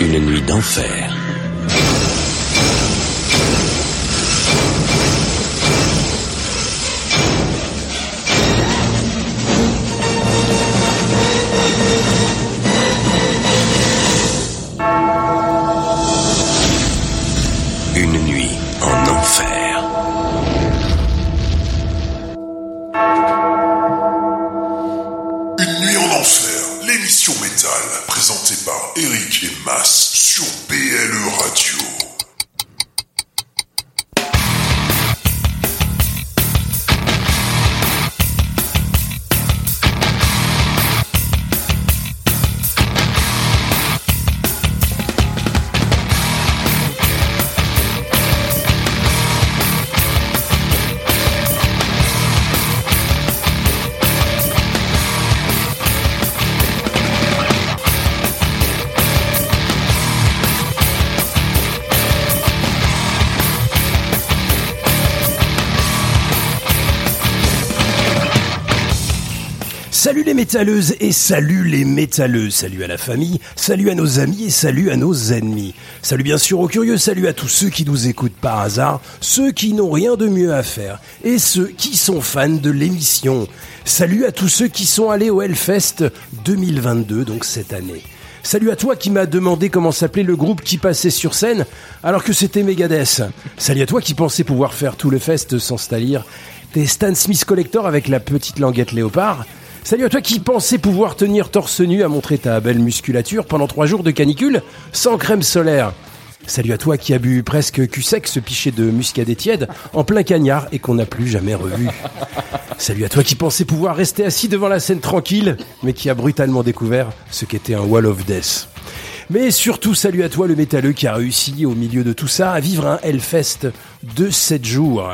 une nuit d'enfer. Métalleuses et salut les métalleux, salut à la famille, salut à nos amis et salut à nos ennemis. Salut bien sûr aux curieux, salut à tous ceux qui nous écoutent par hasard, ceux qui n'ont rien de mieux à faire et ceux qui sont fans de l'émission. Salut à tous ceux qui sont allés au Hellfest 2022, donc cette année. Salut à toi qui m'as demandé comment s'appelait le groupe qui passait sur scène alors que c'était Megadeth. Salut à toi qui pensais pouvoir faire tout le fest sans stalir tes Stan Smith Collector avec la petite languette léopard. Salut à toi qui pensais pouvoir tenir torse nu à montrer ta belle musculature pendant trois jours de canicule sans crème solaire. Salut à toi qui as bu presque cul sec ce pichet de muscadet tiède en plein cagnard et qu'on n'a plus jamais revu. Salut à toi qui pensais pouvoir rester assis devant la scène tranquille, mais qui a brutalement découvert ce qu'était un wall of death. Mais surtout, salut à toi le métalleux qui a réussi, au milieu de tout ça, à vivre un Hellfest de 7 jours.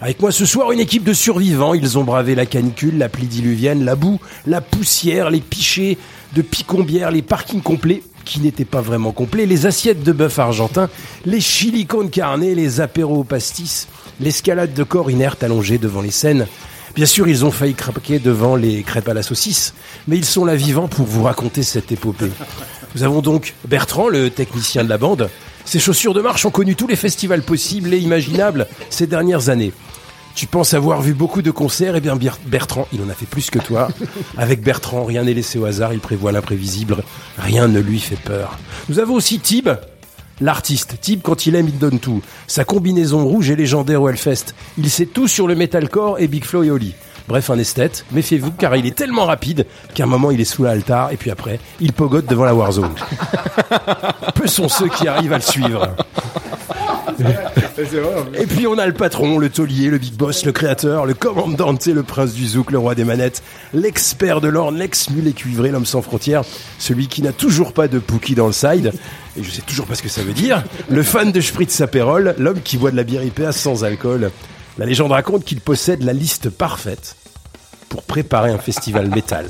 Avec moi ce soir, une équipe de survivants. Ils ont bravé la canicule, la pluie diluvienne, la boue, la poussière, les pichets de picombières, les parkings complets qui n'étaient pas vraiment complets, les assiettes de bœuf argentin, les chili con carne, les apéros pastis, l'escalade de corps inertes allongés devant les scènes. Bien sûr, ils ont failli craquer devant les crêpes à la saucisse, mais ils sont là vivants pour vous raconter cette épopée. Nous avons donc Bertrand, le technicien de la bande. Ses chaussures de marche ont connu tous les festivals possibles et imaginables ces dernières années. Tu penses avoir vu beaucoup de concerts? Eh bien, Ber- Bertrand, il en a fait plus que toi. Avec Bertrand, rien n'est laissé au hasard, il prévoit l'imprévisible, rien ne lui fait peur. Nous avons aussi Tib, l'artiste. Tib, quand il aime, il donne tout. Sa combinaison rouge est légendaire au Hellfest. Il sait tout sur le metalcore et Big Flo et Oli. Bref, un esthète. Méfiez-vous, car il est tellement rapide qu'à un moment, il est sous l'altar, et puis après, il pogote devant la Warzone. Peu sont ceux qui arrivent à le suivre. Et puis on a le patron, le taulier, le big boss, le créateur, le commandant, le prince du zouk, le roi des manettes, l'expert de l'orne, l'ex-mulet cuivré, l'homme sans frontières, celui qui n'a toujours pas de Pookie dans le side, et je sais toujours pas ce que ça veut dire, le fan de Spritz Aperol, l'homme qui boit de la bière IPA sans alcool. La légende raconte qu'il possède la liste parfaite pour préparer un festival métal.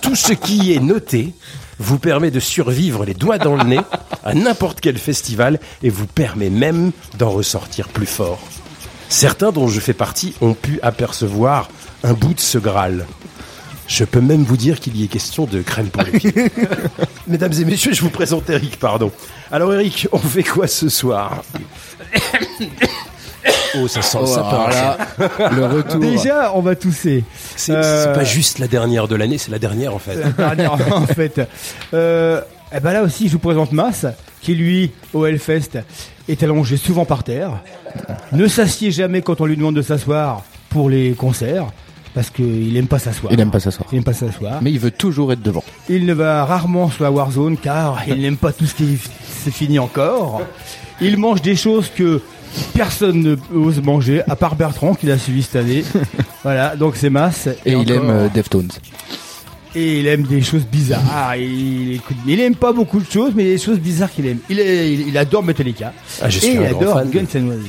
Tout ce qui est noté vous permet de survivre les doigts dans le nez à n'importe quel festival et vous permet même d'en ressortir plus fort. Certains dont je fais partie ont pu apercevoir un bout de ce Graal. Je peux même vous dire qu'il y est question de crème pour les pieds. Mesdames et messieurs, je vous présente Eric, pardon. Alors Eric, on fait quoi ce soir? Oh, ça sent ça alors là, le retour. Déjà, on va tousser. C'est Euh, pas juste la dernière de l'année, c'est la dernière en fait. La dernière, en fait. Euh, et ben là aussi, je vous présente Mas, qui lui, au Hellfest, est allongé souvent par terre, ne s'assied jamais quand on lui demande de s'asseoir pour les concerts, parce qu'il aime pas s'asseoir. Il n'aime pas s'asseoir. Il aime pas s'asseoir. Mais il veut toujours être devant. Il ne va rarement sur la Warzone car il n'aime pas tout ce qui s'est fini encore. Il mange des choses que personne ne ose manger, à part Bertrand qui l'a suivi cette année. voilà, donc c'est masse. Et, il encore- aime euh, Deftones. et il aime des choses bizarres. Il, écoute, il aime pas beaucoup de choses, mais il y a des choses bizarres qu'il aime. Il, est- il, il adore Metallica Ah, je et il adore fan. Guns N' Roses.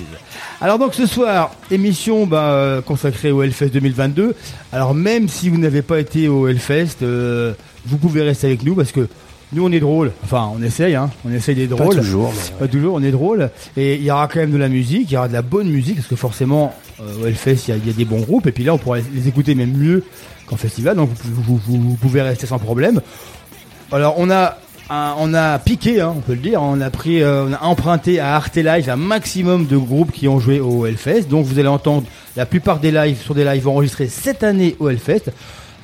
Alors donc ce soir, émission bah, euh, consacrée au Hellfest 2022. Alors même si vous n'avez pas été au Hellfest, euh, vous pouvez rester avec nous parce que nous on est drôle. Enfin on essaye, hein. on essaye d'être Pas drôle. toujours, mais Pas toujours, on est drôle. Et il y aura quand même de la musique, il y aura de la bonne musique, parce que forcément, euh, au Hellfest, il y, a- il y a des bons groupes, et puis là, on pourra les, écouter même mieux qu'en festival, donc vous, vous- vous- vous pouvez rester sans problème. Alors, on a, un- on a piqué, hein, on peut le dire, on a pris, euh, on a emprunté à Arte Live un maximum de groupes qui ont joué au Hellfest, donc vous allez entendre la plupart des lives sur des lives enregistrés cette année au Hellfest,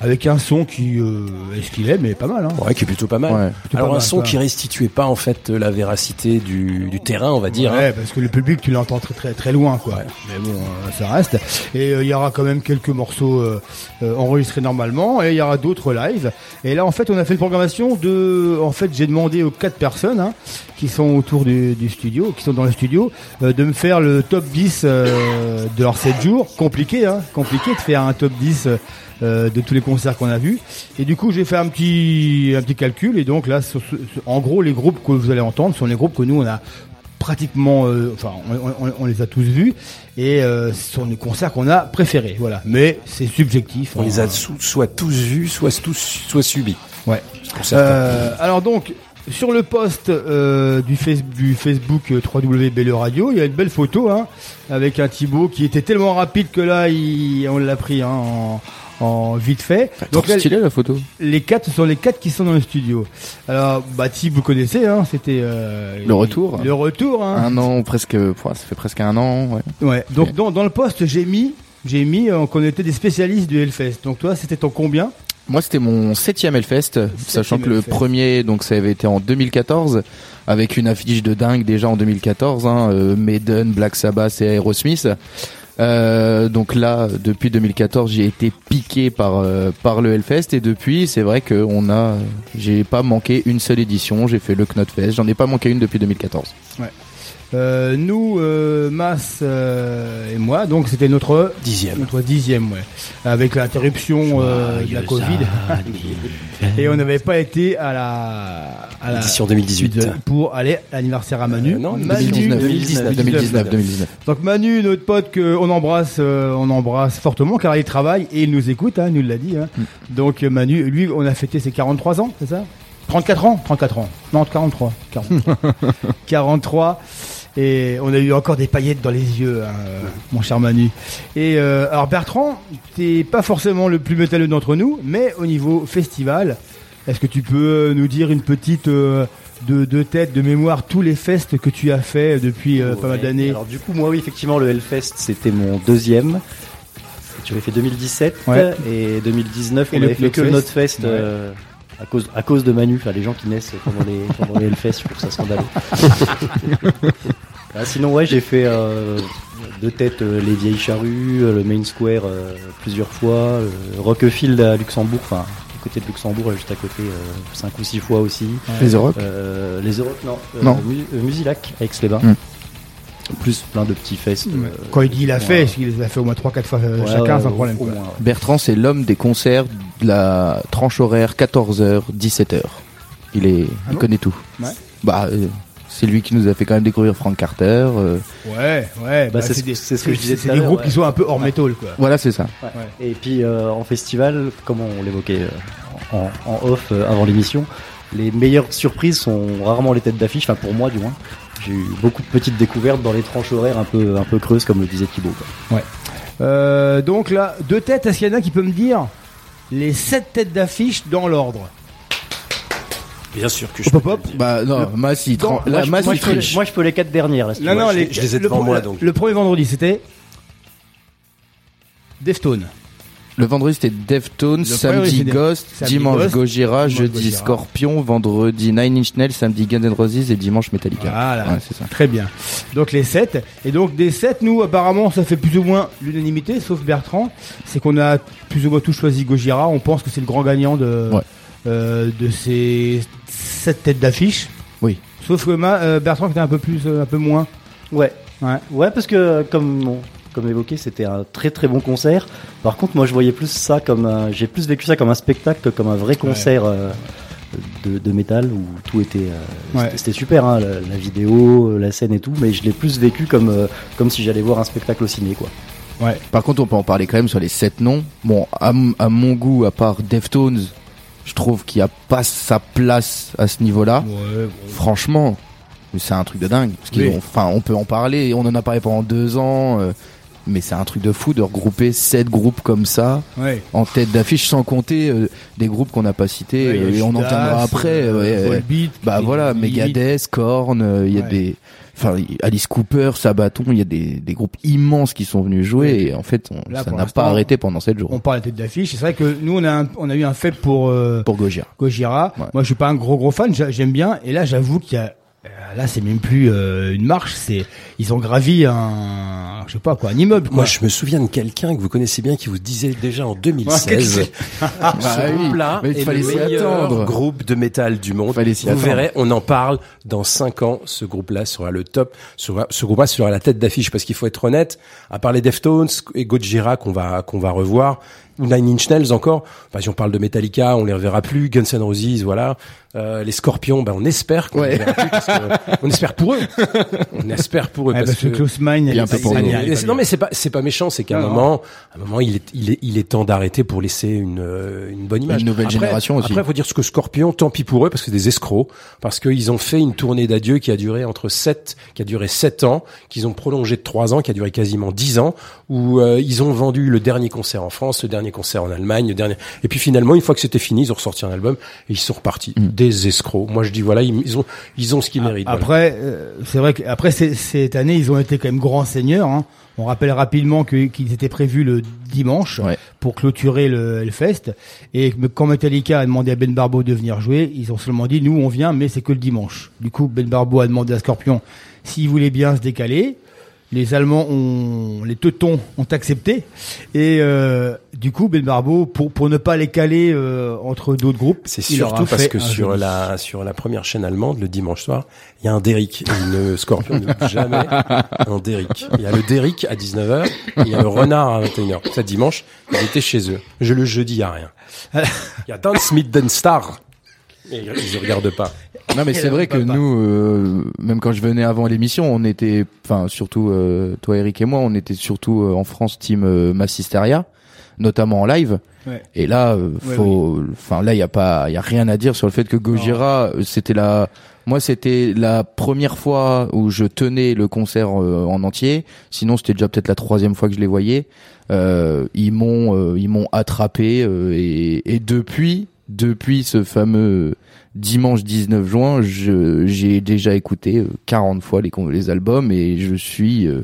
avec un son qui euh, est ce qu'il est, mais pas mal. Hein. Ouais, qui est plutôt pas mal. Ouais. Plutôt Alors pas un mal, son qui restituait pas en fait la véracité du, du terrain, on va dire. hein. Ouais, parce que le public, tu l'entends très très très loin, quoi. Mais bon, euh, ça reste. Et euh, il y aura quand même quelques morceaux euh, euh, enregistrés normalement, et il y aura d'autres lives. Et là, en fait, on a fait une programmation de. En fait, j'ai demandé aux quatre personnes hein, qui sont autour du, du studio, qui sont dans le studio, euh, de me faire le top 10 euh, de leurs 7 jours. Compliqué, hein, compliqué de faire un top 10. Euh, de tous les concerts qu'on a vus et du coup j'ai fait un petit un petit calcul et donc là sur ce- sur- en gros les groupes que vous allez entendre sont les groupes que nous on a pratiquement, euh, enfin, on, on- on les a tous vus et euh, ce sont les concerts qu'on a préférés, voilà. Mais c'est subjectif. On hein. les a soit tous vus, soit tous, soit subis. Ouais. Euh, alors donc sur le post euh, du, face- du Facebook euh, 3W Belle Radio, il y a une belle photo hein, avec un Thibaut qui était tellement rapide que là, il, on l'a pris hein, en, en vite fait. Donc là, stylé la photo. les quatre, ce sont les quatre qui sont dans le studio. Alors, bah, Thib, vous connaissez, hein, c'était euh, Le retour. Le retour, hein. Un an presque, ça fait presque un an. Ouais. Ouais. Donc dans, dans le poste, j'ai mis, j'ai mis euh, qu'on était des spécialistes du Hellfest. Donc toi, c'était ton combien? Moi, c'était mon septième Hellfest, sachant que le premier, donc ça avait été en 2014, avec une affiche de dingue déjà en 2014, hein, euh, Maiden, Black Sabbath et Aerosmith. Euh, donc là, depuis 2014, j'ai été piqué par euh, par le Hellfest et depuis, c'est vrai que on a, j'ai pas manqué une seule édition. J'ai fait le Knotfest, j'en ai pas manqué une depuis 2014. Euh, Nous, euh, Mas euh, et moi, donc c'était notre Dixième. notre dixième, ouais, avec l'interruption euh, de la Covid. Et on n'avait pas été à la à la Édition 2018. pour aller à l'anniversaire à Manu. Non, Manu 2019, 2019, 2019, 2019. Donc Manu, notre pote que on embrasse, on embrasse fortement car il travaille et il nous écoute, hein, il nous l'a dit. Hein. Donc euh, Manu, lui, on a fêté ses 43 ans, c'est ça? 34 ans? 34 ans. Non, 43. 43. 43. Et on a eu encore des paillettes dans les yeux, hein, mon cher Manu. Et euh, alors Bertrand, t'es pas forcément le plus métalleux d'entre nous, mais au niveau festival, est-ce que tu peux nous dire une petite euh, de, de tête, de mémoire, tous les festes que tu as fait depuis euh, pas mal Ouais. d'années Alors du coup, moi, oui, effectivement, le Hellfest, c'était mon deuxième. J'avais fait 2017 Ouais. et 2019, Et on le avait fait que le. Notfest euh, à cause à cause de Manu, enfin les gens qui naissent pendant les pendant les Hellfest, je trouve ça scandaleux. Ah, sinon, ouais, j'ai fait euh, de tête euh, les vieilles charrues, euh, le Main Square euh, plusieurs fois, euh, Rockefield à Luxembourg, enfin à côté de Luxembourg, juste à côté, euh, cinq ou six fois aussi. Les Europe. Euh, les Europe, non. Euh, Non. Mu- euh, Musilac, à Aix-les-Bains. Hmm. Plus plein de petits fests. Ouais. euh, Quand il dit il a fait, les a fait au moins 3-4 fois Ouais, chacun sans problème. moins, ouais. Bertrand, c'est l'homme des concerts de la tranche horaire 14h, 17h. Il est, Ah il bon connaît tout. Ouais. Bah, euh, c'est lui qui nous a fait quand même découvrir Frank Carter. euh, Ouais, ouais. Bah, c'est ce- des- c'est ce que je disais c'est tout à des groupes ouais. qui sont un peu hors métal, quoi. voilà, c'est ça. Ouais. Et puis euh, en festival, comme on l'évoquait euh, en, en off euh, avant l'émission, les meilleures surprises sont rarement les têtes d'affiche, enfin pour moi du moins. J'ai eu beaucoup de petites découvertes dans les tranches horaires un peu, un peu creuses, comme le disait Thibaut. quoi. Euh, donc là, deux têtes, est-ce qu'il y en a qui peut me dire les 7 têtes d'affiche dans l'ordre? Bien sûr que je Hop, peux hop. Bah, non, Mass, il, tran- là, Mass, peux, triche. moi, je peux les quatre dernières. Là, si tu Non, veux. non, je- les, je les ai le, devant pre- moi, donc. le premier vendredi, c'était Deftone. Le vendredi, c'était Deftones, samedi c'était- Ghost, samedi dimanche Ghost, Gojira, dimanche jeudi Gojira. Scorpion, vendredi Nine Inch Nails, samedi Guns N' Roses et dimanche Metallica. Voilà. Ouais, c'est ça. Très bien. Donc les 7. Et donc des 7, nous apparemment ça fait plus ou moins l'unanimité, sauf Bertrand. C'est qu'on a plus ou moins tous choisi Gojira. On pense que c'est le grand gagnant de, Ouais. euh, de ces 7 têtes d'affiche. Oui. Sauf que ma, euh, Bertrand était un peu plus, euh, un peu moins. Ouais. Ouais. Ouais, parce que comme on, comme évoqué, c'était un très très bon concert. Par contre, moi, je voyais plus ça comme un, j'ai plus vécu ça comme un spectacle que comme un vrai concert euh, de, de métal où tout était, euh, Ouais. c'était- c'était super, hein, la, la vidéo, euh, la scène et tout, mais je l'ai plus vécu comme euh, comme si j'allais voir un spectacle au ciné, quoi. Par contre, on peut en parler quand même sur les sept noms. Bon, à, m- à mon goût, à part Deftones, je trouve qu'il n'y a pas sa place à ce niveau-là. Franchement, c'est un truc de dingue. Parce qu'ils Oui. ont- enfin, on peut en parler. On en a parlé pendant deux ans. euh, mais c'est un truc de fou de regrouper sept groupes comme ça Ouais. en tête d'affiche sans compter euh, des groupes qu'on n'a pas cités Ouais, euh, et on en reviendra après euh, ouais. Volbeat, bah voilà Megadeth Korn il y a Ouais. des enfin Alice Cooper Sabaton il y a des, des groupes immenses qui sont venus jouer et en fait on- Là, ça n'a pas arrêté pendant sept jours On parle de tête d'affiche. C'est vrai que nous, on a, un- on a eu un fait pour euh, pour Gojira Gojira. Ouais. Moi, je suis pas un gros gros fan. j'a- J'aime bien. Et là, j'avoue qu'il y a euh, là, c'est même plus euh, une marche. C'est ils ont gravi un, je sais pas quoi, un immeuble. Quoi. Moi, je me souviens de quelqu'un que vous connaissez bien qui vous disait déjà en 2016 Bah ce oui, groupe-là mais il est fallait le s'y meilleur attendre. groupe de métal du monde. Fallait s'y vous attendre. verrez, on en parle dans cinq ans. Ce groupe-là sera le top. Sera, ce groupe-là sera la tête d'affiche parce qu'il faut être honnête. À part les Deftones et Gojira qu'on va qu'on va revoir, ou Nine Inch Nails encore. Enfin, si on parle de Metallica, on les reverra plus. Guns N' Roses, voilà. Euh, les Scorpions, ben on espère qu'on Ouais. les verra plus. Parce que, on espère pour eux. On espère pour parce, parce que Close Mind, Bien fait pour c'est- nous. mais c'est- non mais c'est pas c'est pas méchant, c'est qu'à un moment, à un moment il est il est il est temps d'arrêter pour laisser une euh, une bonne image. Une nouvelle Après- génération aussi. Après faut dire ce que Scorpion, tant pis pour eux parce que c'est des escrocs parce qu'ils ont fait une tournée d'adieu qui a duré entre 7 qui a duré 7 ans, qu'ils ont prolongé de 3 ans, qui a duré quasiment 10 ans où euh, ils ont vendu le dernier concert en France, le dernier concert en Allemagne, le dernier et puis finalement une fois que c'était fini, ils ont ressorti un album et ils sont repartis. Mm. Des escrocs. Moi je dis voilà, ils, ils ont ils ont ce qu'ils méritent. voilà. Après, euh, c'est vrai qu'après ces- cette année, ils ont été quand même grands seigneurs. Hein. On rappelle rapidement qu'ils étaient prévus le dimanche Ouais. pour clôturer le Hellfest. Et quand Metallica a demandé à Ben Barbo de venir jouer, ils ont seulement dit nous on vient, mais c'est que le dimanche. Du coup, Ben Barbo a demandé à Scorpion s'il voulait bien se décaler. Les Allemands ont, les Teutons ont accepté. Et euh, du coup, Ben Barbo, pour pour ne pas les caler euh, entre d'autres groupes, C'est surtout parce que sur joli. la sur la première chaîne allemande le dimanche soir, il y a un Derrick une Scorpion ne bouge jamais un Derrick. Il y a le Derrick à 19h et il y a le Renard à 21h. Ça dimanche, ils étaient chez eux. Je le jeudi, il y a rien. Il y a Dance mit den Star. Et ils ils regardent pas. Non mais c'est vrai que pas. nous, euh, même quand je venais avant l'émission, on était, enfin surtout euh, toi Eric et moi, on était surtout euh, en France team euh, Massisteria, notamment en live. Ouais. Et là, euh, Ouais, faut, enfin là, il y a pas, il y a rien à dire sur le fait que Gojira, euh, c'était la, moi c'était la première fois où je tenais le concert euh, en entier. Sinon, c'était déjà peut-être la troisième fois que je les voyais. Euh, ils m'ont, euh, ils m'ont attrapé euh, et, et depuis, depuis ce fameux dimanche 19 juin, je, j'ai déjà écouté euh, 40 fois les, albums et je suis, euh,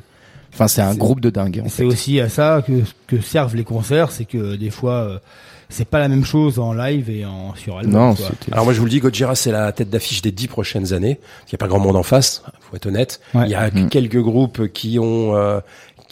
enfin c'est un groupe de dingue. C'est aussi à ça que, que servent les concerts, c'est que des fois, euh, c'est pas la même chose en live et en sur album. Non. Alors moi je vous le dis, Gojira c'est la tête d'affiche des dix prochaines années. Il n'y a pas grand monde en face, faut être honnête. Ouais. Il y a Mhm. quelques groupes qui ont euh,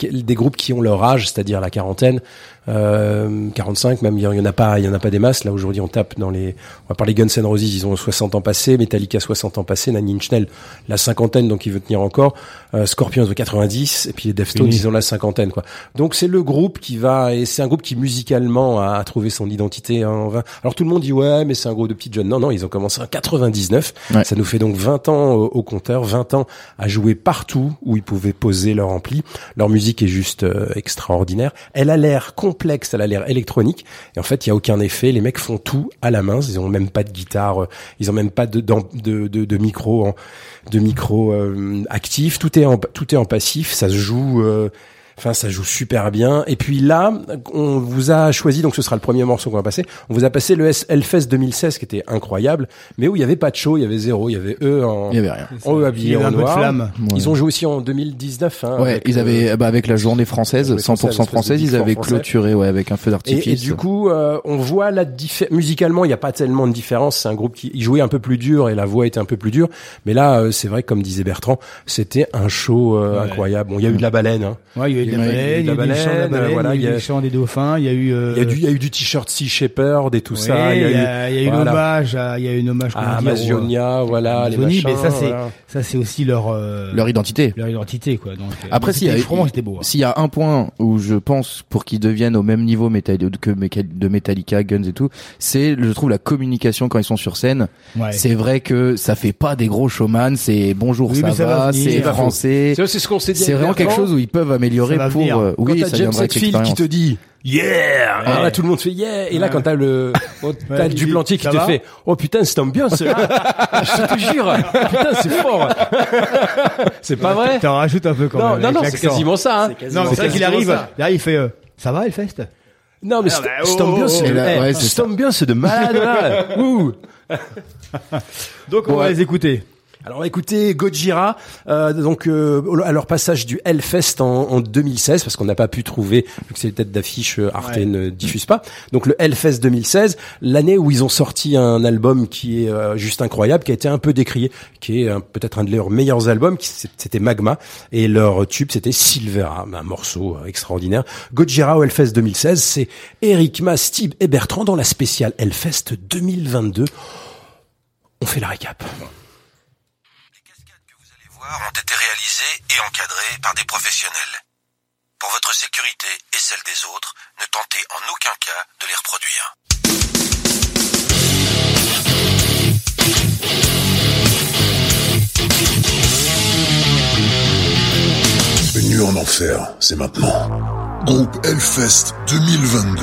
des groupes qui ont leur âge, c'est-à-dire la quarantaine, euh, 45 même. Il y en a pas, il y en a pas des masses. Là aujourd'hui on tape dans les, on va parler Guns N' Roses, ils ont 60 ans passés, Metallica 60 ans passés, Nine Inch Nails la cinquantaine donc il veut tenir encore, euh, Scorpions de 90 et puis les Deftones ils ont la cinquantaine quoi. Donc c'est le groupe qui va et c'est un groupe qui musicalement a, a trouvé son identité en 20. Alors tout le monde dit ouais mais c'est un groupe de petites jeunes. Non non ils ont commencé en 99. Ouais. Ça nous fait donc 20 ans au, au compteur, 20 ans à jouer partout où ils pouvaient poser leur ampli. Leur musique est juste euh, extraordinaire. Elle a l'air complexe, a l'air électronique et en fait il y a aucun effet. Les mecs font tout à la main. Ils ont même pas de guitare, euh, ils ont même pas de de, micro de micro euh, actif. Tout est en tout en passif. Ça se joue. euh, Enfin, ça joue super bien. Et puis là, on vous a choisi, donc ce sera le premier morceau qu'on va passer. On vous a passé le S- Hellfest 2016 qui était incroyable, mais où il y avait pas de show, il y avait zéro, il y avait eux en, Il y avait rien. en eux habillés avait en noir. flamme. Ils ont joué aussi en 2019. Hein, Ouais, avec, ils euh, avaient, bah, avec la journée française, journée 100% française, ils avaient clôturé, ouais, avec un feu d'artifice. et du coup, euh, on voit la différence. Musicalement, il n'y a pas tellement de différence. C'est un groupe qui jouait un peu plus dur et la voix était un peu plus dure. Mais là, euh, c'est vrai, comme disait Bertrand, c'était un show euh, Ouais. incroyable. Bon, il y a eu de la baleine. Hein. Ouais, eu de la Il y a eu baleine, il y a eu de la du chant de la baleine, voilà, il y a eu du chant des dauphins, il y a eu. euh, Il y a du, il y a eu du t-shirt Sea Shepherd et tout ça. Il y a eu, il y a il y a eu à- il y a eu une hommage à Amazonia, voilà, les machins. mais ça c'est ça c'est aussi leur euh, Leur identité. leur identité quoi. Donc euh, Après, s'il y a- c'était- franchement c'était beau. hein. S'il y a un point où je pense pour qu'ils deviennent au même niveau que de Metallica, Guns et tout, c'est je trouve la communication quand ils sont sur scène. C'est vrai que ça fait pas des gros showman, c'est bonjour ça, va c'est français. C'est c'est ce qu'on s'est dit. C'est vraiment quelque chose où ils peuvent améliorer Ça va pour euh, Quand oui, t'as ça James Hetfield qui te dit Yeah, alors là tout le monde fait yeah, et là Ouais. quand t'as le, quand t'as Ouais, le il Duplantier dit, qui ça te fait oh putain cette ambiance là, je te jure, putain c'est fort, c'est pas vrai? T'en rajoutes un peu quand Non même. non non c'est quasiment ça. Hein. Non, mais c'est vrai qu'il quasiment arrive. ça. Là, il fait. euh, ça va, Hellfest? Non mais Ah bah, cette oh, ambiance, oh, c'est oh, ambiance de malade là. Ouh. Donc on va les écouter. Alors écouter Gojira, euh, donc euh, à leur passage du Hellfest en, en 2016, parce qu'on n'a pas pu trouver, vu que c'est les têtes d'affiche, euh, Arte Ouais. ne diffuse pas. Donc le Hellfest 2016, l'année où ils ont sorti un album qui est euh, juste incroyable, qui a été un peu décrié, qui est euh, peut-être un de leurs meilleurs albums, qui c'était Magma, et leur tube c'était Silvera, un morceau extraordinaire. Gojira au Hellfest 2016, c'est Eric Mas, Steve et Bertrand dans la spéciale Hellfest 2022. On fait la récap. Ont été réalisés et encadrés par des professionnels. Pour votre sécurité et celle des autres, ne tentez en aucun cas de les reproduire. Une en enfer, c'est maintenant. Groupe Hellfest 2022.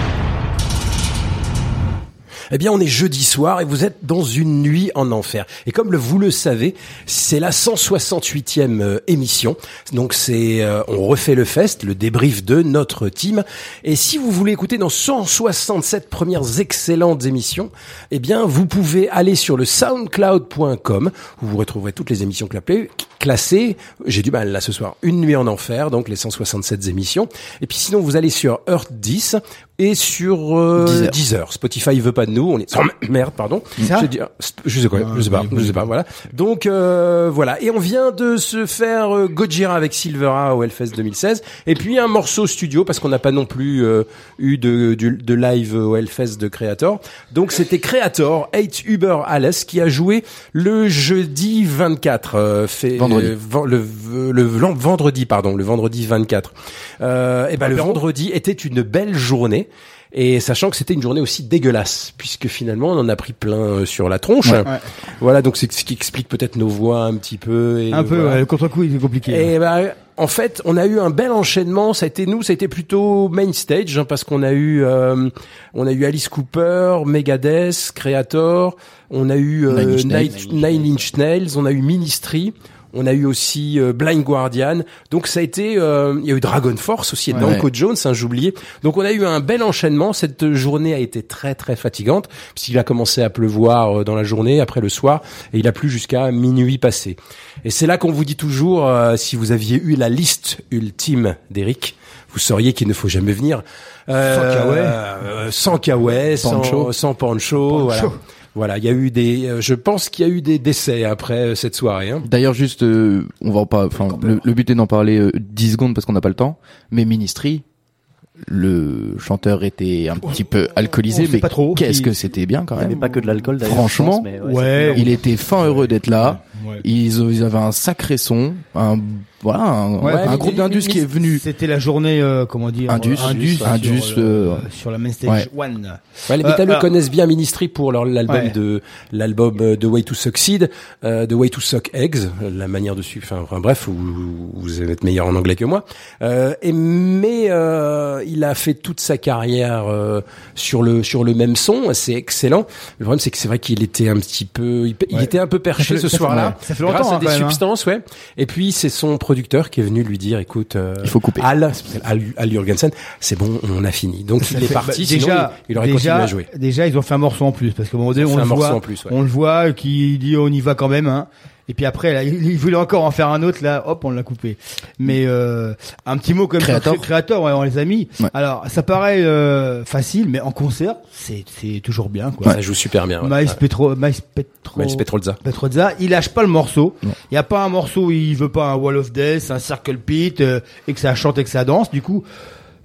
Eh bien, on est jeudi soir et vous êtes dans une nuit en enfer. Et comme vous le savez, c'est la 168e euh, émission. Donc c'est, euh, on refait le fest, le débrief de notre team. Et si vous voulez écouter dans 167 premières excellentes émissions, eh bien, vous pouvez aller sur le soundcloud.com où vous retrouverez toutes les émissions classées. J'ai du mal là ce soir. Une nuit en enfer, donc les 167 émissions. Et puis sinon, vous allez sur Earth 10 et sur euh, Deezer. Deezer. Spotify veut pas de nous, on est oh, merde, pardon. Ça Je, sais quoi, je sais pas, je sais pas, voilà. Donc euh, voilà, et on vient de se faire euh, Gojira avec Silvera au Hellfest 2016, et puis un morceau studio parce qu'on n'a pas non plus euh, eu de, live au Hellfest de Creator. Donc c'était Creator, 8 Uber Alice qui a joué le jeudi 24, euh, fait, Vendredi. euh, ven- le, le, le vendredi pardon, le vendredi 24. Euh, et ben le vendredi était une belle journée. Et sachant que c'était une journée aussi dégueulasse, puisque finalement on en a pris plein euh, sur la tronche. Ouais. Voilà, donc c'est ce qui explique peut-être nos voix un petit peu. Et Un peu, voilà. ouais, le contre-coup, il est compliqué. Et bah, en fait, on a eu un bel enchaînement. Ça a été nous, ça a été plutôt main stage hein, parce qu'on a eu, euh, on a eu Alice Cooper, Megadeth, Creator, on a eu euh, Nine Inch Nails. Night- Nine Inch Nails, on a eu Ministry. On a eu aussi euh, Blind Guardian, donc ça a été, euh, il y a eu Dragon Force aussi, et Ouais. Danko Jones, hein, j'oubliais. Donc on a eu un bel enchaînement. Cette journée a été très très fatigante puisqu'il a commencé à pleuvoir euh, dans la journée, après le soir, et il a plu jusqu'à minuit passé. Et c'est là qu'on vous dit toujours, euh, si vous aviez eu la liste ultime d'Eric, vous sauriez qu'il ne faut jamais venir euh, Sans kawaii. euh, sans kawaii, sans Pancho. sans pancho, voilà. Voilà, il y a eu des, euh, je pense qu'il y a eu des décès après euh, cette soirée. Hein. D'ailleurs, juste, euh, on va pas, enfin, le, le but est d'en parler euh, 10 secondes parce qu'on n'a pas le temps. Mais Ministry, le chanteur était un petit peu alcoolisé, mais pas trop. qu'est-ce que c'était bien quand Il n'y avait même. pas que de l'alcool d'ailleurs. Franchement, je pense, mais ouais. Il était fin heureux d'être là. Ouais. Ils, ils avaient un sacré son, un voilà, un, Ouais, un groupe d'Indus qui est venu. C'était la journée, euh, comment dire, Indus, euh, Indus, Indus, sur, le- euh, sur la main stage ouais. one. Ouais, les Euh, métalleux alors- connaissent bien Ministry pour leur l'album Ouais. de l'album euh, The Way to Succeed, euh, The Way to Suck Eggs, euh, la manière de suivre. Enfin, bref, vous, vous êtes meilleur en anglais que moi. Euh, et mais euh, il a fait toute sa carrière euh, sur le sur le même son. C'est excellent. Le problème, c'est que c'est vrai qu'il était un petit peu, il, Ouais. était un peu perché ce soir-là. Ça fait longtemps, grâce à hein, des hein. substances, ouais. Et puis c'est son producteur qui est venu lui dire, écoute, euh, Il faut couper. Al, Al, Al Jurgensen, c'est bon, on a fini. Donc Ça il est fait- parti. bah, sinon, déjà, il, il aurait déjà, continué à jouer. Déjà, ils ont fait un morceau en plus parce qu'à un moment donné, Ils ont on fait le un morceau voit, en plus, ouais. on le voit qui dit on y va quand même, hein. Et puis après, là, il il voulait encore en faire un autre, là, hop, on l'a coupé. Mais euh, un petit mot comme Créateur. créateur, ouais, on les a mis. Ouais. Alors, ça paraît euh, facile, mais en concert, c'est c'est toujours bien, quoi. Ça joue super bien. ouais. Miles Ouais. Petro, Miles Petro, Miles Petrolza. Petrozza, il lâche pas le morceau. Il y a pas un morceau où il veut pas un wall of death, un circle pit euh, et que ça chante et que ça danse. Du coup,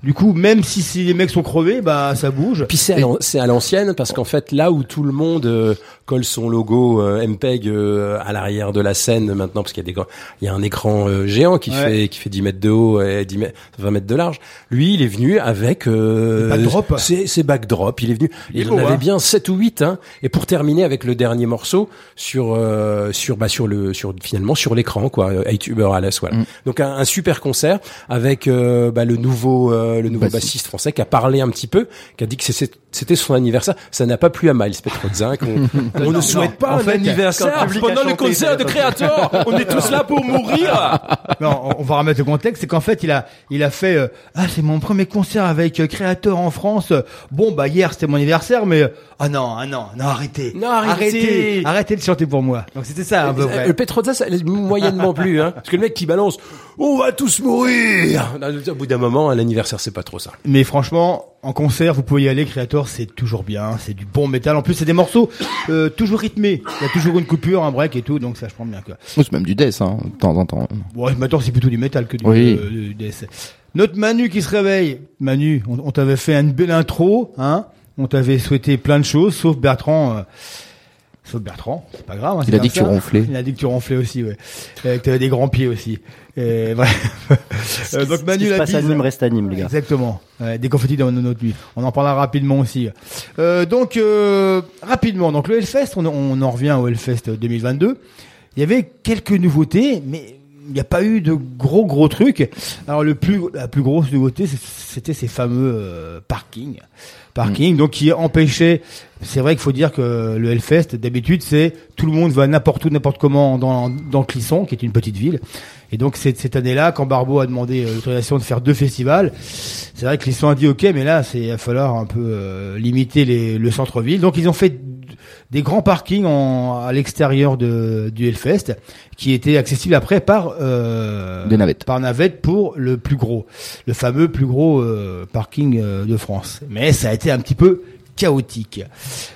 du coup, même si, si les mecs sont crevés, bah ça bouge. Puis c'est à l'an- c'est à l'ancienne parce qu'en fait là où tout le monde euh, colle son logo euh, MPEG euh, à l'arrière de la scène maintenant parce qu'il y a des grands- il y a un écran euh, géant qui Ouais. fait qui fait 10 mètres de haut et 10 mètres, 20 mètres de large. Lui, il est venu avec euh, ses, ses backdrops. Il est venu. Il en avait hein. bien 7 ou 8 hein. Et pour terminer avec le dernier morceau sur euh, sur bah sur le sur finalement sur l'écran quoi. euh, iTuber Alice voilà. Mm. Donc un, un super concert avec euh, bah, le nouveau euh, le nouveau Bassiste. bassiste français qui a parlé un petit peu, qui a dit que c'était son anniversaire. Ça n'a pas plu à Miles Petrozza. On, ne souhaite pas en un fait, anniversaire pendant le concert de Creator. On est tous là pour mourir. Non, on- on va remettre le contexte, c'est qu'en fait, il a, il a fait, euh, ah, c'est mon premier concert avec euh, Créateur en France. Bon, bah, hier, c'était mon anniversaire, mais, euh, ah non, ah non, non, arrêtez. Non, arrêtez. Arrêtez, arrêtez de chanter pour moi. Donc, c'était ça, un peu vrai. Le Petrozza, ça moyennement plus, hein. Parce que le mec qui balance, on va tous mourir. Au bout d'un moment, un anniversaire, c'est pas trop ça. Mais franchement, en concert, vous pouvez y aller, Creator, c'est toujours bien, c'est du bon métal. En plus, c'est des morceaux euh, toujours rythmés. Il y a toujours une coupure, un break et tout, donc ça, je prends bien, quoi. Ou c'est même du death, hein, de temps en temps. Bon, maintenant, c'est plutôt du métal que du, Oui. euh, du death. Notre Manu qui se réveille. Manu, on, on t'avait fait une belle intro, hein. On t'avait souhaité plein de choses, sauf Bertrand. euh, sauf Bertrand, c'est pas grave. hein, Il a dit que tu ronflais. Il a dit que tu ronflais aussi, ouais. Euh, que t'avais des grands pieds aussi. Et, bref. Donc Manu la passe à. Nîmes reste à Nîmes, les gars. Exactement. Des confettis dans notre nuit. On en parlera rapidement aussi. Euh, donc euh, rapidement, donc le Hellfest, on, on en revient au Hellfest 2022. Il y avait quelques nouveautés, mais il n'y a pas eu de gros gros trucs. Alors le plus la plus grosse nouveauté, c'était ces fameux euh, parkings. Parking, donc qui empêchait. C'est vrai qu'il faut dire que le Hellfest, d'habitude, c'est tout le monde va n'importe où, n'importe comment dans, dans Clisson, qui est une petite ville. Et donc cette, cette année-là, quand Barbeau a demandé euh, l'autorisation de faire deux festivals, c'est vrai que Clisson a dit OK, mais là, c'est il va falloir un peu euh, limiter les, le centre-ville. Donc ils ont fait des grands parkings en, à l'extérieur de, du Hellfest, qui étaient accessibles après par euh, Des navettes. par navette pour le plus gros, le fameux plus gros euh, parking euh, de France. Mais ça a été un petit peu chaotique.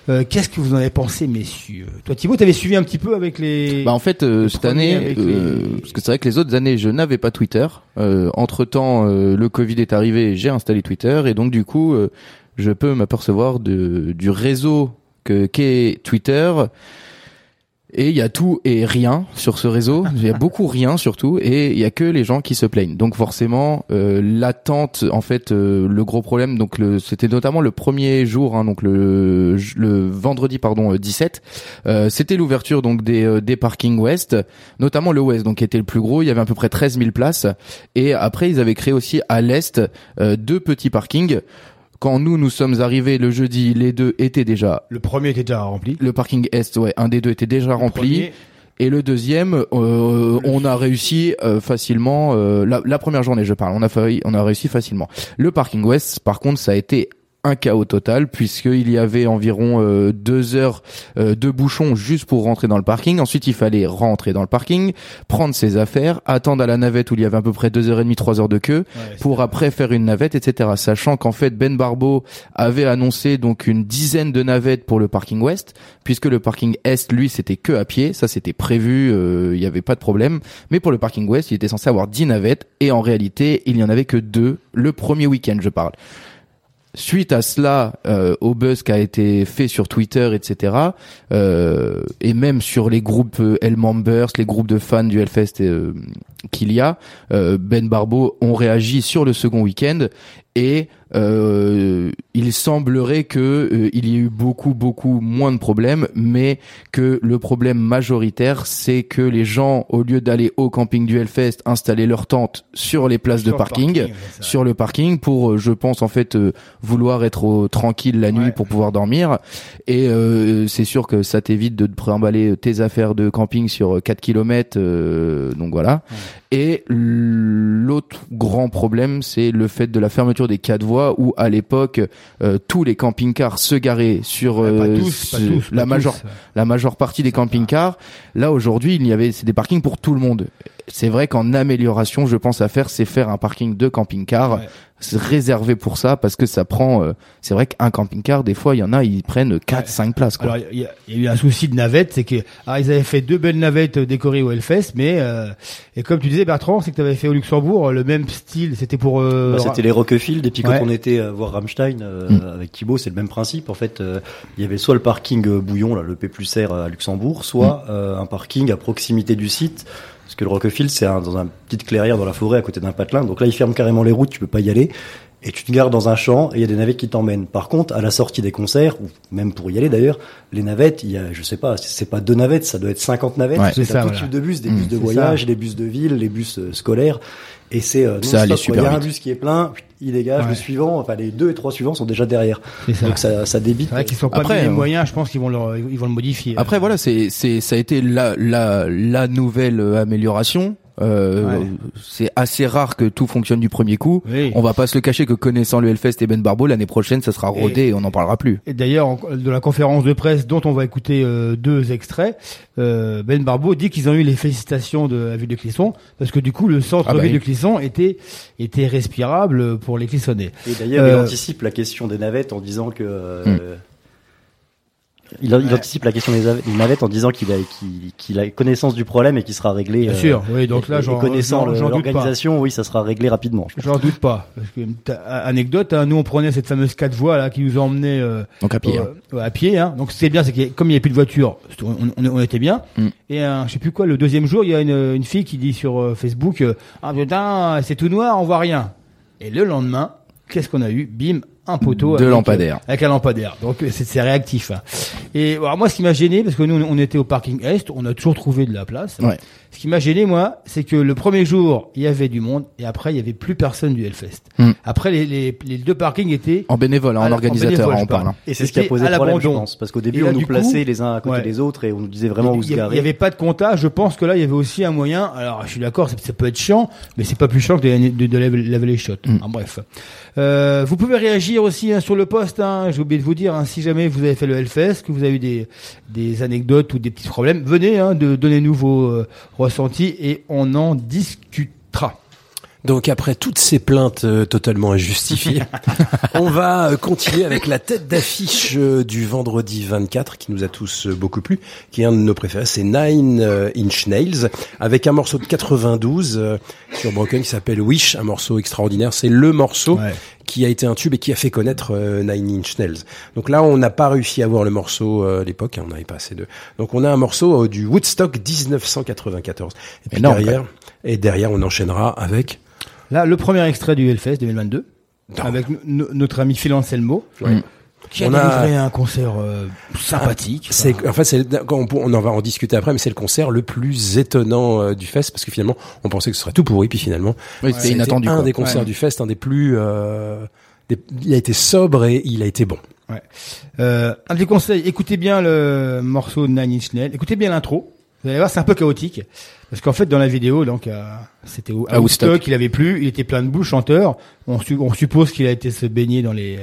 Euh, Qu'est-ce que vous en avez pensé, messieurs? Toi, Thibaut, t'avais suivi un petit peu avec les. Bah en fait euh, cette année, euh, les- parce que c'est vrai que les autres années je n'avais pas Twitter. Euh, entre temps le Covid est arrivé, j'ai installé Twitter et donc du coup euh, je peux m'apercevoir de du réseau que qu'est Twitter. Et il y a tout et rien sur ce réseau. Il y a beaucoup rien surtout, et il y a que les gens qui se plaignent. Donc forcément, euh, l'attente, en fait, euh, le gros problème. Donc le- c'était notamment le premier jour, hein, donc le, le vendredi pardon euh, 17. euh, c'était l'ouverture donc des, euh, des parkings ouest, notamment le ouest, donc qui était le plus gros. Il y avait à peu près 13 000 places. Et après, ils avaient créé aussi à l'est euh, deux petits parkings. Quand nous nous sommes arrivés le jeudi, les deux étaient déjà Le premier était déjà rempli. le parking est, ouais, un des deux était déjà rempli. Premier, Et le deuxième, euh, on a réussi euh, facilement. euh, la, la première journée, je parle, on a failli, on a réussi facilement. Le parking ouest, par contre, ça a été un chaos total puisqu'il y avait environ euh, deux heures euh, de bouchons juste pour rentrer dans le parking. Ensuite, il fallait rentrer dans le parking, prendre ses affaires, attendre à la navette où il y avait à peu près deux heures et demie, trois heures de queue ouais, pour après faire une navette, etc. Sachant qu'en fait Ben Barbeau avait annoncé donc une dizaine de navettes pour le parking ouest, puisque le parking est, lui, c'était que à pied, ça c'était prévu, euh, il n'y avait pas de problème. Mais pour le parking ouest, il était censé avoir 10 navettes, et en réalité, il n'y en avait que deux le premier week-end, je parle. Suite à cela, euh, au buzz qui a été fait sur Twitter, etc., euh, et même sur les groupes euh, Hellmembers, les groupes de fans du Hellfest euh, qu'il y a, Ben Barbeau ont réagi sur le second week-end et euh, il semblerait que euh, il y ait eu beaucoup beaucoup moins de problèmes, mais que le problème majoritaire c'est que les gens au lieu d'aller au camping du Hellfest installer leur tente sur les places de le parking, sur le parking pour, euh, je pense en fait, euh, vouloir être au- tranquille la nuit pour pouvoir dormir. Et euh, c'est sûr que ça t'évite de te préemballer tes affaires de camping sur 4 km. donc voilà. Et l'autre grand problème, c'est le fait de la fermeture des quatre voies où à l'époque euh, tous les camping-cars se garaient sur pas euh, pas tous, la majeure tous. la majeure partie des camping-cars. Là aujourd'hui, il y avait c'est des parkings pour tout le monde. C'est vrai qu'en amélioration, je pense à faire, c'est faire un parking de camping-car Ouais. réservé pour ça parce que ça prend. euh, c'est vrai qu'un camping-car, des fois, il y en a, ils prennent 4 5 places. Quoi. Alors, il y, a- il y a eu un souci de navette, c'est que ah, ils avaient fait deux belles navettes euh, décorées au Hellfest, mais euh, et comme tu disais Bertrand, c'est que tu avais fait au Luxembourg euh, le même style, c'était pour euh, Bah, c'était les Roquefield et puis quand Ouais. on était euh, voir Rammstein euh, Mm. avec Thibaut c'est le même principe en fait euh, il y avait soit le parking euh, bouillon là le P plus R à Luxembourg soit Mm. euh, un parking à proximité du site parce que le Roquefield c'est un, dans une petite clairière dans la forêt à côté d'un patelin donc là ils ferment carrément les routes tu peux pas y aller et tu te gares dans un champ et il y a des navettes qui t'emmènent. Par contre, à la sortie des concerts, ou même pour y aller d'ailleurs, les navettes, il y a, je sais pas, c'est pas deux navettes, ça doit être 50 navettes. Ouais. c'est ça, tout voilà. type de bus, des Mm. bus de voyage, ça. des bus de ville, les bus euh, scolaires. Et c'est euh, Ça quoi. super Il y a un bus qui est plein, il dégage, Ouais. le suivant, enfin les deux et trois suivants sont déjà derrière. C'est ça. Donc ça, ça débite. C'est vrai qu'ils sont pas Après, les euh, moyens, je pense qu'ils vont le, ils vont le modifier. Après voilà, c'est c'est ça a été la la la nouvelle euh, amélioration. Euh, Ouais. C'est assez rare que tout fonctionne du premier coup. Oui. On va pas se le cacher que connaissant le Hellfest et Ben Barbeau, l'année prochaine, ça sera rodé et, on n'en parlera plus. Et d'ailleurs, de la conférence de presse dont on va écouter euh, deux extraits, euh, Ben Barbeau dit qu'ils ont eu les félicitations de la ville de Clisson parce que du coup, le centre-ville Ah bah oui. de Clisson était était respirable pour les Clissonnais. Et d'ailleurs, Euh, il anticipe la question des navettes en disant que. euh, Il, il anticipe la question des ave- des navettes en disant qu'il a, qu'il, qu'il a connaissance du problème et qu'il sera réglé. Bien euh, sûr, oui, donc et- là, connaissant doute pas. l'organisation, oui, ça sera réglé rapidement. J'en doute pas. Parce que, t'as- anecdote, hein, nous on prenait cette fameuse quatre voies là qui nous emmenait euh, Donc à pied. hein. euh, à pied. Hein. Donc c'est bien, c'est que comme il n'y avait plus de voiture, on, on- on était bien. Mm. Et euh, je sais plus quoi, le deuxième jour, il y a une, une fille qui dit sur euh, Facebook, euh, ah putain, c'est tout noir, on voit rien. Et le lendemain, qu'est-ce qu'on a eu? Bim, un poteau Deux avec, lampadaires. euh, avec un lampadaire. Donc euh, c'est c'est réactif. hein. Et alors moi, ce qui m'a gêné, parce que nous on était au parking est, on a toujours trouvé de la place. Ouais. Ce qui m'a gêné, moi, c'est que le premier jour, il y avait du monde, et après, il y avait plus personne du Hellfest. Hmm. Après, les, les, les deux parkings étaient En bénévole, hein, en organisateur, bénévole, on parle. hein. Et c'est ce qui a posé à problème, je pense. Parce qu'au début, là, on nous coup, plaçait les uns à côté ouais. des autres et on nous disait vraiment où se garer. il y avait pas de comptage. Je pense que là, il y avait aussi un moyen. Alors, je suis d'accord, ça, ça peut être chiant, mais c'est pas plus chiant que de, de, de laver, laver les shots. Mm. Hein, bref. Euh, vous pouvez réagir aussi hein, sur le post. Hein, J'ai oublié de vous dire, hein, si jamais vous avez fait le Hellfest, que vous avez eu des, des anecdotes ou des petits problèmes, venez hein, de donnez-nous vos euh, ressentis et on en discutera. Donc après toutes ces plaintes euh, totalement injustifiées, on va euh, continuer avec la tête d'affiche euh, du vendredi 24 qui nous a tous euh, beaucoup plu, qui est un de nos préférés, c'est Nine euh, Inch Nails, avec un morceau de 92 euh, sur Broken qui s'appelle Wish, un morceau extraordinaire, c'est le morceau Ouais. qui a été un tube et qui a fait connaître euh, Nine Inch Nails. Donc là, on n'a pas réussi à voir le morceau euh, à l'époque, hein, on n'avait pas assez de. Donc on a un morceau du Woodstock 1994. Et puis derrière, et derrière, on enchaînera avec. Là, le premier extrait du Hellfest 2022, Non. avec no- notre ami Phil Anselmo, Ouais. qui a On a- un concert euh, sympathique. C'est, Enfin, en fait, c'est, on, on en va en discuter après, mais c'est le concert le plus étonnant euh, du fest parce que finalement, on pensait que ce serait tout pourri, puis finalement, Oui, c'était inattendu. un quoi. des concerts Ouais. du fest, un des plus. euh, des- il a été sobre et il a été bon. euh, un des conseils, écoutez bien le morceau de Nine Inch Nails, écoutez bien l'intro. Vous allez voir, c'est un peu chaotique. Parce qu'en fait, dans la vidéo, donc, euh, c'était à À Woodstock, il avait plu, il était plein de boules, chanteur. On, su- on suppose qu'il a été se baigner dans les,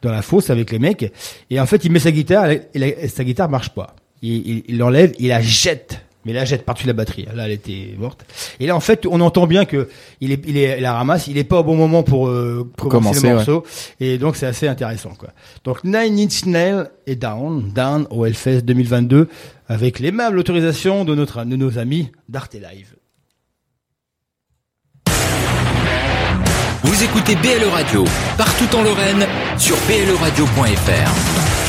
dans la fosse avec les mecs. Et en fait, il met sa guitare, et la- et sa guitare marche pas. Il, il, il l'enlève, il la jette. Mais la jette par-dessus la batterie. Là, elle était morte. Et là, en fait, on entend bien que il est, il est, il la ramasse. Il est pas au bon moment pour, euh, commencer, commencer, le ouais. morceau. Et donc, c'est assez intéressant, quoi. Donc, Nine Inch Nails est down, down au Hellfest 2022 avec l'aimable autorisation de notre, de nos amis d'Arte Live. Vous écoutez BLE Radio, partout en Lorraine, sur bleradio.fr.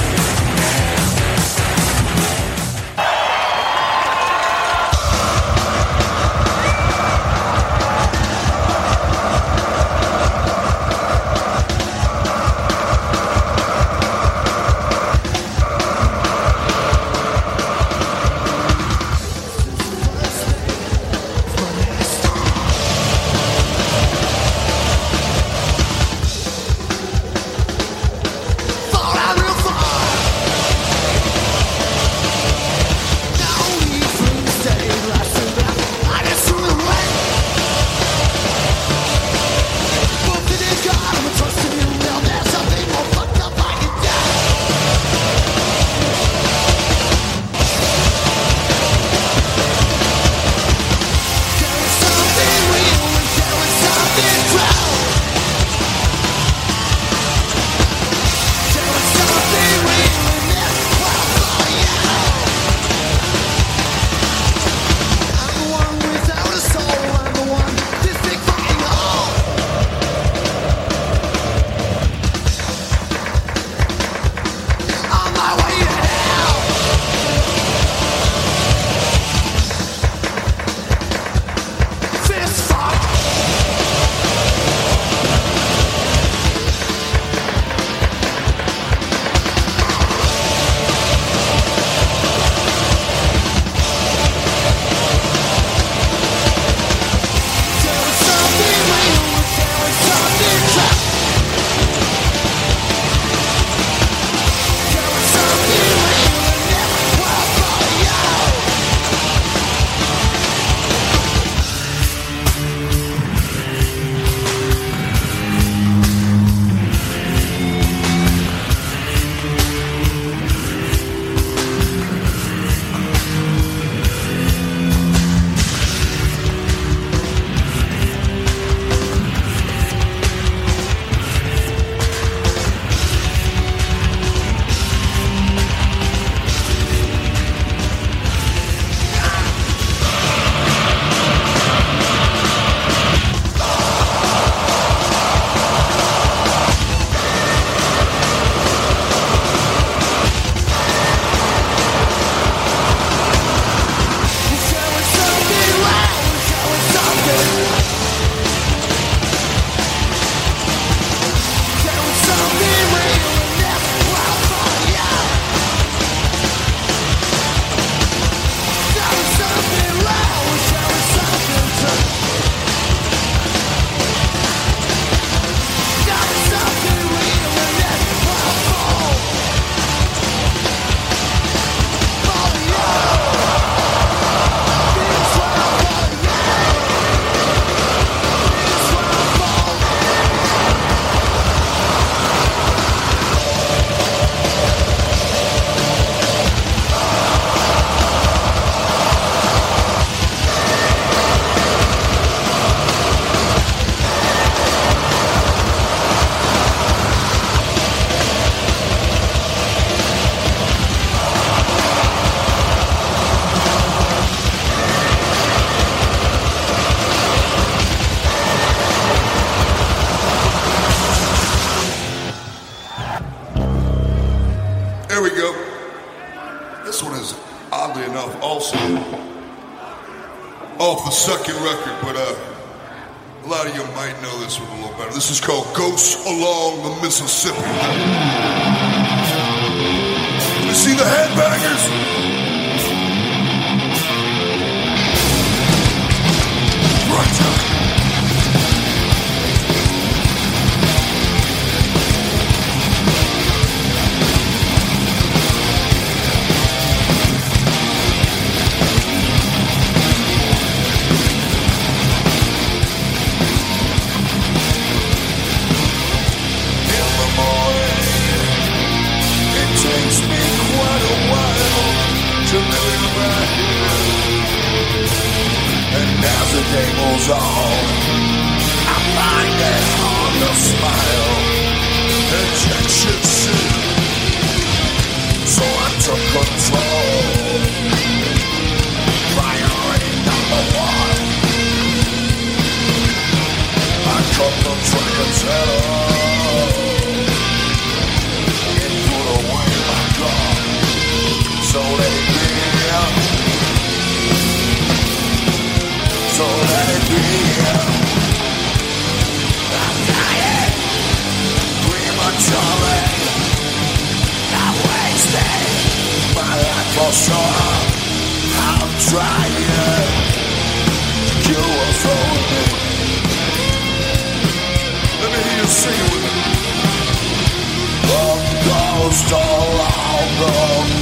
The ghost along the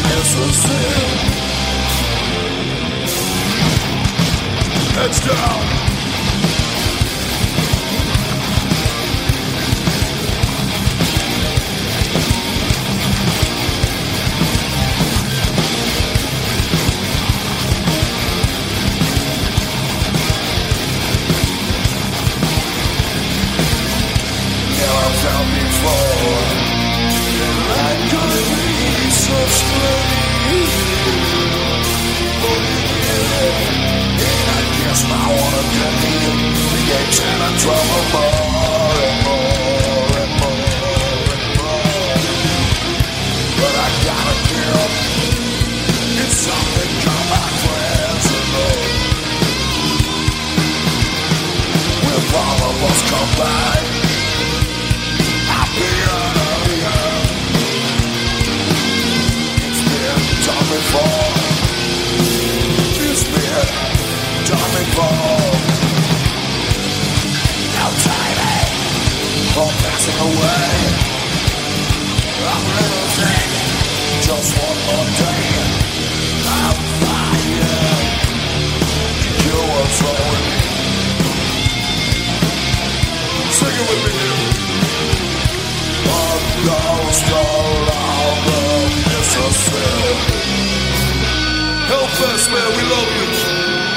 Mississippi. Heads down. I wanna get me Began telling trouble more and more and more and more But I gotta get It's my friends and know all of us I'll be It's been done before done before Now timing For passing away. I'm losing Just one more day. I'm flying You are throwing me. Sing it with me One ghost along the Mississippi Help us, man, we love you.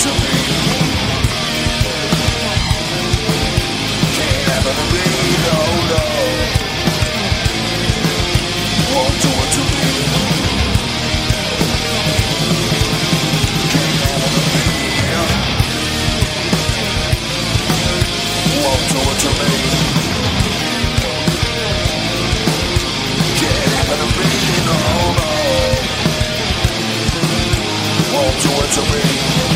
To. Can't no. Won't do it to me. Can't. Won't do it to me. Can't no. Won't do it to me.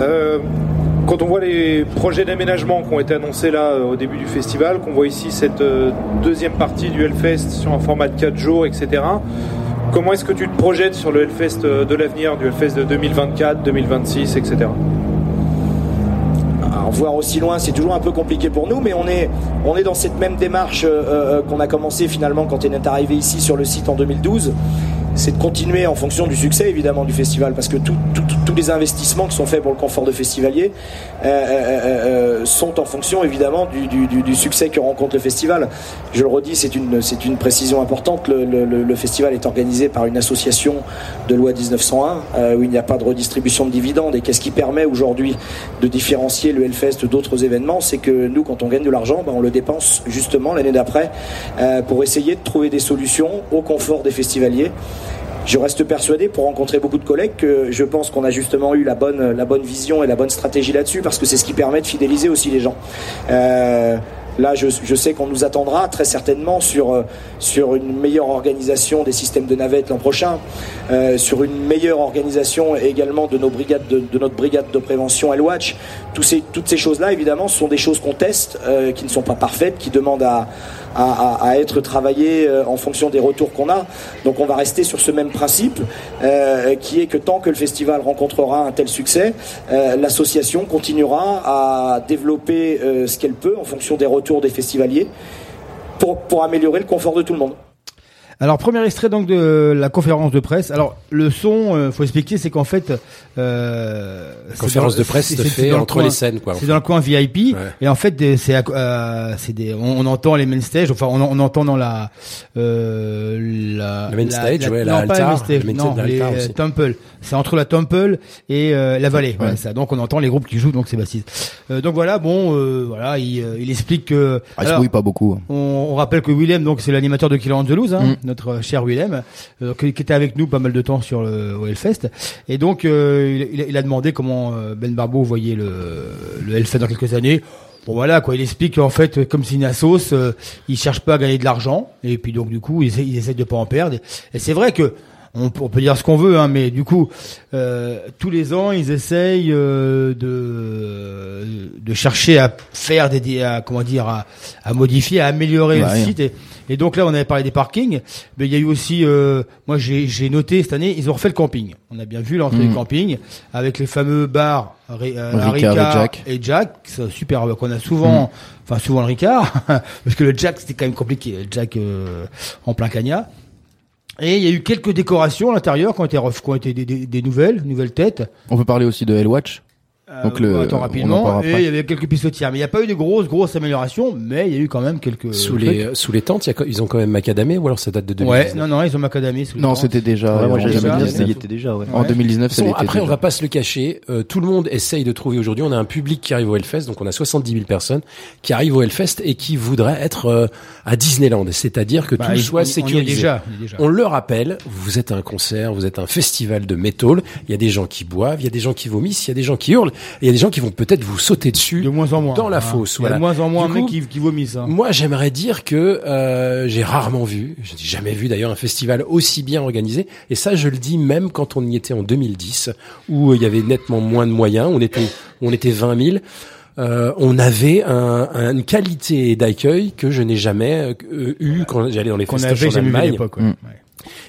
Euh, quand on voit les projets d'aménagement qui ont été annoncés là euh, au début du festival, qu'on voit ici cette euh, deuxième partie du Hellfest sur un format de 4 jours, etc. Comment est-ce que tu te projettes sur le Hellfest de l'avenir, du Hellfest de 2024, 2026, etc. Voir aussi loin, c'est toujours un peu compliqué pour nous, mais on est, on est dans cette même démarche qu'on a commencé finalement quand on est arrivé ici sur le site en 2012. C'est de continuer en fonction du succès évidemment du festival, parce que tous les investissements qui sont faits pour le confort de festivalier euh, euh, euh, sont en fonction évidemment du, succès que rencontre le festival. Je le redis, c'est une, une précision importante. Le, le- festival est organisé par une association de loi 1901 euh, où il n'y a pas de redistribution de dividendes. Et qu'est-ce qui permet aujourd'hui de différencier le Hellfest d'autres événements? C'est que nous, quand on gagne de l'argent, ben, on le dépense justement l'année d'après pour essayer de trouver des solutions au confort des festivaliers. Je reste persuadé, pour rencontrer beaucoup de collègues, que je pense qu'on a justement eu la bonne, vision et la bonne stratégie là-dessus, parce que c'est ce qui permet de fidéliser aussi les gens. Euh, Là, je, sais qu'on nous attendra très certainement sur, euh, sur une meilleure organisation des systèmes de navettes l'an prochain, euh, sur une meilleure organisation également de notre brigade de prévention L-Watch. Toutes ces choses-là, évidemment, sont des choses qu'on teste, euh, qui ne sont pas parfaites, qui demandent à, être travaillées euh, en fonction des retours qu'on a. Donc on va rester sur ce même principe, euh, qui est que tant que le festival rencontrera un tel succès, l'association continuera à développer ce qu'elle peut en fonction des retours des festivaliers pour améliorer le confort de tout le monde. Alors premier extrait donc de la conférence de presse. Alors le son, euh, faut expliquer, c'est qu'en fait, euh, conférence dans- de presse c'est- se fait entre coin- les scènes, quoi, C'est dans le coin VIP Ouais. et en fait c'est euh, c'est des, on, on entend les main stage, enfin on, on entend dans la euh, la Le main stage, ouais, la non, pas altar, les main stage, le main non, les l'altar euh, aussi. temple. C'est entre la temple et euh, la vallée. Voilà, ça. Donc on entend les groupes qui jouent donc c'est Bastille. Euh, donc voilà, bon, euh, voilà, il, il explique que. Ah, il se alors, mouille pas beaucoup. hein. on, on rappelle que Willem, donc c'est l'animateur de Killer on the Loose, hein, Mm. Notre cher Willem, euh, qui, était avec nous pas mal de temps sur le au Hellfest. Et donc euh, il, il a- demandé comment euh, Ben Barbeau voyait le, le Hellfest dans quelques années. Bon voilà quoi, il explique qu'en fait comme c'est une assos, euh, il cherche pas à gagner de l'argent et puis donc du coup il il essaie de pas en perdre. Et c'est vrai que on, peut- on peut dire ce qu'on veut, hein, mais du coup, euh, tous les ans, ils essayent euh, de de chercher à faire des, à, comment dire, à, à modifier, à améliorer le site. Et, et donc là, on avait parlé des parkings, mais il y a eu aussi, euh, moi j'ai noté cette année, ils ont refait le camping. On a bien vu l'entrée Mm. du camping avec les fameux bars Ri- Ricard et Jack. et Jack, c'est super qu'on a souvent, enfin souvent le Ricard, parce que le Jack c'était quand même compliqué, le Jack euh, en plein cagnat. Et il y a eu quelques décorations à l'intérieur qui ont été, ref- qui ont été des, des- nouvelles, nouvelles têtes. On peut parler aussi de Hellwatch. Donc le, Euh, attends on en rapidement. Et après. il y avait quelques pistotières, mais il n'y a pas eu de grosses grosses améliorations, mais il y a eu quand même quelques. Sous trucs. les, sous les tentes, il y a ils ont quand même macadamé ou alors ça date de 2019 Ouais, non non, ils ont macadamé. sous les Non, c'était déjà. Ouais, moi en j'ai jamais 2019. dit, ça y était déjà, ouais. En Ouais. 2019, ça Bon, l'était après, on va pas se le cacher. euh, tout le monde essaye de trouver aujourd'hui. On a un public qui arrive au Hellfest, donc on a 70 000 personnes qui arrivent au Hellfest et qui voudraient être euh, à Disneyland. C'est-à-dire que Bah, tout soit on y- on y est sécurisé. déjà, on y est déjà. On le rappelle, vous êtes un concert, vous êtes un festival de métal. Il y a des gens qui boivent, il y a des gens qui vomissent, il y a des gens qui hurlent, il y a des gens qui vont peut-être vous sauter dessus De moins en moins. dans la hein. fosse. Voilà. de moins en moins mecs coup, qui, qui vomissent. hein. moi, j'aimerais dire que euh, j'ai rarement vu, j'ai jamais vu d'ailleurs un festival aussi bien organisé. Et ça, je le dis même quand on y était en 2010, où euh, il y avait nettement moins de moyens. On était, on était 20 000. Euh, on avait un, un- une qualité d'accueil que je n'ai jamais euh, eu quand j'allais dans les Qu'on avait en à Allemagne. l'époque. ouais. Mm. Ouais.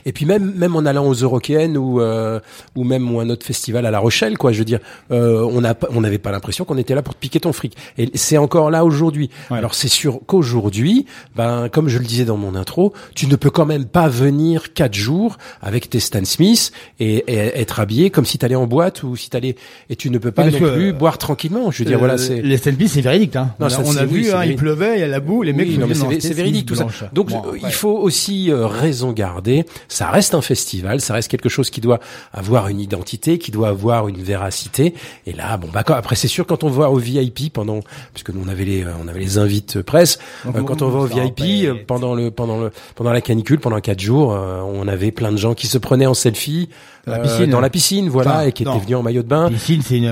Et puis même même en allant aux Eurokéennes ou euh, ou même ou un autre festival à La Rochelle, quoi. Je veux dire, euh, on n'a pas- on n'avait pas l'impression qu'on était là pour te piquer ton fric. Et c'est encore là aujourd'hui. Ouais. Alors c'est sûr qu'aujourd'hui, ben comme je le disais dans mon intro, tu ne peux quand même pas venir quatre jours avec tes Stan Smith et, et être habillé comme si t'allais en boîte ou si t'allais et tu ne peux pas non plus euh, boire tranquillement. Je veux dire, Euh, voilà, c'est les SNP, c'est véridique. Hein. Non, on a, ça, on a vu, hein, il pleuvait, il y a la boue, les mecs. Oui, c'est Stan Smith véridique tout ça. Donc il faut aussi euh, raison garder. Ça reste un festival, ça reste quelque chose qui doit avoir une identité, qui doit avoir une véracité. Et là, bon bah quand- après c'est sûr quand on va au VIP pendant, puisque nous on avait les euh, on avait les invites presse, euh, quand on va au VIP euh, pendant le pendant le pendant la canicule pendant quatre jours, euh, on avait plein de gens qui se prenaient en selfie Dans la piscine. dans la piscine, voilà, Enfin, et qui étaient venus en maillot de bain. Piscine, c'est une,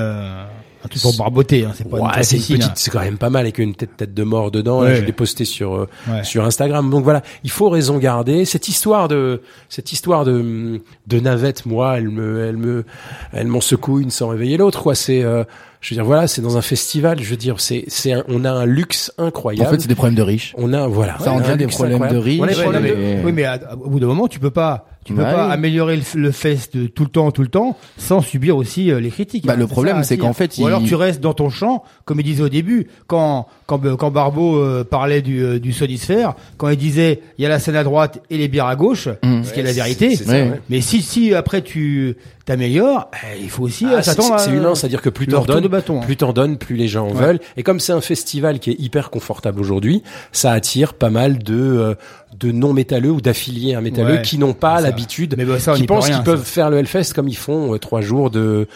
Un truc pour barboter, hein, c'est pas Ouais, c'est petite, hein. c'est quand même pas mal avec une tête, tête de mort dedans. Là, Ouais. je l'ai posté sur euh, Ouais. sur Instagram. Donc voilà, il faut raison garder. Cette histoire de cette histoire de de navette, moi, elle me elle me elle m'en secoue une sans réveiller l'autre. Quoi, c'est euh, je veux dire voilà, c'est dans un festival. Je veux dire, c'est c'est un- on a un luxe incroyable. En fait, c'est des problèmes de riches. on a voilà. Ça en on a des problèmes de riches. Ouais, problèmes de- mais- Oui, mais à- au bout d'un moment, tu peux pas, tu peux Ouais. pas améliorer le, le fest tout le temps, tout le temps, sans subir aussi euh, les critiques. Bah, hein. le problème, c'est qu'en fait, ou il- alors tu restes dans ton champ, comme il disait au début, quand quand quand Barbeau euh, parlait du euh, du Sonisphère, quand il disait il y a la scène à droite et les bières à gauche, Mhm. ce qui est la vérité. ça, Ouais. Mais si si après tu t'améliores, eh, il faut aussi Ah, euh, c'est s'attendre. c'est à- humain, c'est-à-dire que plus le t'en donnes, bâton, hein. plus t'en donnes, plus les gens en Ouais. veulent. Et comme c'est un festival qui est hyper confortable aujourd'hui, ça attire pas mal de euh, de non métalleux ou d'affiliés à métalleux Ouais. qui n'ont pas l'habitude, Mais bah, ça, on qui pensent rien, qu'ils ça. peuvent faire le Hellfest comme ils font euh, trois jours de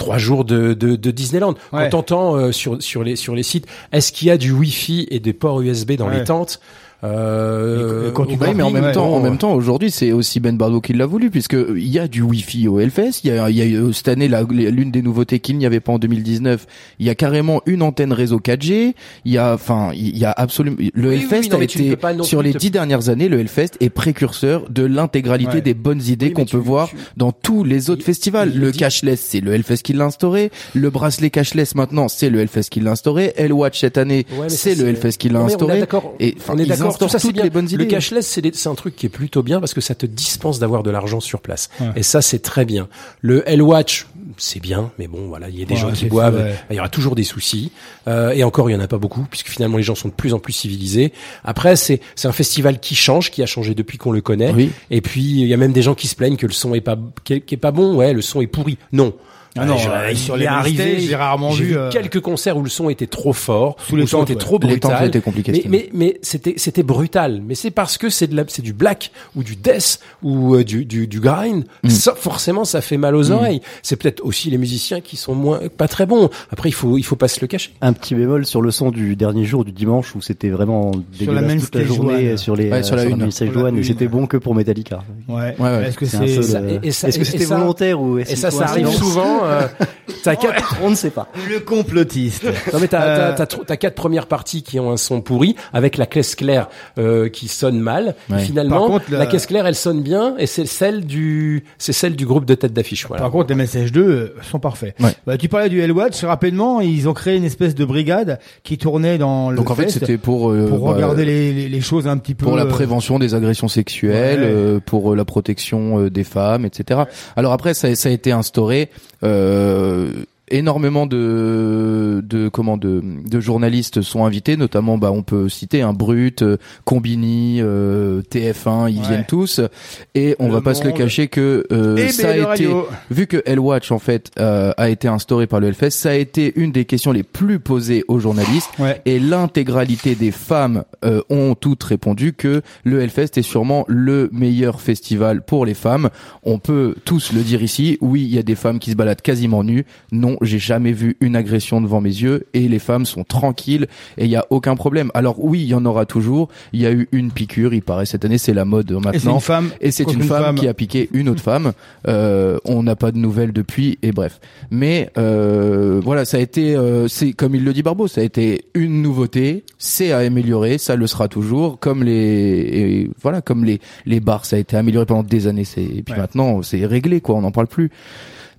trois jours de, de, de Disneyland. Ouais. Quand t'entends euh, sur sur les sur les sites, est-ce qu'il y a du Wi-Fi et des ports USB dans Ouais. les tentes? Euh, quand tu mais en même temps, en même temps, aujourd'hui, c'est aussi Ben Bardo qui l'a voulu, puisque il y a du Wi-Fi au Hellfest. Il y a, il y a cette année l'une des nouveautés qu'il n'y avait pas en 2019. Il y a carrément une antenne réseau 4G. Il y a, enfin, il y a absolument. Le Oui, Hellfest oui, non, a été sur les te- dix dernières années, le Hellfest est précurseur de l'intégralité Ouais. des bonnes idées Oui, qu'on peut voir tu- dans tous les autres Il- festivals. Le dit- cashless, c'est le Hellfest qui l'a instauré. Le bracelet cashless maintenant, c'est le Hellfest qui l'a instauré. Hellwatch cette année, Ouais, c'est le Hellfest qui l'a instauré. d'accord. Et enfin, on est ils d'accord. Tout ça, c'est les bonnes idées. Le cashless, c'est un truc qui est plutôt bien parce que ça te dispense d'avoir de l'argent sur place. Ouais. Et ça, c'est très bien. Le L-Watch, c'est bien, mais bon, voilà, il y a des Ouais, gens qui boivent. ouais. Il y aura toujours des soucis. Euh, et encore, il y en a pas beaucoup puisque finalement, les gens sont de plus en plus civilisés. Après, c'est c'est un festival qui change, qui a changé depuis qu'on le connaît. Oui. Et puis, il y a même des gens qui se plaignent que le son est pas qui est, qui est pas bon. Ouais, le son est pourri. Non. Ah non, je- euh, il sur est les arrivé. j'ai rarement j'ai vu, euh, quelques concerts où le son était trop fort, Sous où le son était ouais. trop brutal. étaient compliquées, Mais, c'était mais, mais c'était c'était brutal. Mais c'est parce que c'est de la c'est du black ou du death ou euh, du du, du grind. Mm. Ça forcément ça fait mal aux oreilles. C'est peut-être aussi les musiciens qui sont moins pas très bons. Après il faut il faut pas se le cacher. Un petit bémol sur le son du dernier jour du dimanche où c'était vraiment dégueulasse main toute la journée sur les Ouais, euh, sur la une. Sur la une. c'était bon que pour Metallica. Ouais. Ouais, ouais. Est-ce que C'est Est-ce que c'était volontaire ou est-ce ça arrive souvent. Euh, t'as quatre On ne sait pas. le complotiste Non mais t'as Euh, t'as- t'as tr- t'as quatre premières parties qui ont un son pourri avec la caisse claire euh, qui sonne mal. Ouais. finalement, contre, la... la- caisse claire elle sonne bien et c'est celle du c'est celle du groupe de tête d'affiche. Voilà. Par contre, les messages 2 euh, sont parfaits. Ouais. Bah, tu parlais du Hellwatch, rapidement, ils ont créé une espèce de brigade qui tournait dans le Donc en fait, c'était pour euh, pour bah, regarder les, les, les choses un petit peu pour la prévention des agressions sexuelles, Ouais. euh, pour la protection des femmes, etc. Alors après, ça, ça a été instauré. Euh, euh, énormément de de comment de, de journalistes sont invités notamment bah on peut citer un brut euh, Combini euh, TF1 ils Ouais. viennent tous et on Le va pas se le cacher que euh, ça a été Radio. vu que Hellwatch en fait euh, a été instauré par le Hellfest ça a été une des questions les plus posées aux journalistes Ouais. et l'intégralité des femmes euh, ont toutes répondu que le Hellfest est sûrement le meilleur festival pour les femmes. On peut tous le dire ici. Oui, il y a des femmes qui se baladent quasiment nues. Non, j'ai jamais vu une agression devant mes yeux et les femmes sont tranquilles et il y a aucun problème. Alors oui, il y en aura toujours. Il y a eu une piqûre, il paraît cette année, c'est la mode Et c'est maintenant. une femme. Et c'est une femme, qui a piqué une autre femme. Euh, on n'a pas de nouvelles depuis et bref. Mais euh, voilà, ça a été, euh, c'est comme il le dit Barbeau, ça a été une nouveauté. C'est à améliorer, ça le sera toujours. Comme les, et voilà, comme les les bars, ça a été amélioré pendant des années. C'est et puis Ouais. maintenant c'est réglé quoi, on n'en parle plus.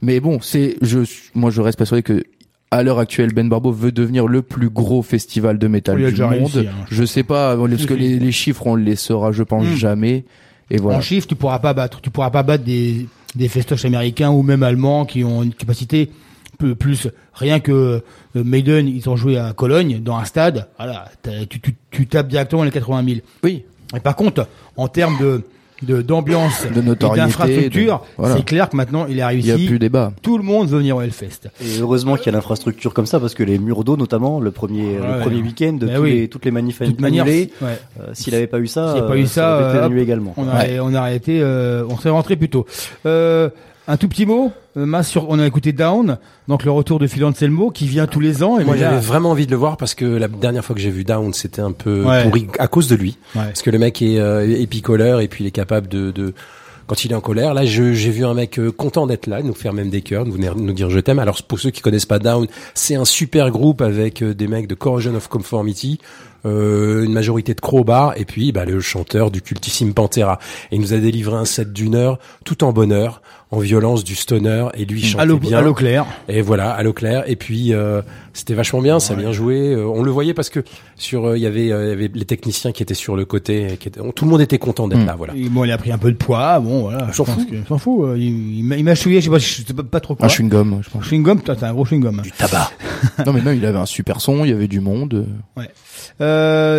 Mais bon, c'est je, moi je reste persuadé que à l'heure actuelle, Ben Barbeau veut devenir le plus gros festival de métal du monde. réussi, hein, je je sais pas, parce que les, les chiffres on les saura, je pense Mm. jamais. Et voilà. En chiffres, tu pourras pas battre. Tu pourras pas battre des, des festoches américains ou même allemands qui ont une capacité peu plus. Rien que euh, Maiden, ils ont joué à Cologne dans un stade. Voilà, tu, tu, tu tapes directement les 80 000. Oui. Et par contre, en termes de de- d'ambiance De notoriété, d'infrastructure, de- voilà. c'est clair que maintenant il a Il y a réussi. plus débat. Tout le monde veut venir au Hellfest. Et heureusement qu'il y a l'infrastructure comme ça parce que les murs d'eau notamment le premier Ouais. le premier week-end Bah tous oui. les, toutes les manifs De toute manière, ouais. euh, s'il avait pas eu ça, S'il n'y a pas eu euh, ça, aurait été euh, annulé hop, également. On a, on a arrêté, euh, on serait rentré plus tôt. Un tout petit mot, euh, Mas, sur, on a écouté Down, donc le retour de Phil Anselmo qui vient tous les ans. Et Moi j'avais vraiment envie de le voir parce que la dernière fois que j'ai vu Down c'était un peu Ouais. pourri à cause de lui. Ouais. Parce que le mec est, euh, est picoleur et puis il est capable de, de quand il est en colère. Là, j'ai vu un mec euh, content d'être là, nous faire même des cœurs, nous nous dire je t'aime. Alors pour ceux qui connaissent pas Down, c'est un super groupe avec euh, des mecs de Corrosion of Conformity. Euh, une majorité de crowbar et puis bah, le chanteur du cultissime Pantera et il nous a délivré un set d'une heure tout en bonheur en violence du stoner et lui chantait À l'eau bien à l'eau claire. et voilà, à l'eau claire. Et puis euh, c'était vachement bien, ça a bien joué. Euh, on le voyait parce que sur euh, il y avait euh, il y avait les techniciens qui étaient sur le côté, qui étaient- tout le monde était content d'être Mm. là. Voilà. Et bon, il a pris un peu de poids, bon, voilà. On s'en fout. que- S'en fout. Il, il m'a- il m'a chouillé, je sais pas, je sais pas, pas trop quoi. Un chewing-gum, je pense. Chewing-gum, putain, t'as un gros chewing-gum. Du tabac. non, mais même, il avait un super son, il y avait du monde. Euh,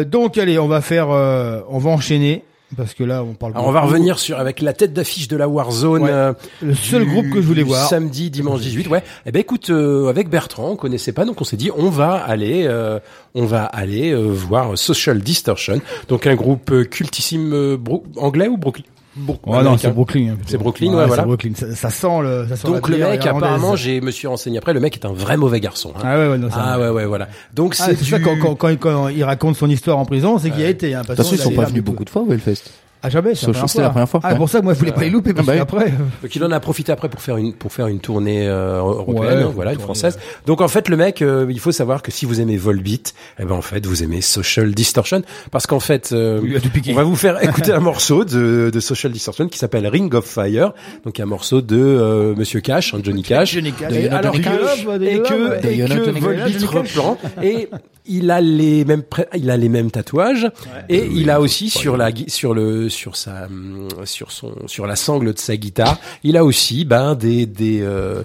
donc, allez, on va faire, euh, on va enchaîner. Parce que là, on parle. Alors, on va revenir sur avec la tête d'affiche de la Warzone. Ouais. euh, Le seul du- groupe que je voulais voir. Samedi, dimanche 18. Ouais. Eh ben écoute, euh, avec Bertrand, on connaissait pas, donc on s'est dit on va aller, euh, on va aller euh, voir Social Distortion, donc un groupe euh, cultissime euh, anglais ou Brooklyn. Bro- Oh non, c'est Brooklyn. hein. C'est Brooklyn, ouais, voilà. c'est Brooklyn. Ça, ça sent le, ça sent Donc la le mec, irlandaise. apparemment, j'ai me suis renseigné après, le mec est un vrai mauvais garçon. hein. Ah ouais, ouais, non, ça. Ah ouais, ouais, voilà. Donc Ah, c'est c'est ça du- quand, quand, quand, quand il raconte son histoire en prison, c'est qu'il y a été. Hein, De toute façon, ils sont pas venus beaucoup de fois au Hellfest. Ah jamais, c'était la première fois. Ah, pour ça que moi, je voulais pas les louper parce Ah bah qu'après. Donc il en a profité après pour faire une pour faire une tournée euh, européenne, Ouais, hein, voilà, une tournée, française. Donc en fait le mec, euh, il faut savoir que si vous aimez Volbeat, eh ben en fait vous aimez Social Distortion. Parce qu'en fait euh, on va vous faire écouter un morceau de, de Social Distortion qui s'appelle Ring of Fire, donc un morceau de euh, Monsieur Cash, hein, Johnny Cash. Johnny Cash. Et De alors Johnny Cash, et que, et que Volbeat reprend et il a les mêmes il a les mêmes tatouages. Et il a aussi sur la sur le sur sa sur son sur la sangle de sa guitare. Il a aussi ben des des euh,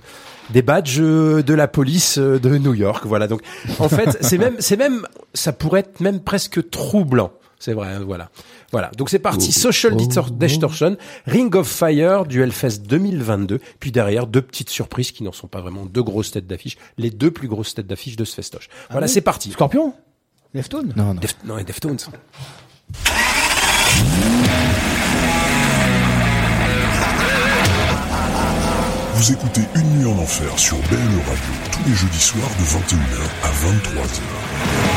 des badges de la police de New York. Voilà. Donc en fait c'est même c'est même ça pourrait être même presque troublant. C'est vrai hein, voilà. Voilà. Donc c'est parti. Social Distor- Distortion Ring of Fire du Hellfest 2022 puis derrière deux petites surprises qui n'en sont pas vraiment deux grosses têtes d'affiche. Les deux plus grosses têtes d'affiche de ce festoche. Voilà oui. c'est parti. Scorpion? Leftone Non, non. Def- non, et Deftones. Vous écoutez Une nuit en enfer sur BLE Radio tous les jeudis soirs de 21h à 23h.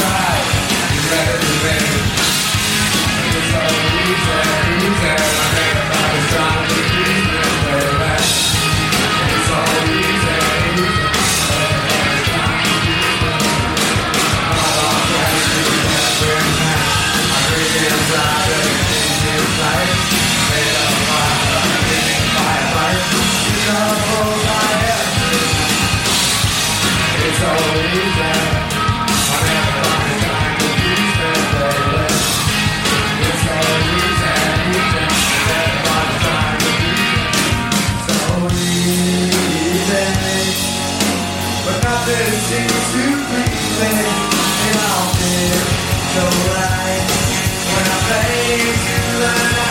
You better red. Une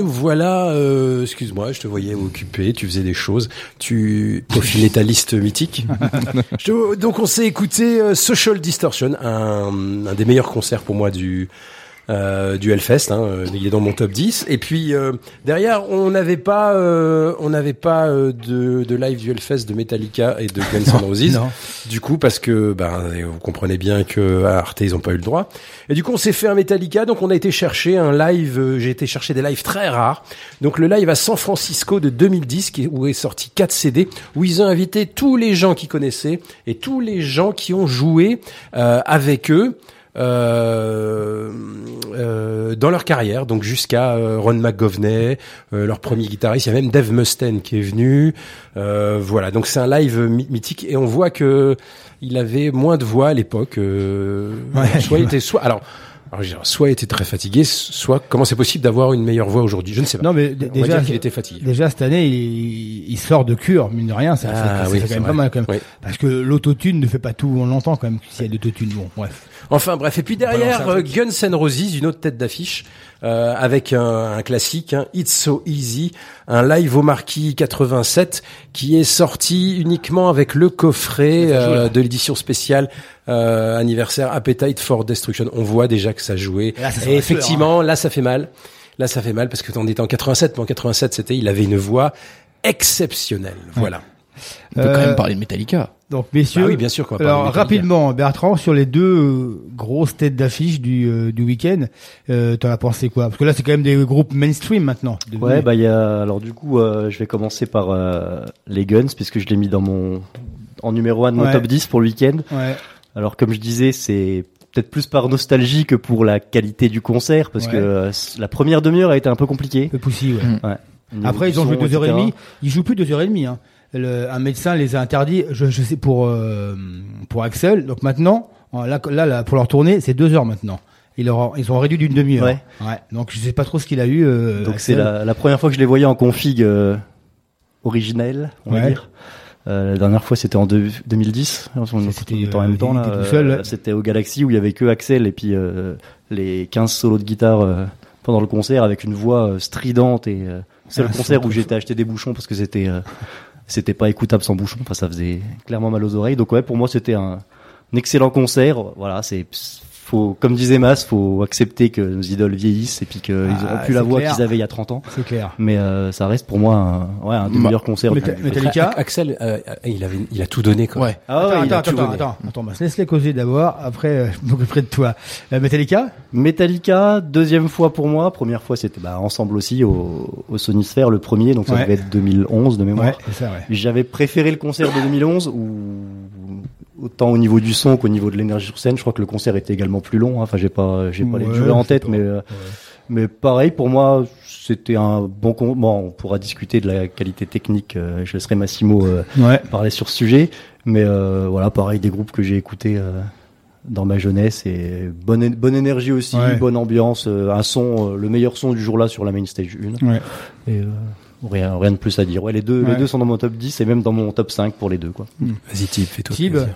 nous voilà. euh, Excuse-moi, je te voyais occupé. Tu faisais des choses. Tu peaufinais ta liste mythique. Te- Donc, on s'est écouté euh, Social Distortion, un, un des meilleurs concerts pour moi du euh, du Hellfest. Hein, euh, il est dans mon top 10. Et puis euh, derrière, on n'avait pas, euh, on n'avait pas euh, de, de live du Hellfest de Metallica et de Guns N' Roses. Du coup, parce que ben, vous comprenez bien que à Arte ils ont pas eu le droit. Et du coup, on s'est fait un Metallica. Donc, on a été chercher un live. euh, J'ai été chercher des lives très rares. Donc, le live à San Francisco de 2010, qui, est- où est sorti 4 CD, où ils ont invité tous les gens qu'ils connaissaient et tous les gens qui ont joué euh, avec eux. Euh, euh, dans leur carrière, donc jusqu'à euh, Ron McGovney, euh, leur premier guitariste, il y a même Dave Mustaine qui est venu. Euh, voilà, donc c'est un live my- mythique et on voit que il avait moins de voix à l'époque. euh, Ouais. soit il était soit alors. alors, je dire, soit il était très fatigué, soit comment c'est possible d'avoir une meilleure voix aujourd'hui? Je ne sais pas. Non, mais On d- va déjà, dire qu'il était fatigué. Déjà cette année, il, il sort de cure, mine de rien, ça, Ah ça- oui, quand même vrai. pas mal quand même. Oui. Parce que l'autotune ne fait pas tout, on l'entend quand même s'il y a de l'autotune. Bon, bref. Enfin bref, et puis derrière euh. Guns N' Roses, une autre tête d'affiche euh, avec un, un classique, hein, It's So Easy, un live au Marquis 87 qui est sorti uniquement avec le coffret euh, de l'édition spéciale euh, anniversaire Appetite for Destruction. On voit déjà que ça jouait. Et là, ça Et sent la effectivement, là ça fait mal. Là ça fait mal parce que on était en 87, mais en 87 c'était, il avait une voix exceptionnelle. Voilà. On peut quand Euh, même parler de Metallica. Donc, messieurs, Bah oui, bien sûr qu'on va de alors rapidement, Bertrand, sur les deux euh, grosses têtes d'affiche du, euh, du week-end, euh, t'en as pensé quoi? Parce que là, c'est quand même des groupes mainstream maintenant. devenus. Ouais, bah il y a. Alors du coup, euh, je vais commencer par euh, les Guns puisque je l'ai mis dans mon en numéro 1 de mon Ouais. top 10 pour le week-end. Ouais. Alors comme je disais, c'est peut-être plus par nostalgie que pour la qualité du concert parce Ouais. que euh, la première demi-heure a été un peu compliquée. Un peu poussy, ouais. Après, ils ont joué deux heures et etc. demie. Ils jouent plus deux heures et demie. Hein. Le- un médecin les a interdits. Je, je sais pour euh, pour Axel. Donc maintenant, en- là, là, là, pour leur tournée, c'est deux heures maintenant. Ils, leur ont- ils ont réduit d'une demi-heure. Ouais. Donc je sais pas trop ce qu'il a eu. euh, Donc c'est la, la première fois que je les voyais en config euh, originelle, on va Ouais. dire. Euh, la dernière fois c'était en deux- 2010, on C'était, était en euh, même temps là. euh, ouais. C'était au Galaxy où il y avait que Axel et puis euh, les 15 solos de guitare euh, pendant le concert avec une voix stridente et euh, c'est Ah, le concert où j'étais acheté des bouchons parce que c'était euh, c'était pas écoutable sans bouchons, enfin ça faisait clairement mal aux oreilles. Donc ouais, pour moi c'était un, un excellent concert. Voilà, c'est faut comme disait Mas, faut accepter que nos idoles vieillissent et puis qu'ils Ah, auront plus la voix qu'ils avaient il y a 30 ans. C'est clair. Mais euh, ça reste pour moi un, ouais, un des meilleurs concerts. Meta- du- Metallica. Axel, euh, il avait, il a tout donné quoi. Ouais. Ah ouais, attends, il a attends, tout attends, donné. attends, attends, bah, laisse-les causer d'abord. Après, euh, je m'occuperai de toi. Euh, Metallica? Metallica, deuxième fois pour moi. Première fois, c'était bah, ensemble aussi au, au Sony Sphere, le premier, donc ça Ouais. devait être 2011 de mémoire. Ouais, c'est ça, ouais. J'avais préféré le concert de 2011 où autant au niveau du son qu'au niveau de l'énergie sur scène, je crois que le concert était également plus long. hein. Enfin, j'ai pas, j'ai pas les durées en tête, pas. mais euh, mais pareil pour moi, c'était un bon. Con... Bon, on pourra discuter de la qualité technique. euh, je laisserai Massimo euh, Ouais. parler sur ce sujet, mais euh, voilà, pareil des groupes que j'ai écoutés. euh, dans ma jeunesse et bonne bonne énergie aussi, Ouais. bonne ambiance, euh, un son, euh, le meilleur son du jour-là sur la main stage 1. Ouais. Et euh, rien, rien de plus à dire. Ouais, les deux, Ouais. les deux sont dans mon top 10 et même dans mon top 5 pour les deux, quoi. Vas-y, Tib, fais-toi Tib. plaisir.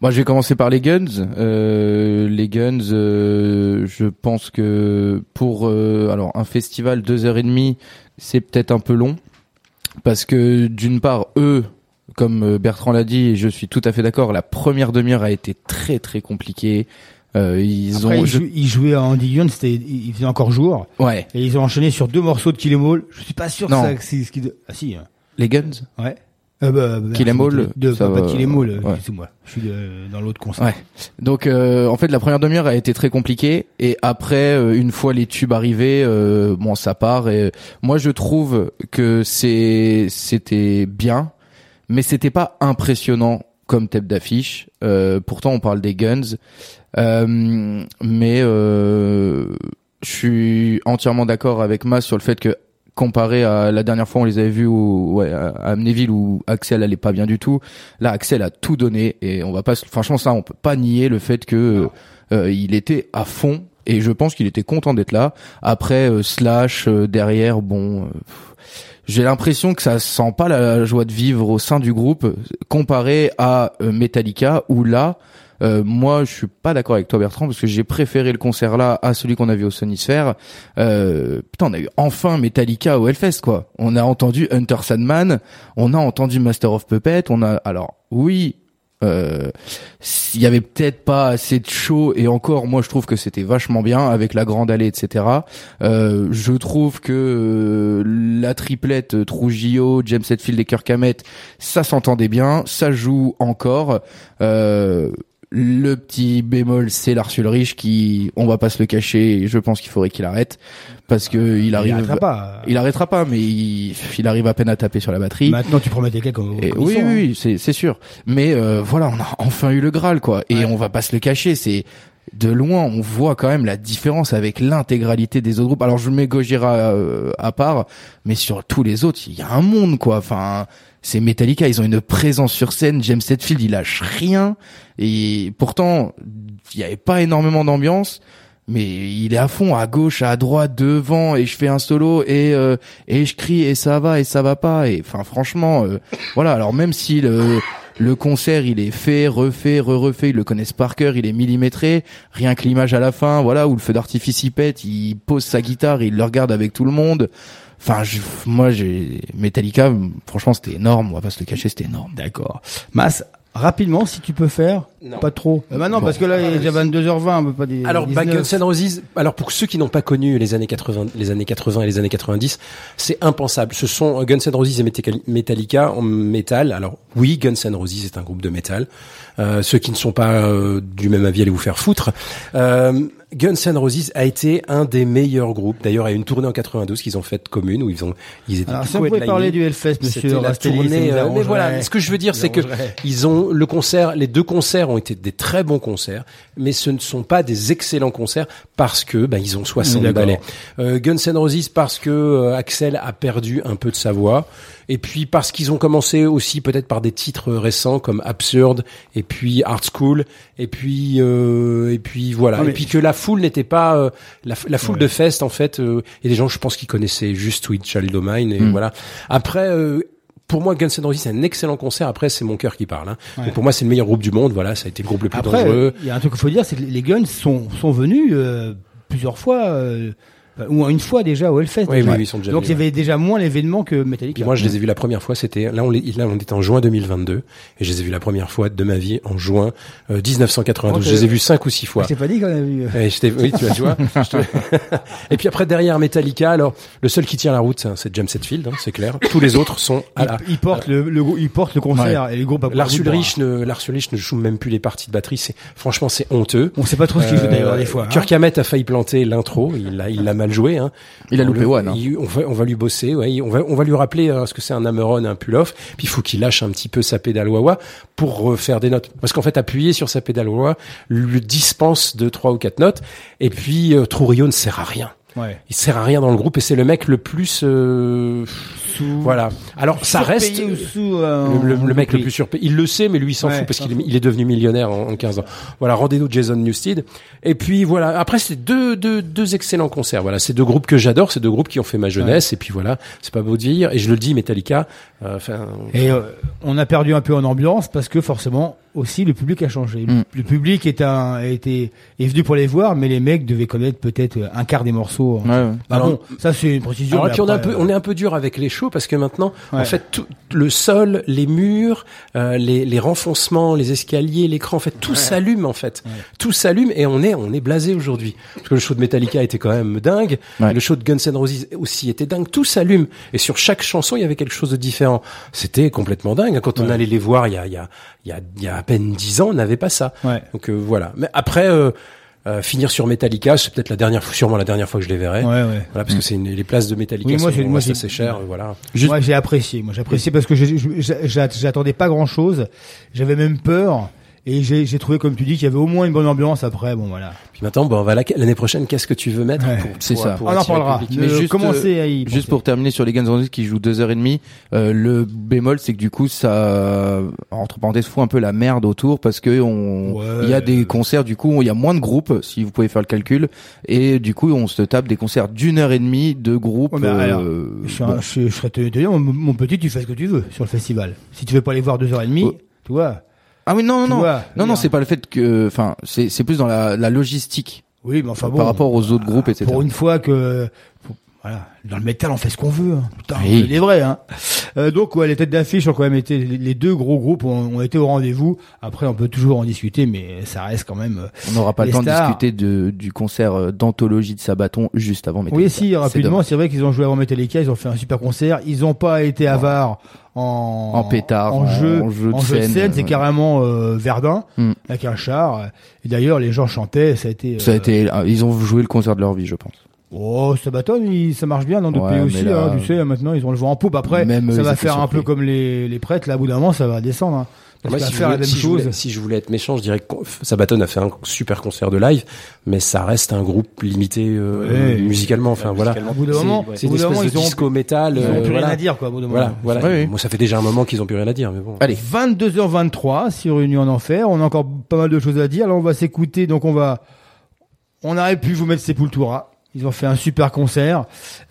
Moi, je vais commencer par les Guns. Euh, les Guns, euh, je pense que pour euh, alors un festival deux heures et demie, c'est peut-être un peu long parce que d'une part, eux, comme euh, Bertrand l'a dit, et je suis tout à fait d'accord, la première demi-heure a été très très compliquée. Euh, ils Après, ont, ils, jou- ils jouaient à Andy Young, c'était, il faisait encore jour. ouais, Et ils ont enchaîné sur deux morceaux de Kill Em All. Je suis pas sûr Non. que ça, que c'est ce qui, ah si, hein. les Guns? ouais. Euh, bah, bah, Kill de, ça pas, pas va, Kill Em All, euh, ouais. excuse-moi. Je suis de- dans l'autre concert. Ouais. Donc euh, en fait la première demi-heure a été très compliquée et après euh, une fois les tubes arrivés euh, bon ça part et moi je trouve que c'est c'était bien mais c'était pas impressionnant comme tête d'affiche Euh, pourtant on parle des Guns Euh, mais euh, je suis entièrement d'accord avec Mas sur le fait que comparé à la dernière fois on les avait vus au, ouais, à Amnéville où Axel allait pas bien du tout. Là Axel a tout donné et on va pas franchement ça on peut pas nier le fait que euh, il était à fond et je pense qu'il était content d'être là. Après euh, slash euh, derrière bon euh, j'ai l'impression que ça sent pas la joie de vivre au sein du groupe comparé à Metallica où là euh, moi, je suis pas d'accord avec toi, Bertrand, parce que j'ai préféré le concert là à celui qu'on a vu au Sony Sphere. Euh, putain, on a eu enfin Metallica au Hellfest, quoi. On a entendu Hunter Sandman, on a entendu Master of Puppet, on a, alors, oui, euh, s'il y avait peut-être pas assez de show et encore moi je trouve que c'était vachement bien avec la grande allée etc euh, je trouve que euh, la triplette euh, Trujillo James Hetfield et Kirk ça s'entendait bien ça joue encore euh, le petit bémol, c'est Lars Ulrich qui, on va pas se le cacher, je pense qu'il faudrait qu'il arrête parce que il arrive, arrêtera pas. il arrêtera pas, mais il, il arrive à peine à taper sur la batterie. Maintenant, tu quelqu'un comme, Et comme oui, sont, oui, hein. oui, c'est c'est sûr. Mais euh, voilà, on a enfin eu le Graal, quoi. Et on va pas se le cacher, c'est de loin, on voit quand même la différence avec l'intégralité des autres groupes. Alors je mets Gojira euh, à part, mais sur tous les autres, il y a un monde, quoi. Enfin, c'est Metallica, ils ont une présence sur scène. James Hetfield, il lâche rien. Et pourtant, il y avait pas énormément d'ambiance. Mais il est à fond, à gauche, à droite, devant, et je fais un solo et euh, et je crie et ça va et ça va pas. Et enfin, franchement, euh, voilà. Alors même si le le concert, il est fait, refait, re-refait, ils le connaissent par cœur, il est millimétré, rien que l'image à la fin, voilà, où le feu d'artifice il pète, il pose sa guitare, il le regarde avec tout le monde. Enfin, je- moi, j'ai Metallica, franchement, c'était énorme. On va pas se le cacher, c'était énorme. D'accord. Mas, rapidement, si tu peux faire. Pas trop. Euh, bah non, Bon. parce que là, il est déjà 22h20, on peut pas dire. Alors, bah, Guns N' Roses, alors pour ceux qui n'ont pas connu les années 80, les années 80 et les années 90, c'est impensable. Ce sont euh, Guns N' Roses et Metalli- Metallica en métal. Alors oui, Guns N' Roses est un groupe de métal. Euh, ceux qui ne sont pas euh, du même avis, allez vous faire foutre. Guns N' Roses a été un des meilleurs groupes. D'ailleurs, il y a eu une tournée en 92 qu'ils ont faite commune où ils ont ils étaient Alors, si on pouvait parler du Hellfest, monsieur la tournée. euh, mais voilà, ce que je veux dire, c'est que ils ont le concert, les deux concerts ont été des très bons concerts, mais ce ne sont pas des excellents concerts parce que ben ils ont 60 D'accord. ballets. Euh, Guns N' Roses parce que euh, Axel a perdu un peu de sa voix et puis parce qu'ils ont commencé aussi peut-être par des titres récents comme Absurd et puis Art School et puis euh, et puis voilà et puis que la foule n'était pas euh, la, la foule Ouais. de Fest en fait euh, a des gens je pense qui connaissaient juste Sweet Child O' Mine et Mm. voilà après euh, pour moi, Guns N' Roses, c'est un excellent concert. Après, c'est mon cœur qui parle. Hein. Ouais. Donc, pour moi, c'est le meilleur groupe du monde. Voilà, ça a été le groupe le plus Après, dangereux. il y a un truc qu'il faut dire, c'est que les Guns sont, sont venus euh, plusieurs fois, euh, ou une fois déjà au Hellfest. Oui, oui, oui, ils sont déjà Donc venus, il y avait déjà moins l'événement que Metallica. Puis moi, je les ai vus la première fois. C'était là, on les, là, on était en juin 2022, et je les ai vus la première fois de ma vie en juin euh, 1992. Oh, je les ai vus cinq ou six fois. T'ai pas dit qu'on a vu. Et je t'ai- oui, tu vois, tu vois. te- et puis après, derrière Metallica, alors le seul qui tient la route, c'est- c'est James Hetfield, hein, c'est clair. Tous les autres sont à la. Il porte le, le, il porte le concert et les groupes. à bout de Lars. Ulrich ne, Lars Ulrich ne joue même plus les parties de batterie. C'est franchement, c'est honteux. On sait pas trop ce qu'il joue d'ailleurs des fois. hein. Kirk Hammett a failli planter l'intro. Il l'a, il l'a mal joué. Hein. Il a On loupé le- One, hein. il- on, va, on va lui bosser. Ouais, on va, on va lui rappeler euh, ce que c'est un hammer-on, un pull-off. Puis il faut qu'il lâche un petit peu sa pédale wah pour refaire des notes. Parce qu'en fait, appuyer sur sa pédale wah lui dispense de trois ou quatre notes. Et puis euh, Trujillo ne sert à rien. Ouais. Il sert à rien dans le groupe et c'est le mec le plus euh, voilà. Alors ça reste sous, euh, le, le- le mec le plus surpayé. Il le sait, mais lui il s'en Ouais, fout parce qu'il est, il est devenu millionnaire en, en 15 ans. Voilà, rendez-nous Jason Newsted. Et puis voilà. Après c'est deux, deux, deux excellents concerts. Voilà, c'est deux groupes que j'adore, c'est deux groupes qui ont fait ma jeunesse. Et puis voilà, c'est pas beau de vieillir. Et je le dis, Metallica. euh, Enfin, Et euh, on a perdu un peu en ambiance parce que forcément aussi le public a changé. Mm. Le public est un été est venu pour les voir, mais les mecs devaient connaître peut-être un quart des morceaux. Bah Alors- bon, ça c'est une précision. Alors puis on est un après, peu, on est un peu dur avec les shows parce que maintenant, en Ouais. fait, tout le sol, les murs, euh, les, les renfoncements, les escaliers, l'écran, en fait, tout s'allume en fait, tout s'allume et on est, on est blasé aujourd'hui. Parce que le show de Metallica était quand même dingue, le show de Guns N' Roses aussi était dingue, tout s'allume et sur chaque chanson il y avait quelque chose de différent. C'était complètement dingue. Quand on Ouais. allait les voir il y a, il y a, il y a, il y a à peine dix ans, on n'avait pas ça. Ouais. Donc euh, voilà. Mais après. euh, euh, finir sur Metallica, c'est peut-être la dernière, fois- sûrement la dernière fois que je les verrai. Ouais, ouais. Voilà, parce que c'est une- les places de Metallica Oui, moi, sont moi, assez chères, euh, voilà. Moi j'ai apprécié. Moi j'ai apprécié parce que j'attendais pas grand chose. J'avais même peur. Et j'ai j'ai trouvé, comme tu dis, qu'il y avait au moins une bonne ambiance après. Bon voilà. Puis maintenant, bon, on va la- l'année prochaine, qu'est-ce que tu veux mettre pour- C'est pour- ça. pour On en parlera. Mais juste, euh, à y juste pour terminer sur les Guns N' Roses qui jouent deux heures et demie, euh, le bémol c'est que du coup ça entre parenthèses fout un peu la merde autour parce que on Ouais. il y a des concerts du coup il y a moins de groupes si vous pouvez faire le calcul et du coup on se tape des concerts d'une heure et demie de groupes. Ouais, mais alors, euh, je, bon. je, je serais tenu de dire, mon, mon petit, tu fais ce que tu veux sur le festival. Si tu veux pas aller voir deux heures et demie, tu vois. Ah oui non Tu non vois, non non c'est pas le fait que enfin c'est c'est plus dans la, la logistique. Oui, mais enfin bon. par rapport aux autres groupes etc. Pour une fois que, voilà, dans le métal, on fait ce qu'on veut. Hein. Putain, Oui. c'est vrai. Hein. Euh, donc, ouais, les têtes d'affiche ont quand même été, les deux gros groupes ont, ont été au rendez-vous. Après, on peut toujours en discuter, mais ça reste quand même. euh, On n'aura pas le temps de discuter de, du concert euh, d'anthologie de Sabaton juste avant Metallica. Oui, si, rapidement, c'est vrai qu'ils ont joué avant Metallica, ils ont fait un super concert. Ils ont pas été avares en, En pétard, en en- jeu, en jeu de scène, scène. C'est carrément euh, Verdun Mm. avec un char. Et d'ailleurs, les gens chantaient. Ça a été. Ça a euh, été, euh, ils ont joué le concert de leur vie, je pense. Oh, Sabaton, il- ça marche bien dans d'autres Ouais, pays aussi. là- hein, tu sais, maintenant ils ont le vent en poupe. Après, Même ça va faire un peu comme les, les prêtres. Là, au bout d'un moment, ça va descendre. Hein. Parce Moi, qu'à si, je faire la voulais, même si je chose. voulais- si je voulais être méchant, je dirais que Sabaton a fait un super concert de live, mais ça reste un groupe limité euh, Ouais. musicalement. Enfin voilà. Au bout d'un moment, c'est au une espèce moment, de ils ont- disco métal. ils ont euh, plus rien à dire, quoi, au bout d'un Voilà, moment. voilà. Oui, oui. Moi, ça fait déjà un moment qu'ils ont plus rien à dire, mais bon. Allez. 22h23 sur Union en Enfer. On a encore pas mal de choses à dire. Là, on va s'écouter. Donc, on va. On aurait pu vous mettre Sepultura. Ils ont fait un super concert.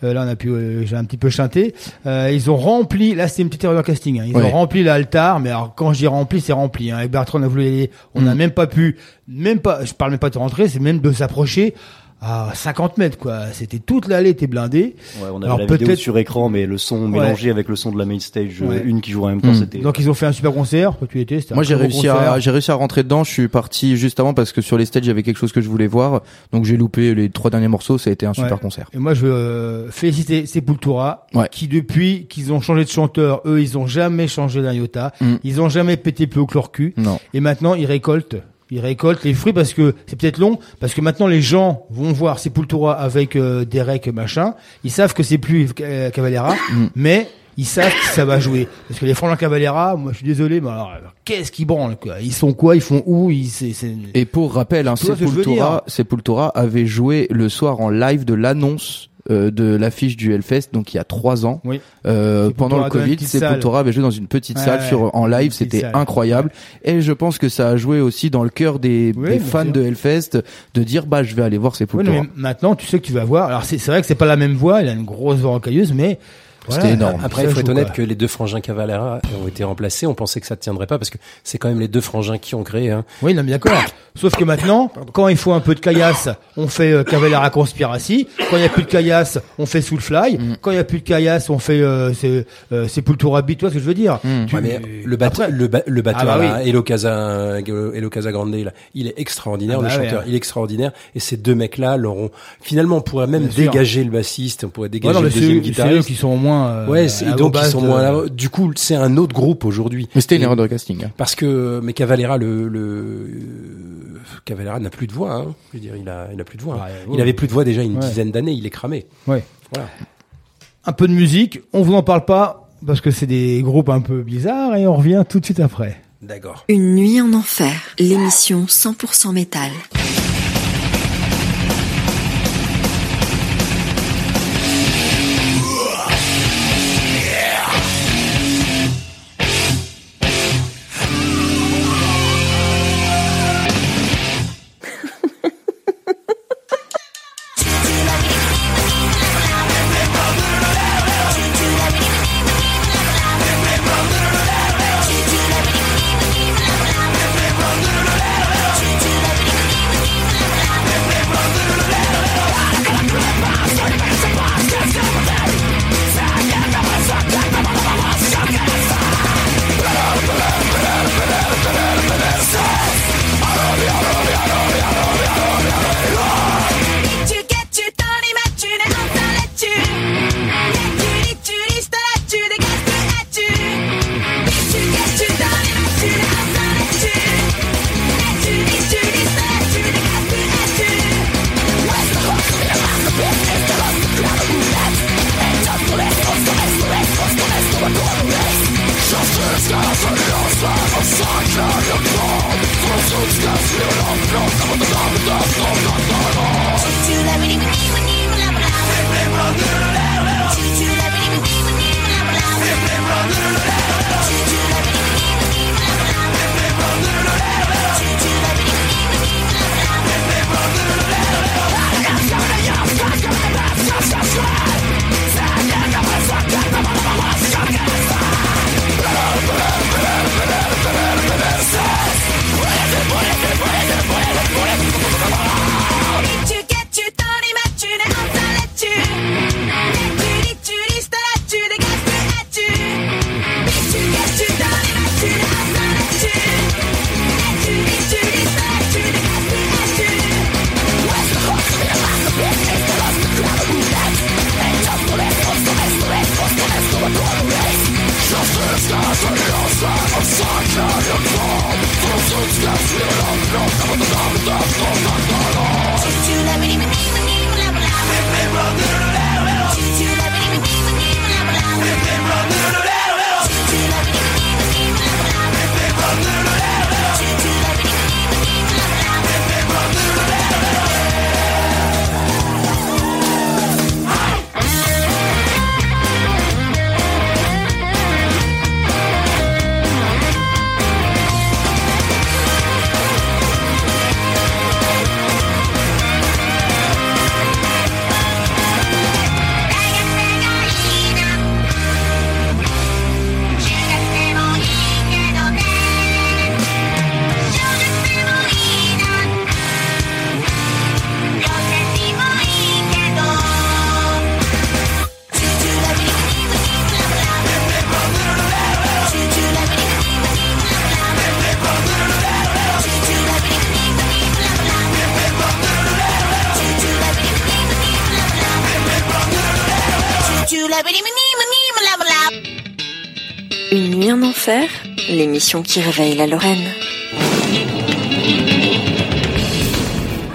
Euh, là, on a pu, euh, j'ai un petit peu chanté. Euh, ils ont rempli. Là, c'était une petite erreur de casting. hein. Ils ont rempli l'altar, mais alors quand je dis rempli, c'est rempli. Hein. Avec Bertrand, on a voulu aller. On n'a Mm. même pas pu, même pas. Je parle même pas de rentrer, c'est même de s'approcher à 50 mètres, quoi. C'était toute l'allée était blindée. Ouais, on avait Alors la vidéo peut-être- sur écran, mais le son mélangé avec le son de la main stage, euh, Ouais. une qui joue en même temps, Mm. c'était. Donc ils ont fait un super concert. Toi, tu y étais. Moi j'ai réussi à j'ai réussi à rentrer dedans. Je suis parti juste avant parce que sur les stages il y avait quelque chose que je voulais voir. Donc j'ai loupé les trois derniers morceaux. Ça a été un super Ouais. concert. Et moi, je veux euh, féliciter Sepultura, Ouais. qui depuis qu'ils ont changé de chanteur, eux, ils ont jamais changé d'un iota. Mm. Ils ont jamais pété plus haut que leur cul. Non. Et maintenant, ils récoltent. Ils récoltent les fruits parce que c'est peut-être long, parce que maintenant les gens vont voir Sepultura avec euh, Derek machin. Ils savent que c'est plus euh, Cavalera, Mm. mais ils savent que ça va jouer. Parce que les Francs Cavalera, moi je suis désolé, mais alors, alors, qu'est-ce qu'ils branlent quoi? Ils sont quoi? Ils font où? Ils c'est c'est- Et pour rappel, hein, Sepultura, Sepultura avait joué le soir en live de l'annonce euh, de l'affiche du Hellfest, donc il y a trois ans. Oui. Euh, pendant le Covid, Sepultura salle. avait joué dans une petite Ouais, salle ouais, sur en live, c'était incroyable. Et je pense que ça a joué aussi dans le cœur des, Oui, des fans sûr. de Hellfest de dire bah je vais aller voir Sepultura. non, mais maintenant, tu sais que tu vas voir. Alors, c'est c'est vrai que c'est pas la même voix. Il a une grosse voix rocailleuse, mais voilà, C'était énorme. Après, il faut être honnête quoi. que les deux frangins Cavalera ont été remplacés. On pensait que ça ne tiendrait pas parce que c'est quand même les deux frangins qui ont créé. Hein. Oui, non, mais d'accord. Sauf que maintenant, quand il faut un peu de caillasse, on fait euh, Cavalera Conspiracy. Quand il y a plus de caillasse, on fait Soulfly. Mm. Quand il y a plus de caillasse, on fait euh, c'est, euh, Sepultura Beat. Tu vois ce que je veux dire Mm. Tu- Ouais, mais le, batteur, Après- le, ba- le batteur, Ah bah oui. Elo Casa, là, il est extraordinaire. Ah bah le ouais, chanteur, ouais. il est extraordinaire. Et ces deux mecs-là l'auront. Finalement, on pourrait même Bien sûr. dégager le bassiste, on pourrait Ouais, dégager non, mais le deuxième guitariste. qui sont au moins. Euh, Ouais, et donc ils sont de- moins. Du coup, c'est un autre groupe aujourd'hui. Mais c'était une erreur de casting. hein. Parce que mais Cavalera, le, le euh, Cavalera n'a plus de voix. Hein. Je veux dire, il a, il a plus de voix. hein. Ouais, il ouais. avait plus de voix déjà une Ouais. dizaine d'années. Il est cramé. Ouais. Voilà. Un peu de musique. On vous en parle pas parce que c'est des groupes un peu bizarres et on revient tout de suite après. D'accord. Une nuit en enfer, l'émission 100% métal. émission qui réveille la Lorraine.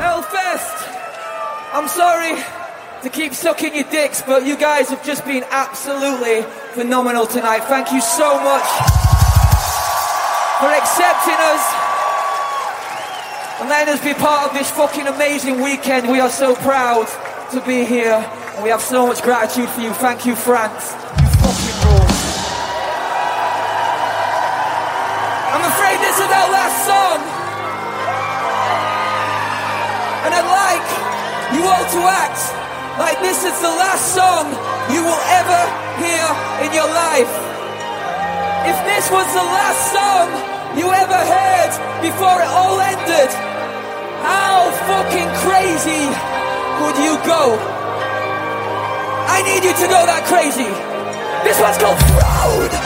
Hellfest! I'm sorry to keep sucking your dicks, but you guys have just been absolutely phenomenal tonight. Thank you so much for accepting us and letting us be part of this fucking amazing weekend. We are so proud to be here and we have so much gratitude for you. Thank you, France. was the last song you ever heard before it all ended, how fucking crazy would you go? I need you to go that crazy. This one's called Road.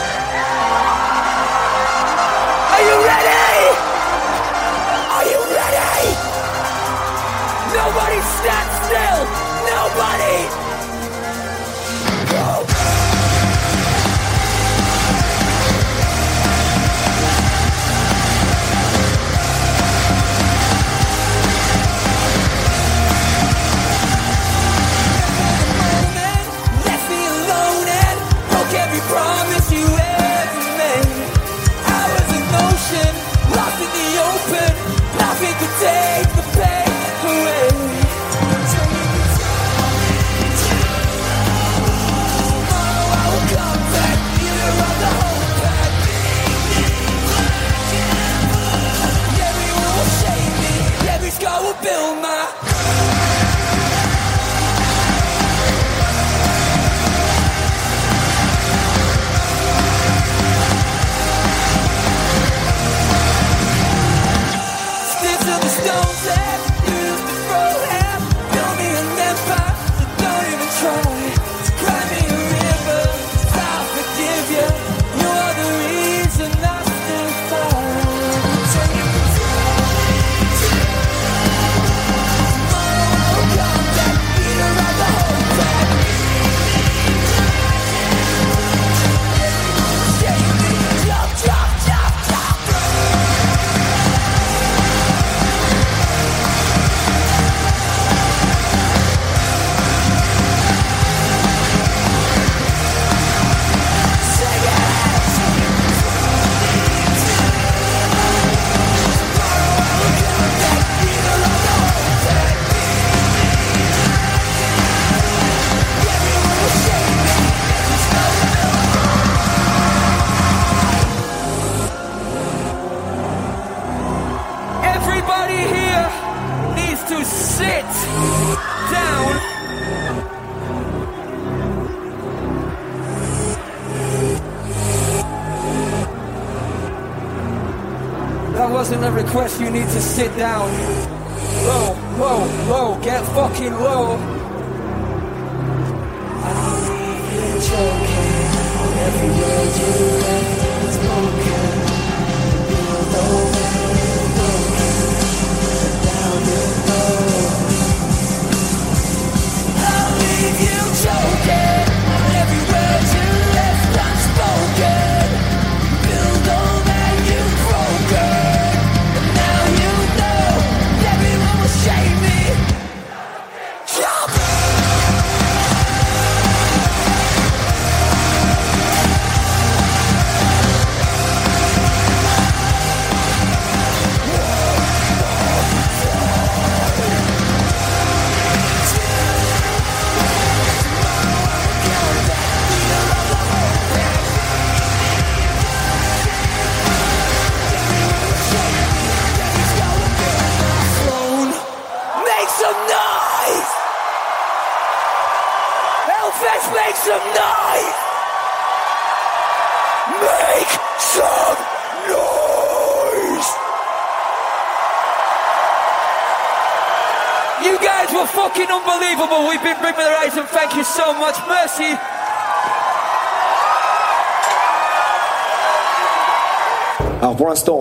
sit down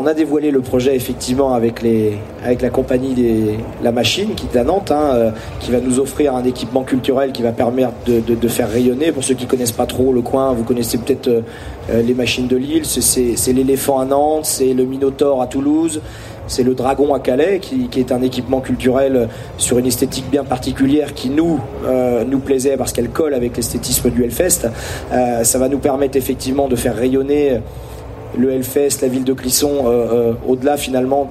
a dévoilé le projet effectivement avec les avec la compagnie des la machine qui est à Nantes, hein, euh, qui va nous offrir un équipement culturel qui va permettre de, de, faire rayonner. Pour ceux qui connaissent pas trop le coin, vous connaissez peut-être euh, euh, les machines de Lille. C'est- l'éléphant à Nantes, c'est le Minotaure à Toulouse. C'est le Dragon à Calais, qui, qui est un équipement culturel sur une esthétique bien particulière qui nous nous plaisait parce qu'elle colle avec l'esthétisme du Hellfest. Ça va nous permettre effectivement de faire rayonner le Hellfest, la ville de Clisson, euh, euh, au-delà finalement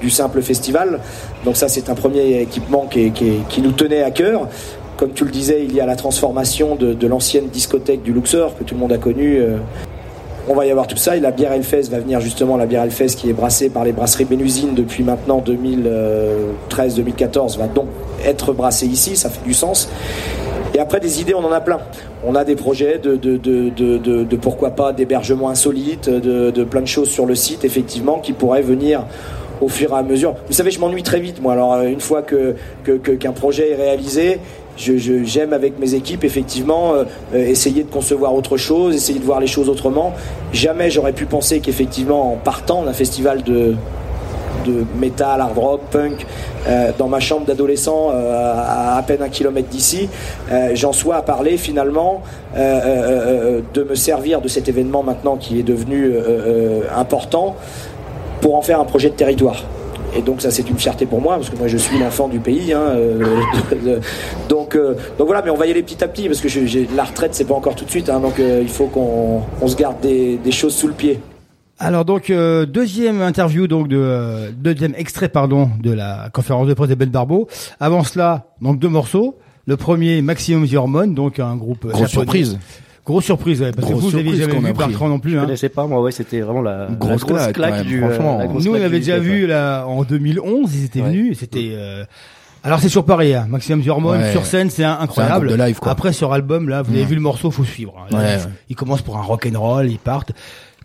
du simple festival. Donc ça, c'est un premier équipement qui, nous tenait à cœur. Comme tu le disais, il y a la transformation de, de l'ancienne discothèque du Luxor que tout le monde a connue. euh, on va y avoir tout ça et la bière Hellfest va venir justement la bière Hellfest qui est brassée par les brasseries Bénusine depuis maintenant 2013-2014 va donc être brassée ici, ça fait du sens. Et après des idées, on en a plein. On a des projets de, de, de, de, pourquoi pas d'hébergement insolite, de, plein de choses sur le site effectivement qui pourraient venir au fur et à mesure. Vous savez, je m'ennuie très vite moi. Alors euh, une fois que que- que- qu'un projet est réalisé, je- je- j'aime avec mes équipes effectivement euh, euh, essayer de concevoir autre chose, essayer de voir les choses autrement. Jamais j'aurais pu penser qu'effectivement en partant d'un festival de de métal, hard rock, punk, euh, dans ma chambre d'adolescent euh, à peine un kilomètre d'ici, euh, j'en sois à parler finalement de me servir de cet événement maintenant qui est devenu important pour en faire un projet de territoire. Et donc ça c'est une fierté pour moi parce que moi je suis l'enfant du pays. hein, donc donc voilà, mais on va y aller petit à petit parce que la retraite c'est pas encore tout de suite. hein, donc il faut qu'on on se garde des choses sous le pied. Alors donc euh, deuxième interview donc de euh, deuxième extrait pardon de la conférence de presse de Ben Barbeau. Avant cela donc deux morceaux. Le premier Maximum The Hormone donc un groupe euh, Grosse japonais. surprise. Grosse surprise ouais, parce Grosse que vous n'avez jamais vu. Bertrand non plus. Je Hein. connaissais pas, moi, ouais, c'était vraiment la, la Grosse grosse claque, claque, du. euh, franchement. la grosse Nous on avait déjà vu ouais. là en 2011 ils étaient venus et c'était. euh, Alors c'est sur Paris, hein. Maximum Hormone Ouais. sur scène c'est un- incroyable. groupe de live, quoi. Après sur album là vous avez Ouais. vu le morceau faut suivre. hein. Ouais, Ils- ouais. Ils commencent pour un rock and roll ils partent.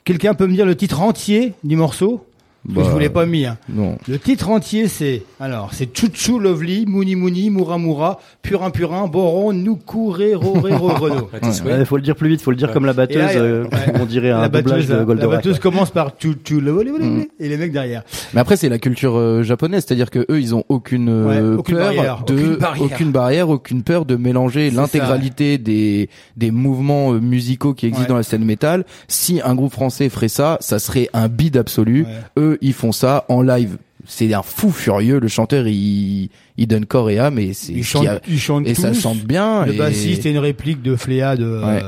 Quelqu'un peut me dire le titre entier du morceau? Bah, je vous l'ai pas mis. Hein. Non. Le titre entier, c'est alors c'est Chuchu Lovely, Mouni Mouni, Moura Moura, Purin Purin, Boron, Nuku, Ré, Ro, Ré, Ro, Renaud. Ouais, faut le dire plus vite, faut le dire comme la batteuse, là, euh, ouais. on dirait un la doublage batteuse, de la Goldorak. batteuse commence par Chuchu Lovely Mm. et les mecs derrière. Mais après, c'est la culture euh, japonaise, c'est-à-dire que eux, ils ont aucune, euh, Ouais, aucune peur barrière, de, aucune barrière. aucune barrière, aucune peur de mélanger l'intégralité des des mouvements euh, musicaux qui existent Ouais. dans la scène métal. Si un groupe français ferait ça, ça serait un bide absolu. Eux, ils font ça en live. C'est un fou furieux. Le chanteur, il, il donne corps et âme et c'est chantent, a- ils chantent et ça chante bien. Le et- bassiste est une réplique de Fléa de Ouais.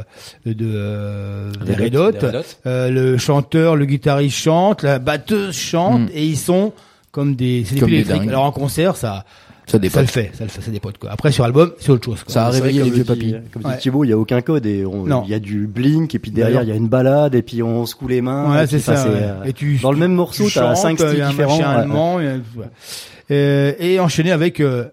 euh, de euh, Des Red Hot. Hot. Des Red Hot. Euh, le chanteur, le guitariste chante, la batteuse chante Mm. et ils sont comme des c'est des des. Alors en concert, ça Ça dépote. le fait, ça le fait, ça dépote quoi. Après sur album, c'est autre chose. quoi. Ça a réveillé les vieux papis. Comme Ouais. dit Thibaut, il y a aucun code et on- Non. il y a du blink et puis derrière il y a une balade et puis on secoue les mains. Ouais, c'est ça. ouais. euh, Et tu, dans le même morceau, tu t'as chantes, cinq styles différents. Euh, et enchaîner avec euh,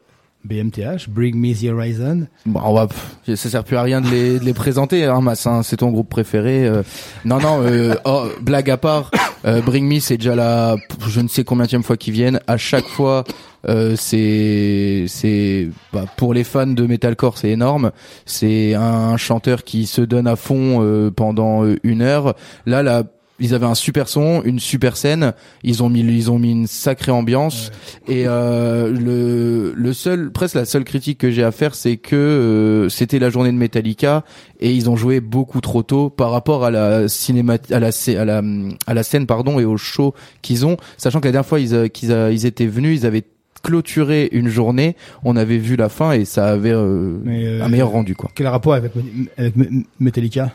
BMTH, Bring Me the Horizon. Bon, on va, ça sert plus à rien de les, de les présenter, hein, Massin. C'est ton groupe préféré. euh. Non, non. Euh, oh, blague à part, euh, Bring Me, c'est déjà la, je ne sais combien de fois qu'ils viennent. À chaque fois, euh, c'est, c'est, bah, pour les fans de metalcore, c'est énorme. C'est un chanteur qui se donne à fond euh, pendant euh, une heure. Là, la ils avaient un super son, une super scène. Ils ont mis, ils ont mis une sacrée ambiance. Et euh, le, le seul, presque la seule critique que j'ai à faire, c'est que euh, c'était la journée de Metallica et ils ont joué beaucoup trop tôt par rapport à la cinéma, à la, à la, à la scène, pardon, et au show qu'ils ont. Sachant que la dernière fois, ils, a- qu'ils a- ils étaient venus, ils avaient clôturé une journée. On avait vu la fin et ça avait euh, euh, un meilleur rendu, quoi. Quel rapport avec, avec Metallica?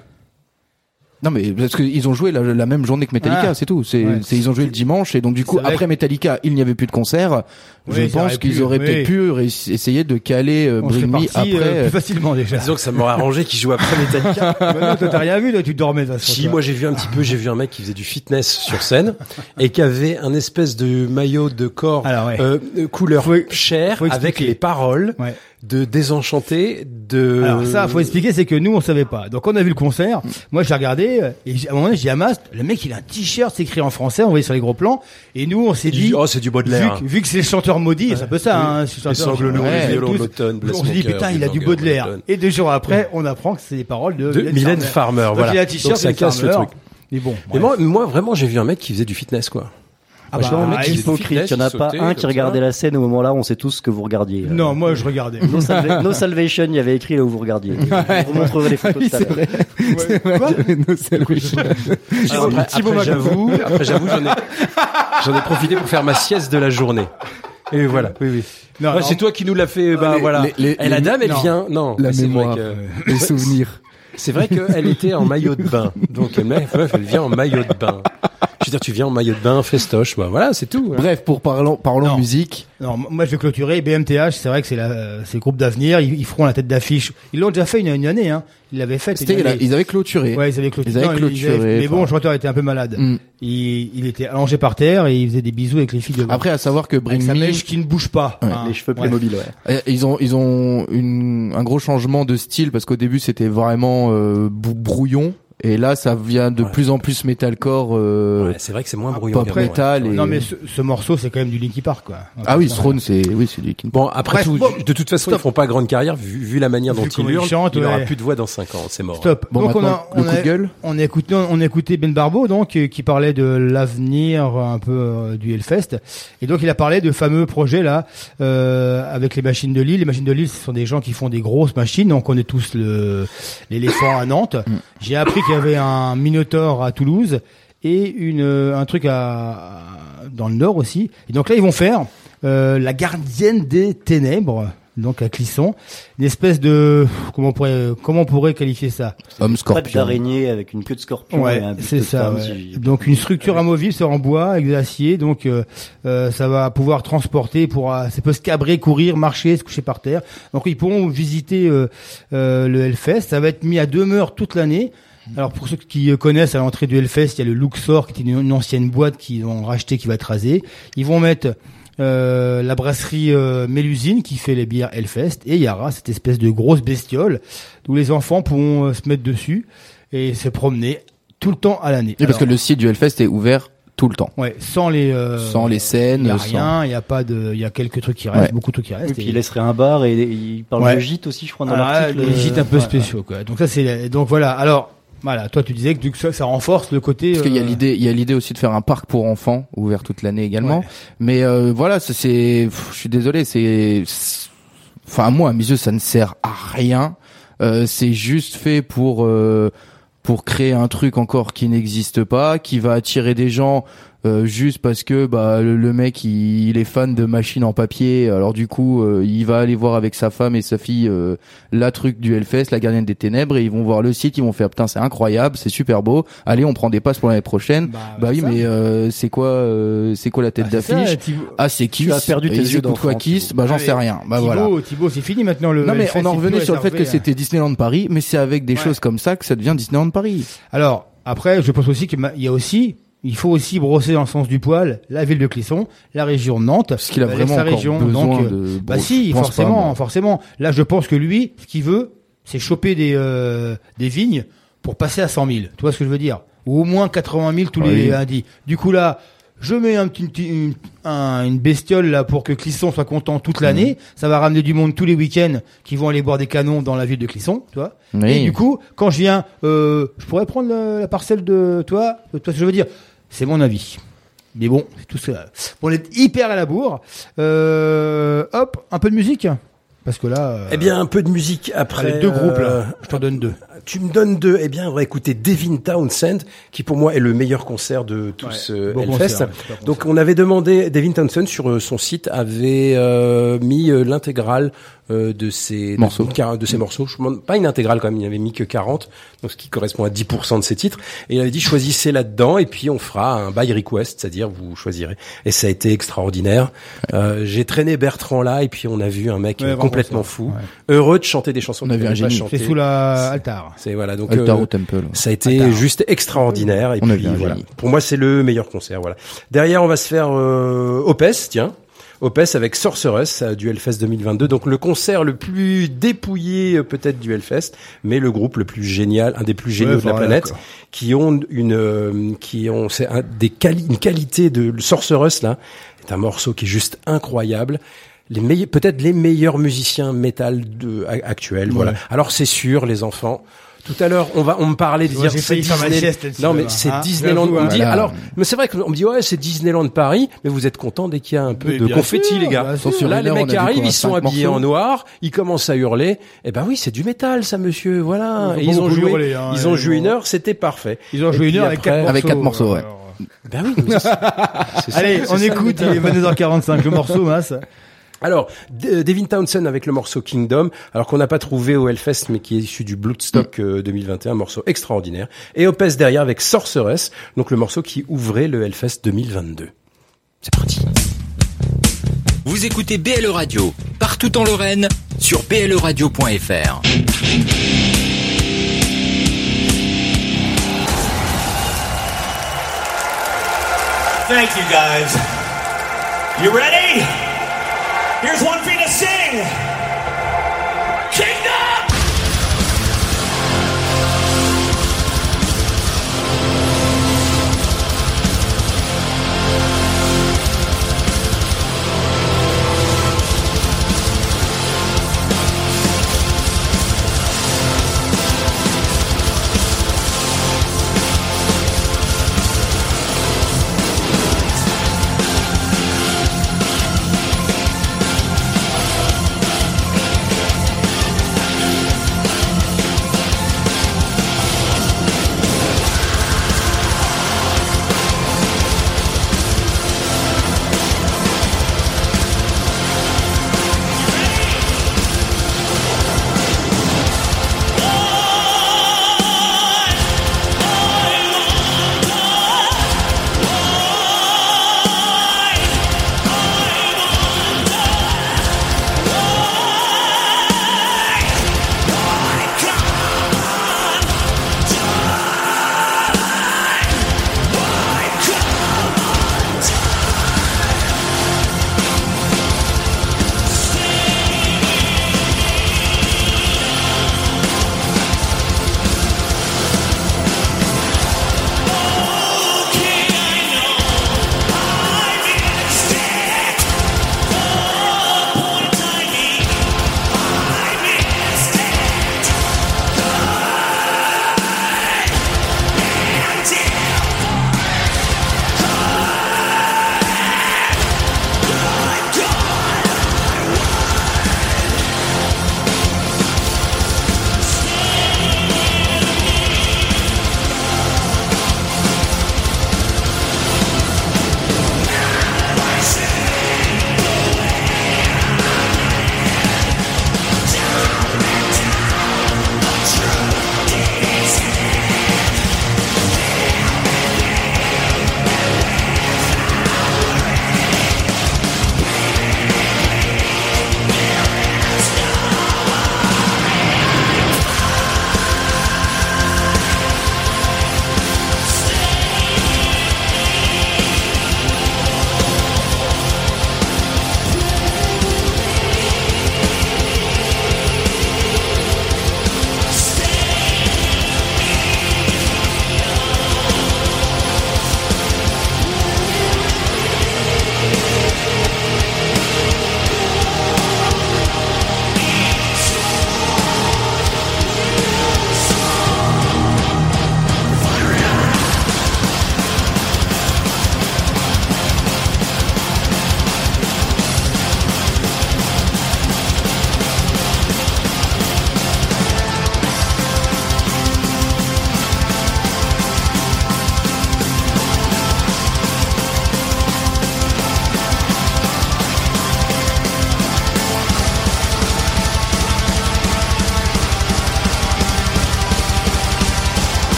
Non mais parce qu'ils ont joué la, la même journée que Metallica, Ah. c'est tout. C'est, Ouais. c'est- ils ont joué le dimanche et donc du coup après Metallica, il n'y avait plus de concert. Oui, je pense qu'ils auraient peut-être pu essayer de caler euh, Bring Me parti après. euh, plus facilement déjà. Disons que ça m'aurait arrangé qu'ils jouent après Metallica. Bah non, toi t'as rien vu, toi tu dormais façon, Si, toi. moi j'ai vu un petit peu, j'ai vu un mec qui faisait du fitness sur scène et qui avait un espèce de maillot de corps ouais. euh, euh, couleur chair faut avec les paroles Ouais. De Désenchanté, de... Alors ça, faut expliquer, c'est que nous on savait pas. Donc on a vu le concert. Moi j'ai regardé euh, et à un moment donné j'ai Mast, le mec il a un t-shirt, c'est écrit en français, on voyait sur les gros plans. Et nous on s'est dit, dit, oh, c'est du Baudelaire. Vu, que- vu que c'est le chanteur maudit, c'est un peu ça. Hein, ce chanteur- lourds, Ouais, tous- On s'est dit putain, il a du Baudelaire. Et deux jours après, on apprend que c'est les paroles de, De Mylène Farmer, Donc, voilà. Il a un t-shirt ça casse le Farmer. truc. Mais bon. Mais moi, moi, vraiment, j'ai vu un mec qui faisait du fitness, quoi. Ah bah, mec ah, du Hypocrite, il n'y en a pas sautait un qui regardait ça. la scène au moment là, on sait tous ce que vous regardiez. Euh, Non, moi je regardais. No, Salva- No Salvation, il y avait écrit là où vous regardiez. Je vous montrerai les photos Oui, tout à c'est l'heure. vrai. C'est vrai, No Salvation. Alors, après, après, j'avoue, j'en ai, j'en ai profité pour faire ma sieste de la journée. Et voilà, oui, oui. Non, Ouais, non, c'est toi qui nous l'as fait, bah les- voilà. les- les- Et la dame, elle non. vient, non. La mémoire, que- les souvenirs. C'est vrai qu'elle était en maillot de bain. Donc, elle vient en maillot de bain. Je veux dire, tu viens en maillot de bain, festoche, bah voilà, c'est tout. hein. Bref, pour parlant, parlons Non. musique. Non, moi je vais clôturer. BMTH, c'est vrai que c'est la, euh, c'est le groupe d'avenir. Ils, ils feront la tête d'affiche. Ils l'ont déjà fait une, une année. Hein. Ils l'avaient fait. C'était, une année. ils avaient clôturé. Ouais, ils avaient clôturé. Ils avaient Non, clôturé, mais bon, enfin. le chanteur était un peu malade. Mm. Il, il était allongé par terre et il faisait des bisous avec les filles de Après, à savoir que avec Bring sa Me, mèche qui ne bouge pas. Ouais, hein. Les cheveux Ouais. Playmobil, ouais. euh, ils ont, ils ont une, un gros changement de style parce qu'au début c'était vraiment euh, brouillon et là ça vient de plus en plus metalcore, euh, Ouais, c'est vrai que c'est moins brouillon. pop ouais. metal. Et... Non mais ce, ce morceau c'est quand même du Linkin Park quoi. ah oui, Throne c'est, oui, c'est du Linkin Park. Bon, après Bref, tout, bon, de toute façon, ils feront pas grande carrière vu, vu la manière Vu dont ils il hurlent. chante, il aura plus de voix dans 5 ans, c'est mort. Stop. Bon, donc on a, le on coup de a, gueule. on a écouté, on a écouté Ben Barbeau donc euh, qui parlait de l'avenir un peu euh, du Hellfest et donc il a parlé de fameux projets là euh, avec les machines de Lille. Les machines de Lille, ce sont des gens qui font des grosses machines. On connaît tous le l'éléphant à Nantes. Mm. J'ai appris qu'il y avait un Minotaur à Toulouse et une euh, un truc à dans le Nord aussi. Et donc là ils vont faire euh, la gardienne des ténèbres. Donc à Clisson, une espèce de comment on pourrait comment on pourrait qualifier ça? Homme scorpion. d'araignée avec une queue de scorpion Ouais, c'est ça. ouais. Donc une structure amovible c'est en bois avec de l'acier, donc euh, euh, ça va pouvoir transporter, pour ça peut se cabrer, courir, marcher, se coucher par terre. Donc ils pourront visiter euh, euh, le Hellfest. Ça va être mis à demeure toute l'année. Alors pour ceux qui connaissent à l'entrée du Hellfest, il y a le Luxor qui est une, une ancienne boîte qu'ils ont racheté qui va être rasée. Ils vont mettre euh, la brasserie euh, Mélusine qui fait les bières Hellfest et il y aura cette espèce de grosse bestiole où les enfants pourront euh, se mettre dessus et se promener tout le temps à l'année. Oui, parce que le site du Hellfest est ouvert tout le temps. ouais, sans les euh, Sans les scènes, il y a sans- rien, il y a pas de il y a quelques trucs qui restent, Ouais. beaucoup de trucs qui Et restent. puis et- il laisserait un bar et il parle Ouais. de gîte aussi, je crois, dans Ah, l'article. les gîtes un peu Ouais, spéciaux quoi. Donc ça c'est donc voilà. Alors voilà, toi tu disais que du ça, ça renforce le côté Parce qu'il y a euh, l'idée, il y a l'idée aussi de faire un parc pour enfants ouvert toute l'année également. Ouais. Mais euh, voilà, c'est, je suis désolé, c'est, c'est- enfin moi à mes yeux ça ne sert à rien. Euh, c'est juste fait pour euh, pour créer un truc encore qui n'existe pas, qui va attirer des gens euh, juste parce que bah le, le mec il, il est fan de machines en papier. Alors du coup euh, il va aller voir avec sa femme et sa fille euh, la truc du Hellfest, la gardienne des ténèbres, et ils vont voir le site, ils vont faire putain c'est incroyable, c'est super beau. Allez on prend des passes pour l'année prochaine. Bah, Bah, oui, ça. mais euh, c'est quoi, euh, c'est quoi la tête d'affiche. Ah, c'est Kiss. Tu as perdu tes yeux écoutent quoi Kiss. Bah j'en Ah, sais rien. Bah Thibaut, voilà. Thibaut, c'est fini maintenant le Non mais Hellfest, on en revenait sur le fait que c'était Disneyland Paris, mais c'est avec des Ouais. choses comme ça que ça devient Disneyland Paris. Alors, après, je pense aussi qu'il y a aussi, il faut aussi brosser dans le sens du poil la ville de Clisson, la région de Nantes. Parce qu'il a euh, vraiment sa région. besoin donc, euh, de. bah bon, si, forcément, pas, forcément. Là, je pense que lui, ce qu'il veut, c'est choper des, euh, des vignes pour passer à 100 000. Tu vois ce que je veux dire? Ou au moins 80 000 tous Oui. les lundis. Du coup, là, je mets un petit, une, un- une bestiole là pour que Clisson soit content toute l'année. Ça va ramener du monde tous les week-ends qui vont aller boire des canons dans la ville de Clisson, tu vois. Oui. Et du coup, quand je viens, euh, je pourrais prendre la, la parcelle de toi. Tu vois ce que je veux dire? C'est mon avis. Mais bon, c'est tout ça. Bon, on est hyper à la bourre. Euh, hop, un peu de musique Parce que là... euh, Eh bien, un peu de musique après. allez, deux groupes euh, là. Je t'en donne deux. Tu me donnes deux. Eh bien, on va écouter Devin Townsend, qui pour moi est le meilleur concert de tous Ouais, euh, bon Hellfest. Donc, on avait demandé, Devin Townsend sur euh, son site avait euh, mis euh, l'intégrale euh, de ses Morceaux. de, ses morceaux. Je demande pas une intégrale quand même. Il avait mis que 40, donc ce qui correspond à 10% de ses titres. Et il avait dit choisissez là-dedans et puis on fera un buy request, c'est-à-dire vous choisirez. Et ça a été extraordinaire. Euh, J'ai traîné Bertrand là et puis on a vu un mec Ouais, complètement fou, Ouais. heureux de chanter des chansons. On a vu un génie. C'est sous la altar. C'est voilà donc Altar euh, au Temple. ça a été Altar. juste extraordinaire et On a puis vu un voilà. génie. Pour moi c'est le meilleur concert voilà. Derrière on va se faire euh, Opes tiens. Opes avec Sorceress euh, du Hellfest 2022 donc le concert le plus dépouillé euh, peut-être du Hellfest mais le groupe le plus génial un des plus géniaux Ouais, de la planète qui ont une euh, qui ont c'est un, des quali- une qualité de Sorceress là est un morceau qui est juste incroyable. Les meilleurs peut-être les meilleurs musiciens métal de actuels voilà. Alors c'est sûr les enfants Tout à l'heure, on va, on me parlait de dire c'est Disney- Non, mais c'est hein. Disneyland. On me dit, voilà. alors, mais c'est vrai qu'on me dit, ouais, c'est Disneyland Paris, mais vous êtes content dès qu'il y a un peu Mais de confetti, les gars. Là, les mecs arrivent, ils sont habillés morceaux en noir, ils commencent à hurler. Eh ben oui, c'est du métal, ça, monsieur. Voilà. Ils ont joué, hurler, hein, ils ont joué une heure, c'était parfait. Ils ont joué une heure avec quatre morceaux, ouais. alors. Ben oui. Allez, on écoute, il est 22h45, le morceau, Mas. Alors, euh, Devin Townsend avec le morceau Kingdom, alors qu'on n'a pas trouvé au Hellfest, mais qui est issu du Bloodstock euh, 2021, morceau extraordinaire. Et Opes derrière avec Sorceress, donc le morceau qui ouvrait le Hellfest 2022. C'est parti. Vous écoutez BLE Radio, partout en Lorraine, sur bleradio.fr. Thank you, guys. You ready? Here's one for you to sing.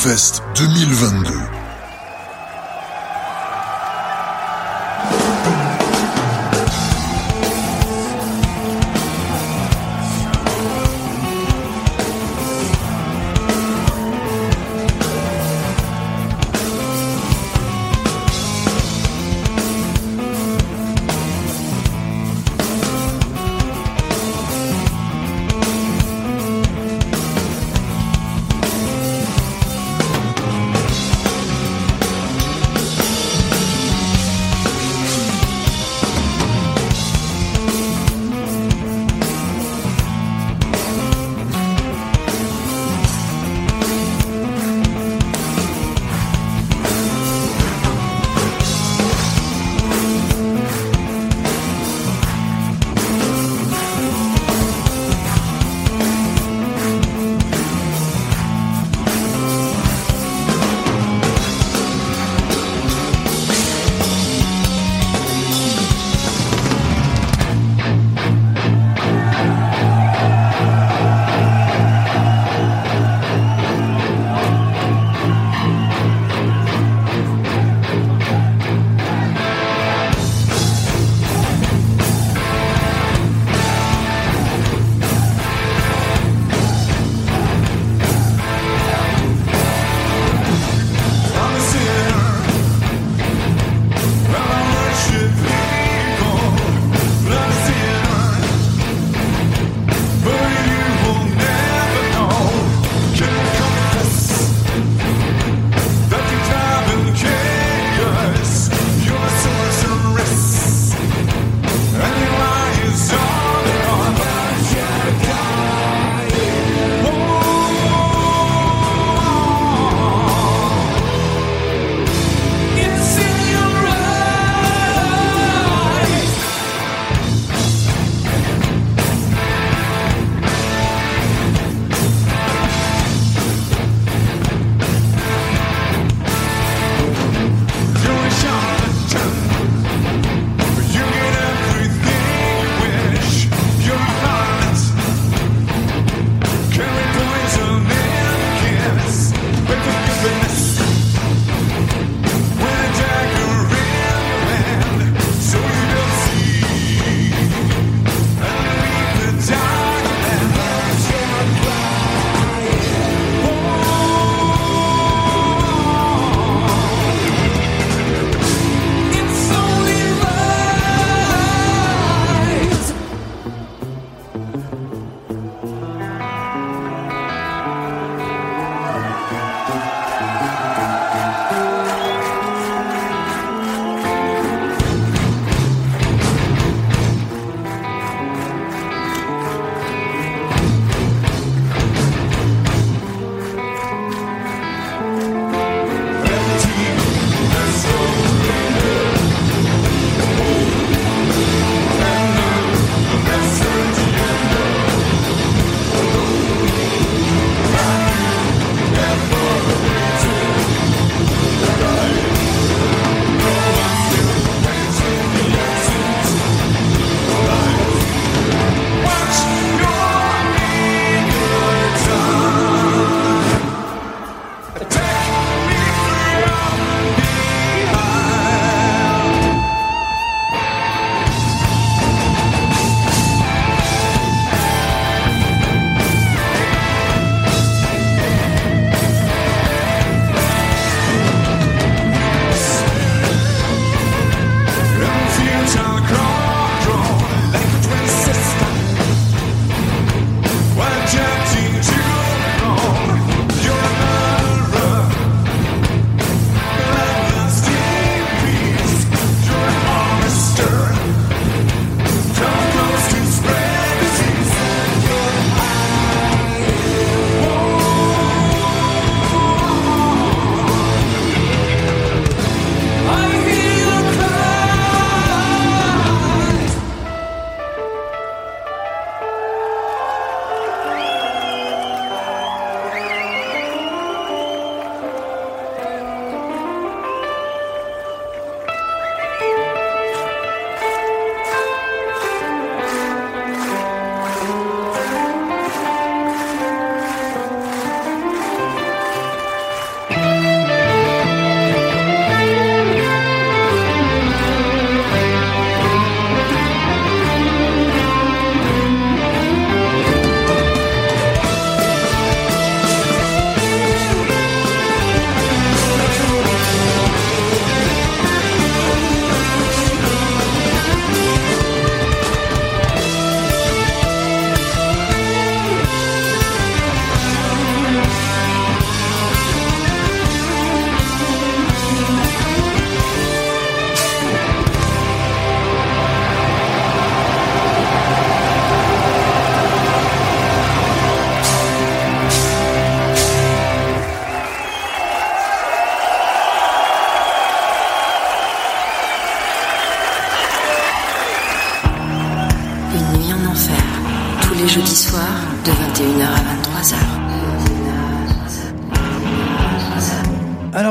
Hellfest 2022.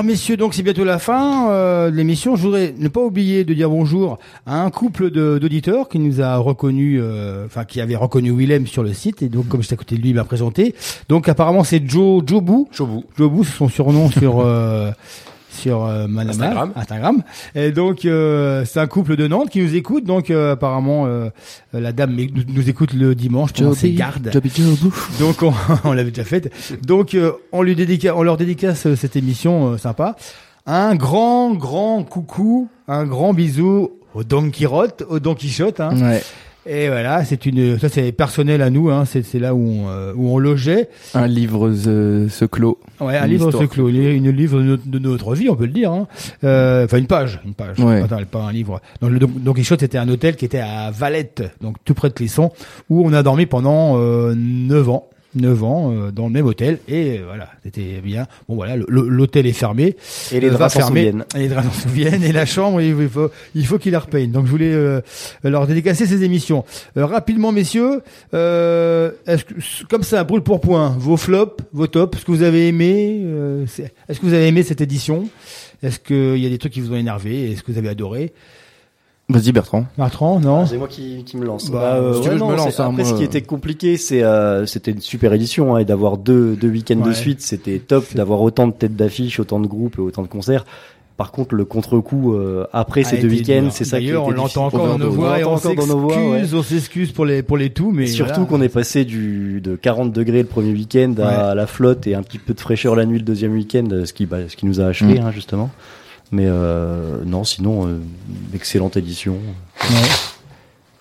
Messieurs, donc c'est bientôt la fin euh, de l'émission. Je voudrais ne pas oublier de dire bonjour à un couple d'auditeurs qui nous a reconnu, euh, enfin qui avait reconnu Willem sur le site et donc comme j'étais à côté de lui, il m'a présenté. Donc apparemment c'est Joe Jobu. Jobu. Jobu, c'est son surnom sur euh, sur euh, Manama, Instagram. Instagram. Et donc euh, c'est un couple de Nantes qui nous écoute. Donc euh, apparemment euh, la dame nous, nous écoute le dimanche pendant ses gardes. Donc on, on l'avait déjà faite. Donc euh, on lui dédica, on leur dédicace euh, cette émission euh, sympa. Un grand grand coucou, un grand bisou au Don Quirote, au Don Quichotte. Hein. Ouais. Et voilà, c'est une, ça c'est personnel à nous. Hein. C'est c'est là où on, euh, où on logeait. Un livre se, se clôt. Ouais, un Une livre histoire. se clôt, une une livre de notre, de notre vie, on peut le dire. Hein. Euh, Enfin, une page, une page. Ouais. Attends, pas un livre. Donc, le Don Don Quichotte était un hôtel qui était à Valette, donc tout près de Clisson, où on a dormi pendant euh, 9 ans. 9 ans euh, dans le même hôtel et euh, voilà c'était bien. Bon voilà l'hôtel est fermé. Et les Euh, draps s'en souviennent. et les draps s'en souviennent et la chambre il faut il faut qu'il la repeigne donc je voulais euh, leur dédicacer ces émissions. Euh, rapidement messieurs euh, est-ce que comme ça brûle pour point vos flops vos tops ce que vous avez aimé euh, est-ce que vous avez aimé cette édition? Est-ce qu'il y a des trucs qui vous ont énervé? Est-ce que vous avez adoré? Vas-y Bertrand. Bertrand non Ah, C'est moi qui, qui me lance. Bah, Bah, euh, si tu ouais, veux, je non, me lance, c'est- hein, Après, moi, ce qui euh. était compliqué, c'est euh, c'était une super édition hein, et d'avoir deux deux week-ends de Ouais. suite, c'était top. D'avoir autant de têtes d'affiche, autant de groupes et autant de concerts. Par contre, le contre-coup euh, après A ces deux week-ends, c'est ça qui D'ailleurs, était on l'entend encore dans nos voix et on l'entend encore dans nos voix, ouais. s'excuse on s'excuse pour les pour les tout mais Et surtout voilà. qu'on est passé du de 40 degrés le premier week-end à la flotte et un petit peu de fraîcheur la nuit le deuxième week-end, ce qui bah, ce qui nous a achevé Mm. hein, justement. Mais euh, non, sinon euh, excellente édition.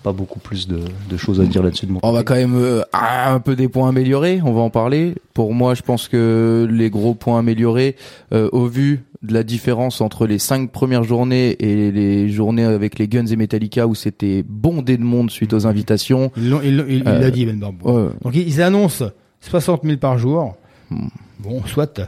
Pas beaucoup plus de, de choses à dire là-dessus de On va quand même euh, un peu des points améliorés, on va en parler. Pour moi, je pense que les gros points améliorés, euh, au vu de la différence entre les cinq premières journées et les journées avec les Guns et Metallica où c'était bondé de monde suite aux invitations. Il il Euh, l'a dit, Ben ouais. Donc ils ils annoncent 60 000 par jour. Hmm. Bon, soit.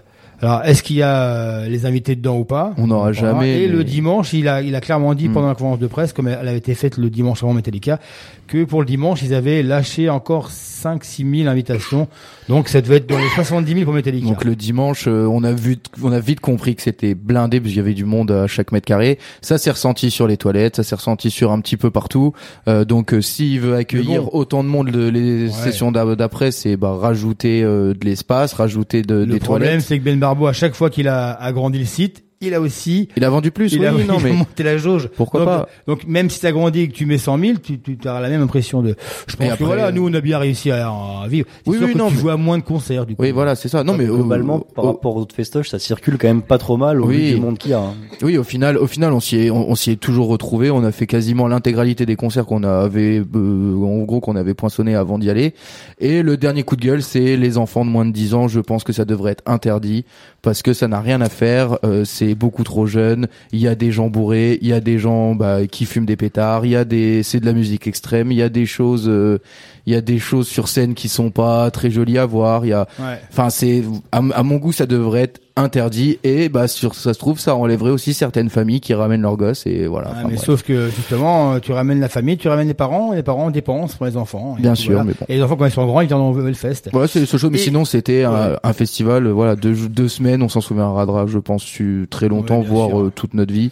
Alors, est-ce qu'il y a euh, les invités dedans ou pas? On n'aura jamais. Et mais- le dimanche, il a, il a clairement dit Hmm. pendant la conférence de presse, comme elle avait été faite le dimanche avant Metallica, que pour le dimanche, ils avaient lâché encore 5-6 000 invitations. Donc, ça devait être dans les 70 000 pour Metallica. Donc le dimanche, euh, on a vu, on a vite compris que c'était blindé parce qu'il y avait du monde à chaque mètre carré. Ça s'est ressenti sur les toilettes, ça s'est ressenti sur un petit peu partout. Euh, donc euh, s'il veut accueillir bon. autant de monde de- les Ouais. sessions d'a- d'après, c'est bah, rajouter euh, de l'espace, rajouter de, le des problème, toilettes. c'est que Ben À chaque fois qu'il a agrandi le site, il a aussi Il a vendu plus, il oui, a, non il a mais monté la jauge. Pourquoi donc, pas Donc même si tu grandi et que tu mets 100 000, tu, tu auras la même impression de. Je pense que voilà, euh, nous on a bien réussi à, à vivre. Oui, sûr oui, que non, tu mais- joues à moins de concerts du coup. oui, voilà, c'est ça. Non mais globalement par au- rapport aux autres festoches, ça circule quand même pas trop mal au Oui. vu du monde qu'il y a. hein. Oui, au final, au final, on s'y est, on, on s'y est toujours retrouvé. On a fait quasiment l'intégralité des concerts qu'on avait, euh, en gros, qu'on avait poinçonné avant d'y aller. Et le dernier coup de gueule, c'est les enfants de moins de 10 ans. Je pense que ça devrait être interdit parce que ça n'a rien à faire. euh, c'est beaucoup trop jeune. Il y a des gens bourrés, il y a des gens bah, qui fument des pétards. Il y a des, c'est de la musique extrême. Il y a des choses, euh, il y a des choses sur scène qui sont pas très jolies à voir. Il y a, Ouais. Enfin, c'est à, à mon goût, ça devrait être interdit et bah sur ça se trouve ça enlèverait aussi certaines familles qui ramènent leurs gosses et voilà. Enfin, mais bref. sauf que justement, euh, tu ramènes la famille, tu ramènes les parents, et les parents dépensent pour les enfants. Et Bien sûr, voilà. mais bon. Et les enfants quand ils sont grands, ils viennent au Hellfest. Voilà, c'est ce chose. Mais Et- sinon, c'était un, Ouais. un festival, voilà, deux, deux semaines, on s'en souviendra, je pense, su- très longtemps, Ouais, voire euh, toute notre vie.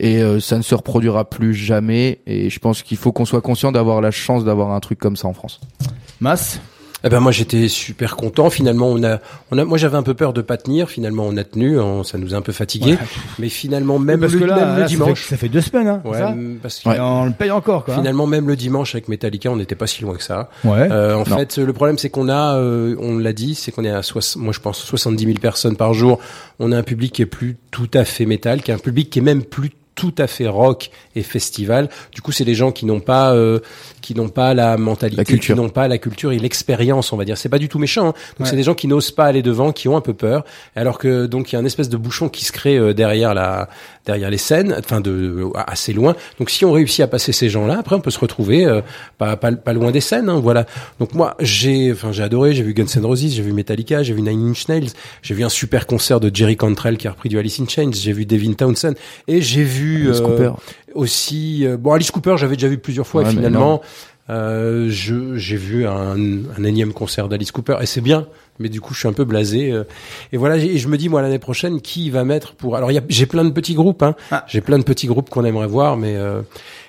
Et euh, ça ne se reproduira plus jamais. Et je pense qu'il faut qu'on soit conscient d'avoir la chance d'avoir un truc comme ça en France. Masse. Eh ben moi j'étais super content. Finalement on a, on a, moi j'avais un peu peur de pas tenir. Finalement on a tenu. on- ça nous a un peu fatigué. Ouais. Mais finalement même parce le, que là, même le là, ça fait- dimanche. ça fait, deux semaines, hein, Ouais, ça parce que on le paye encore, quoi. hein. finalement même le dimanche avec Metallica on n'était pas si loin que ça. Ouais. Euh, en Non. fait le problème c'est qu'on a, euh, on l'a dit, c'est qu'on est à soix- moi je pense 70 000 personnes par jour. On a un public qui est plus tout à fait métal, qui est un public qui est même plus tout à fait rock et festival. Du coup, c'est les gens qui n'ont pas, euh, qui n'ont pas la mentalité, La culture. qui n'ont pas la culture et l'expérience, on va dire. C'est pas du tout méchant. hein. Donc Ouais. c'est des gens qui n'osent pas aller devant, qui ont un peu peur. Alors que donc il y a une espèce de bouchon qui se crée euh, derrière la, derrière les scènes, enfin de assez loin. Donc si on réussit à passer ces gens-là, après on peut se retrouver euh, pas, pas pas loin des scènes. hein, voilà. Donc moi j'ai, enfin j'ai adoré. J'ai vu Guns N' Roses, j'ai vu Metallica, j'ai vu Nine Inch Nails, j'ai vu un super concert de Jerry Cantrell qui a repris du Alice in Chains, j'ai vu Devin Townsend et j'ai vu Alice Cooper. Aussi, euh, bon, Alice Cooper, j'avais déjà vu plusieurs fois Ouais, et finalement, euh, je j'ai vu un, un énième concert d'Alice Cooper et c'est bien. Mais du coup, je suis un peu blasé. euh, et voilà, et je me dis, moi, l'année prochaine, qui va mettre pour... Alors, il y a- j'ai plein de petits groupes, hein. J'ai plein de petits groupes qu'on aimerait voir, mais... Euh,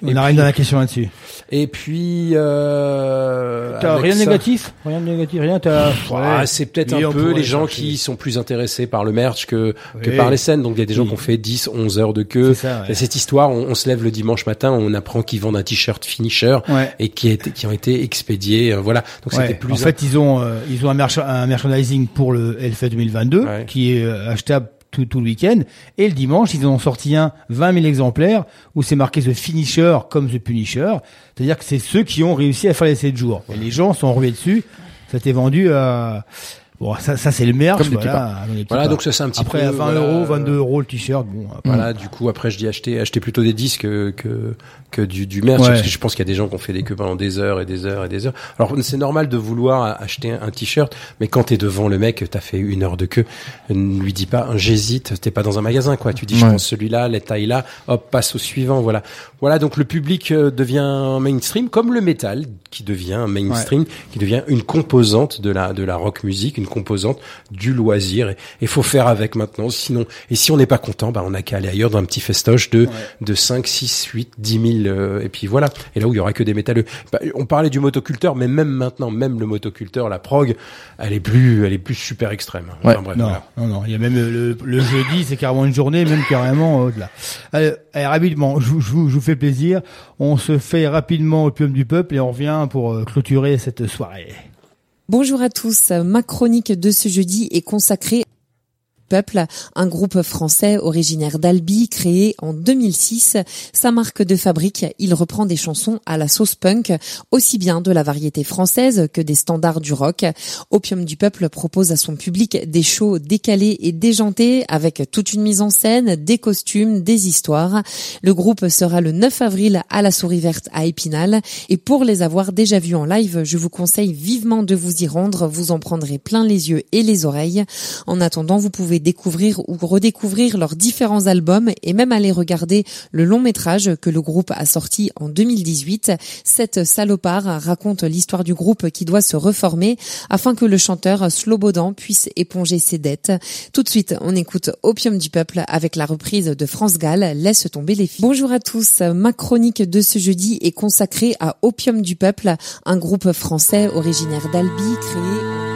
On rien puis- dans la question là-dessus. Et puis... Euh, T'as rien de négatif? Rien de négatif, rien. T'as. ah, Ouais. c'est peut-être un peu les gens chercher. qui sont plus intéressés par le merch que, que par les scènes. Donc il y a des gens Oui. qui ont fait 10, 11 heures de queue. C'est ça, ouais. Et cette histoire, on, on se lève le dimanche matin, on apprend qu'ils vendent un t-shirt finisher Ouais. et qui, est, qui ont été expédiés. euh, voilà. Donc c'était plus. En fait, ils ont euh, ils ont un, merch- un merchandising pour le Hellfest 2022 qui est euh, achetable tout, tout le week-end. Et le dimanche, ils en ont sorti un 20 000 exemplaires où c'est marqué The Finisher comme The Punisher. C'est-à-dire que c'est ceux qui ont réussi à faire les 7 jours. Et les gens sont rués dessus. Ça t'est vendu à Bon, ça, ça c'est le merch. Comme voilà, Voilà, donc ça, c'est un petit Après, peu, à 20 voilà, euros, 22 euros le t-shirt. Bon, après. Voilà, du coup après je dis acheter acheter plutôt des disques que que, que du du merch Ouais. parce que je pense qu'il y a des gens qui ont fait des queues pendant des heures et des heures et des heures. Alors c'est normal de vouloir acheter un, un t-shirt, mais quand t'es devant le mec, t'as fait une heure de queue, ne lui dis pas j'hésite, t'es pas dans un magasin quoi. Tu dis je prends celui-là, les tailles là, hop passe au suivant. Voilà, voilà donc le public euh, devient mainstream comme le métal qui devient mainstream, qui devient une composante de la de la rock musique, une composante du loisir et il faut faire avec maintenant. Sinon et si on n'est pas content, bah on a qu'à aller ailleurs dans un petit festoche de de 5, 6, 8, 10 000 euh, et puis voilà. Et là où il y aura que des métalleux. Bah, on parlait du motoculteur, mais même maintenant, même le motoculteur, la prog, elle est plus elle est plus super extrême. Enfin, bref, non, voilà. non, non, il y a même le, le jeudi, c'est carrément une journée, même carrément euh, au-delà. Allez, allez, rapidement, je, vous- je, vous- je vous fais plaisir. On se fait rapidement au Opium du Peuple et on revient pour euh, clôturer cette soirée. Bonjour à tous. Ma chronique de ce jeudi est consacrée Peuple, un groupe français originaire d'Albi créé en 2006. Sa marque de fabrique, il reprend des chansons à la sauce punk, aussi bien de la variété française que des standards du rock. Opium du Peuple propose à son public des shows décalés et déjantés avec toute une mise en scène, des costumes, des histoires. Le groupe sera le 9 avril à la Souris Verte à Épinal et pour les avoir déjà vus en live, je vous conseille vivement de vous y rendre, vous en prendrez plein les yeux et les oreilles. En attendant, vous pouvez découvrir ou redécouvrir leurs différents albums et même aller regarder le long métrage que le groupe a sorti en 2018. Cette salopard raconte l'histoire du groupe qui doit se reformer afin que le chanteur Slobodan puisse éponger ses dettes. Tout de suite, on écoute Opium du peuple avec la reprise de France Gall, Laisse tomber les filles. Bonjour à tous, ma chronique de ce jeudi est consacrée à Opium du peuple, un groupe français originaire d'Albi créé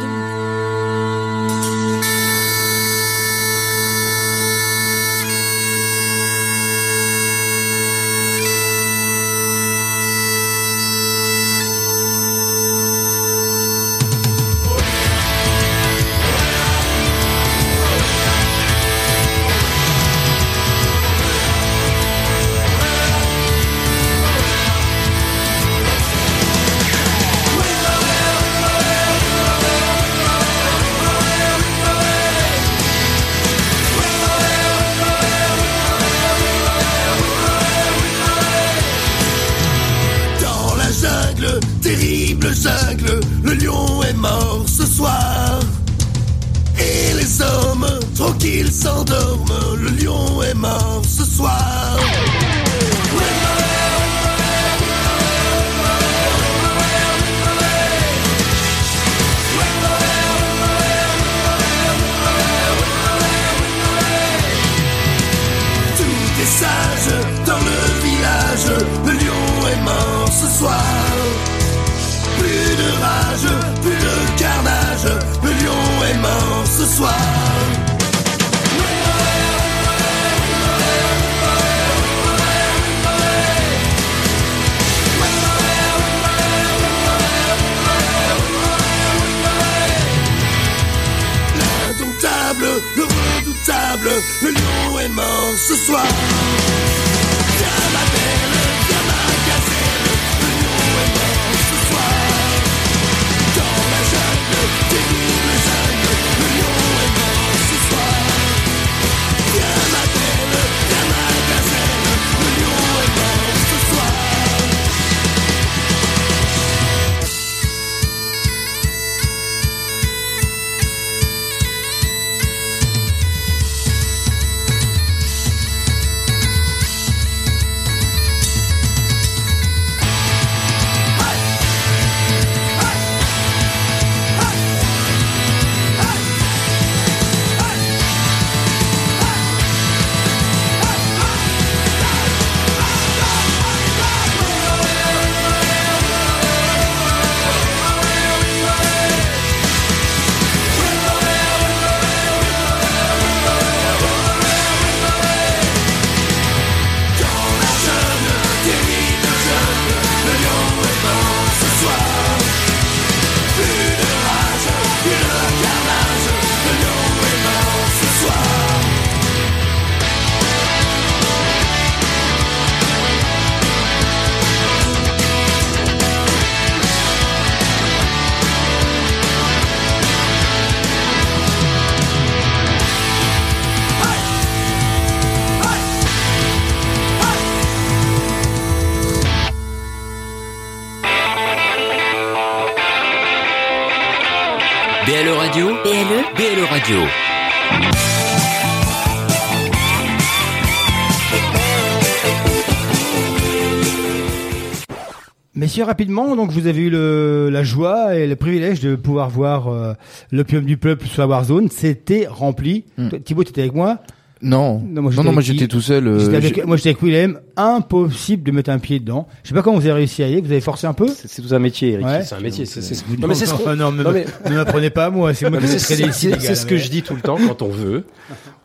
Rapidement, donc vous avez eu le, la joie et le privilège de pouvoir voir euh, l'opium du peuple sur la Warzone. C'était rempli. Toi, Thibaut, tu étais avec moi? Non. Non, Non, j'étais non, moi j'étais tout seul. euh, J'étais avec- j'ai- moi, j'étais avec Willem. Impossible de mettre un pied dedans. Je sais pas comment vous avez réussi à y aller. Vous avez forcé un peu? C'est tout un métier, Eric. Ouais. C'est un métier. c'est- c'est- Non, mais c'est ce non, mais- non, mais- ne m'apprenez pas à moi. C'est moi qui ce que je dis tout le temps quand on veut.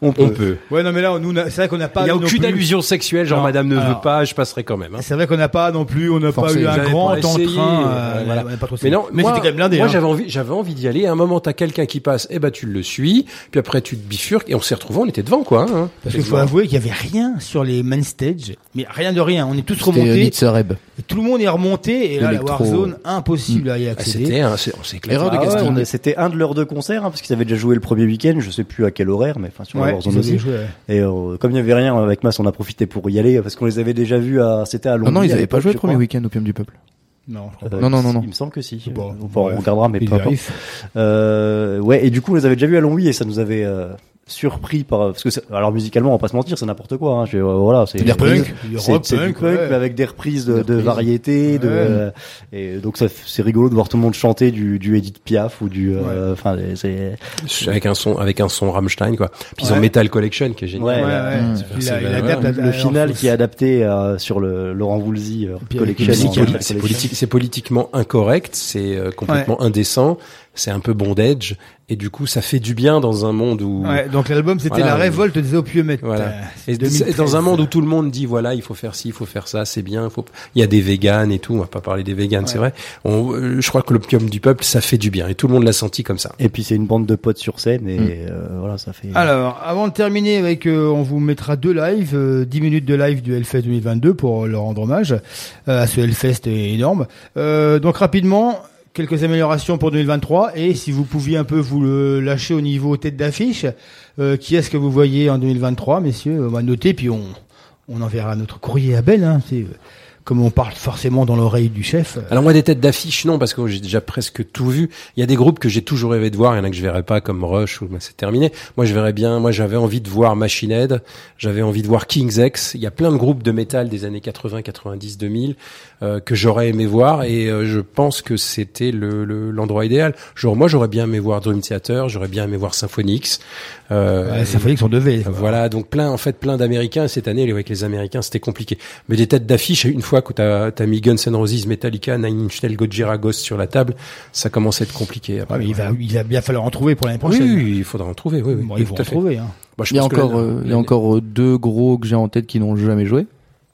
On On peut. Ouais, non, mais là, nous, c'est vrai qu'on n'a pas. Il n'y a aucune plus- allusion sexuelle, genre Non, Madame ne alors- veut pas, je passerai quand même. hein. C'est vrai qu'on n'a pas non plus, on n'a pas eu un grand entrain. euh, euh, voilà. Mais non, mais c'était quand même blindé. moi hein. j'avais envie, j'avais envie d'y aller. À un moment, t'as quelqu'un qui passe, eh ben tu le suis, puis après tu te bifurques et on s'est retrouvés, on était devant quoi. Hein, Parce qu'il faut avouer qu'il y avait rien sur les main stage, mais rien de rien. On est tous C'était remontés. Et tout le monde est remonté et là, la. Warzone, impossible à y accéder. C'était, un- c'est- on s'est éclaté. Erreur de Ah C'était un de leurs deux concerts, parce qu'ils avaient déjà joué le premier week-end, je sais plus à quel horaire, mais enfin sur Ouais, la Warzone ils avaient aussi. joué, ouais. Et euh, comme il y avait rien avec Mas, on a profité pour y aller, parce qu'on les avait déjà vus à, c'était à Londres. Non, non, ils avaient pas joué le premier week-end au Pium du Peuple. Non, je crois Euh, Non, non, non, non. Il me semble que si. Bon, on ouais. regardera, mais Il peu importe. Euh, ouais, et du coup, on les avait déjà vus à Longwy et ça nous avait euh, surpris par parce que c'est- alors musicalement, on va pas se mentir, c'est n'importe quoi. Hein, je- euh, voilà, c'est. Du c'est punk, ouais. mais avec des reprises de, de variétés, de euh, et donc ça, c'est rigolo de voir tout le monde chanter du, du Edith Piaf ou du, euh, enfin, c'est avec un son, avec un son Rammstein quoi. Puis ils ont. Metal Collection qui est génial. Ouais, Ouais, là, ouais. Mmh. Il, C'est- a- il voilà. adapte la- le final qui est adapté euh, sur le Laurent Voulzy euh, Collection. C'est politiquement incorrect, c'est euh, complètement indécent, c'est un peu bondage, et du coup ça fait du bien dans un monde où Ouais, donc l'album c'était Voilà, la révolte des opiumètres. Voilà. Euh, Et c'est 2013. dans un monde où tout le monde dit voilà il faut faire ci, il faut faire ça, c'est bien, il faut il y a des véganes et tout, on va pas parler des véganes, c'est vrai. On, euh, je crois que l'opium du peuple ça fait du bien et tout le monde l'a senti comme ça. Et puis c'est une bande de potes sur scène et Mm. euh, voilà, ça fait. Alors, avant de terminer avec, euh, on vous mettra deux lives, euh, 10 minutes de live du Hellfest 2022 pour leur rendre hommage euh, à ce Hellfest énorme. Euh, donc rapidement, quelques améliorations pour 2023 et si vous pouviez un peu vous le lâcher au niveau tête d'affiche, euh, qui est-ce que vous voyez en 2023, messieurs? On va noter puis on on enverra notre courrier à Belle. Hein, euh, comme on parle forcément dans l'oreille du chef. euh, Alors moi des têtes d'affiche non parce que j'ai déjà presque tout vu. Il y a des groupes que j'ai toujours rêvé de voir, il y en a que je verrais pas comme Rush ou bah, c'est terminé. Moi je verrais bien, moi j'avais envie de voir Machine Head, j'avais envie de voir King's X. Il y a plein de groupes de métal des années 80, 90, 2000 euh, que j'aurais aimé voir et euh, je pense que c'était le le- l'endroit idéal. Genre moi j'aurais bien aimé voir Dream Theater, j'aurais bien aimé voir Symphonix. Euh, ouais, Symphonix on devait. euh, Voilà, donc plein, en fait, plein d'Américains. Cette année, avec les Américains, c'était compliqué. Mais des têtes d'affiche, une fois que t'as as mis Guns N' Roses, Metallica, Nine Inch Nails, Gojira, Ghost sur la table, ça commence à être compliqué. Après. Ouais, mais il va, il va bien falloir en trouver pour l'année prochaine. oui, il faudra en trouver. Oui, oui, Bon, ils vont en trouver. Hein. Bah, je Il y a encore, euh, il y a encore deux gros que j'ai en tête qui n'ont jamais joué.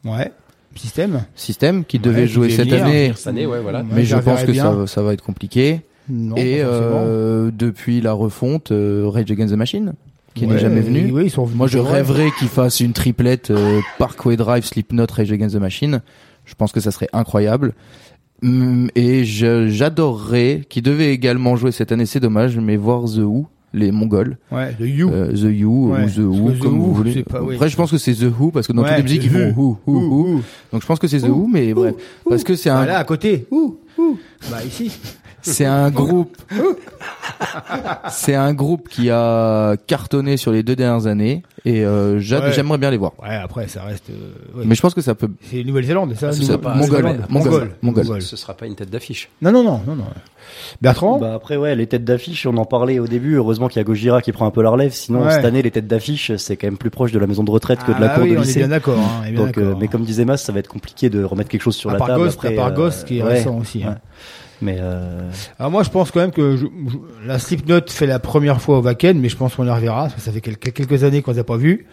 Ouais. Système. Système qui devait jouer cette venir. année, cette année, ouais, voilà. mais je pense que ça, ça va être compliqué. Non, Et euh, depuis la refonte, euh, Rage Against the Machine, qui Ouais, n'est jamais venu. Oui, ils sont venus Moi, je rêverais qu'ils fassent une triplette euh, Parkway Drive, Slipknot, Rage Against the Machine. Je pense que ça serait incroyable. Hum, Et je- j'adorerais, qui devait également jouer cette année, c'est dommage, mais voir The Who, les Mongols. Ouais, The You. Euh, the You Ouais, ou The Who, The comme vous voulez. pas- oui. Après, je pense que c'est The Who, parce que dans Ouais, toutes les musiques, ils font Who, Who, Who. Donc je pense que c'est The Who, mais bref. Parce que c'est un, Voilà, à côté. Ouh, ouh. Bah, ici. C'est un groupe, c'est un groupe qui a cartonné sur les deux dernières années, et euh, j'a- Ouais. j'aimerais bien les voir. Ouais, après, ça reste. euh, ouais. Mais je pense que ça peut. C'est Nouvelle-Zélande, ça c'est Nouvelle- pas- Mongol, Nouvelle-Zélande. Mongol, Mongol. Ce sera pas une tête d'affiche. Non, non, non, non, non. Bertrand Bah après ouais les têtes d'affiche on en parlait au début heureusement qu'il y a Gojira qui prend un peu la relève sinon Ouais. cette année les têtes d'affiche c'est quand même plus proche de la maison de retraite que de Ah la bah cour oui, de on est lycée bien d'accord, hein, on est bien donc euh, d'accord. mais comme disait Mas ça va être compliqué de remettre quelque chose sur À la part table Ghost, après, à part euh, Ghost qui est ouais, récent aussi. hein. Mais euh, Alors moi, je pense quand même que je, je- la Slipknot fait la première fois au Wacken, mais je pense qu'on les reverra, parce que ça fait quelques, quelques années qu'on les a pas vus.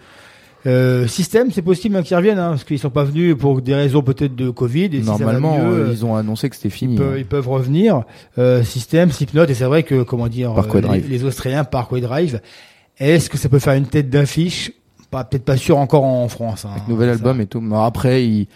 Euh, système, c'est possible hein, qu'ils reviennent, hein, parce qu'ils sont pas venus pour des raisons peut-être de Covid. Et si ça va Normalement, mieux, euh, euh, ils ont annoncé que c'était fini. ils, peuvent, hein. ils peuvent revenir. Euh, système, Slipknot, et c'est vrai que, comment dire, Parkway euh, les, Drive. les Australiens, Parkway Drive, est-ce que ça peut faire une tête d'affiche? Pas Peut-être pas sûr encore en France. Hein, Nouvel ça. album et tout. Mais après, il,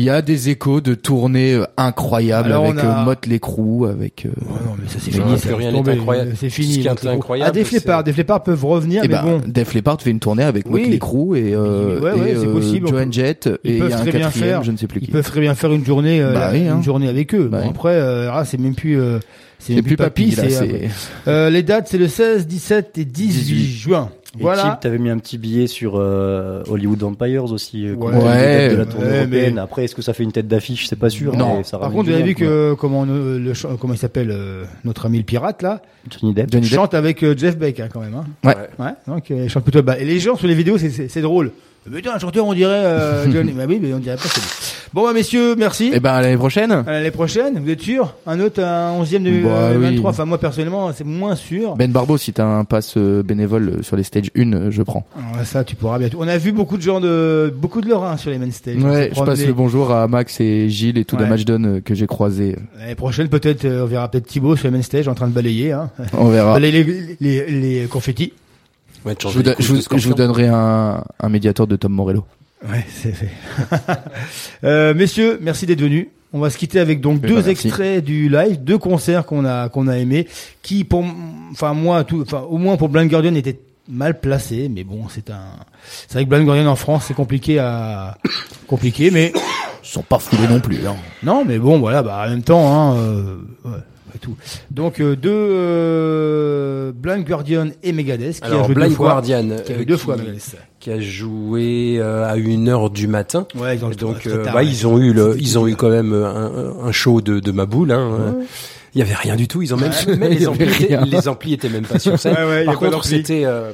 Il y a des échos de tournées euh, incroyables Alors, avec a- Motley Crue, avec. euh, non, mais ça c'est fini. ça, plus rien n'est incroyable. C'est Ce fini. qui est incroyable, Ah, des c'est- flépards, des flépards peuvent revenir, Eh mais ben, bon. Def Leppard fait une tournée avec Oui. Motley Crue et, euh, Ouais, ouais, et, c'est euh, possible. Joan Jett et Ils il y peuvent a un très bien quatrième, faire. je ne sais plus qui. Ils peuvent très bien faire une journée, euh, Bah oui, hein. une journée avec eux. Bah Bon, après, euh, ah, c'est même plus. euh, c'est même plus papy, là, c'est- c'est- Euh, les dates, c'est le 16, 17 et 18 juin. Et Voilà. Tim, t'avais mis un petit billet sur euh, Hollywood Empires aussi, euh, Ouais. dates de la Ouais, tournée mais- européenne. Après, est-ce que ça fait une tête d'affiche? C'est pas sûr. mais ça Par contre, vous avez vu que comment euh, le ch- comment il s'appelle euh, notre ami le pirate là Johnny Depp. Johnny Depp. chante avec euh, Jeff Beck hein, quand même. Hein. Ouais. Ouais. Donc euh, il chante plutôt bas. Et les gens sur les vidéos, c'est- c'est c'est drôle. Mais un chanteur, on dirait euh, Johnny? bah oui, mais on dirait pas c'est lui. Bon, bah, messieurs, merci. Et ben à l'année prochaine. À l'année prochaine, vous êtes sûr? Un autre, un 11e de Bah euh, oui. 23. Enfin, moi personnellement, c'est moins sûr. Ben Barbo, si t'as un pass euh, bénévole euh, sur les stage 1, euh, je prends. Alors, ça, tu pourras bientôt. On a vu beaucoup de gens de beaucoup de Lorrains sur les main stage. On Ouais, je passe le bonjour à Max et Gilles et tout Ouais. euh, que j'ai croisé. L'année prochaine, peut-être, on verra peut-être Thibaut sur les main stage en train de balayer. Hein. On verra. Balayer les, les, les confettis. Ouais, Je vous, je je donnerai un, un médiateur de Tom Morello. Ouais, c'est fait. euh, messieurs, merci d'être venus. On va se quitter avec donc Eh deux ben, merci. extraits du live, deux concerts qu'on a qu'on a aimés, qui pour, enfin moi, tout, enfin au moins pour Blind Guardian étaient mal placés, mais bon, c'est un, c'est vrai que Blind Guardian en France c'est compliqué à, compliqué, mais Ils sont pas foulés non plus. Hein. non, mais bon, voilà, bah en même temps, hein, euh, ouais, ouais, tout. Donc euh, deux euh, Blind Guardian et Megadeth qui a Alors, joué Blind deux fois, Guardian, qui a euh, joué deux qui- fois Megadeth. qui a joué euh, à une heure du matin. Ouais, ils ont donc euh, tard, bah, ouais. ils ont eu le, ils ont eu quand même un, un show de, de Maboule. Hein. Il y avait rien du tout. Ils ont même, Ouais, même les amplis, étaient, les amplis étaient même pas sur scène. Ouais, ouais, a Par contre, c'était, euh,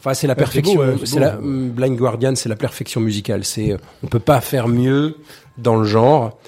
enfin, c'est la Ouais, perfection. ouais, c'est la Blind Guardian, c'est la perfection musicale. C'est, euh, on peut pas faire mieux dans le genre.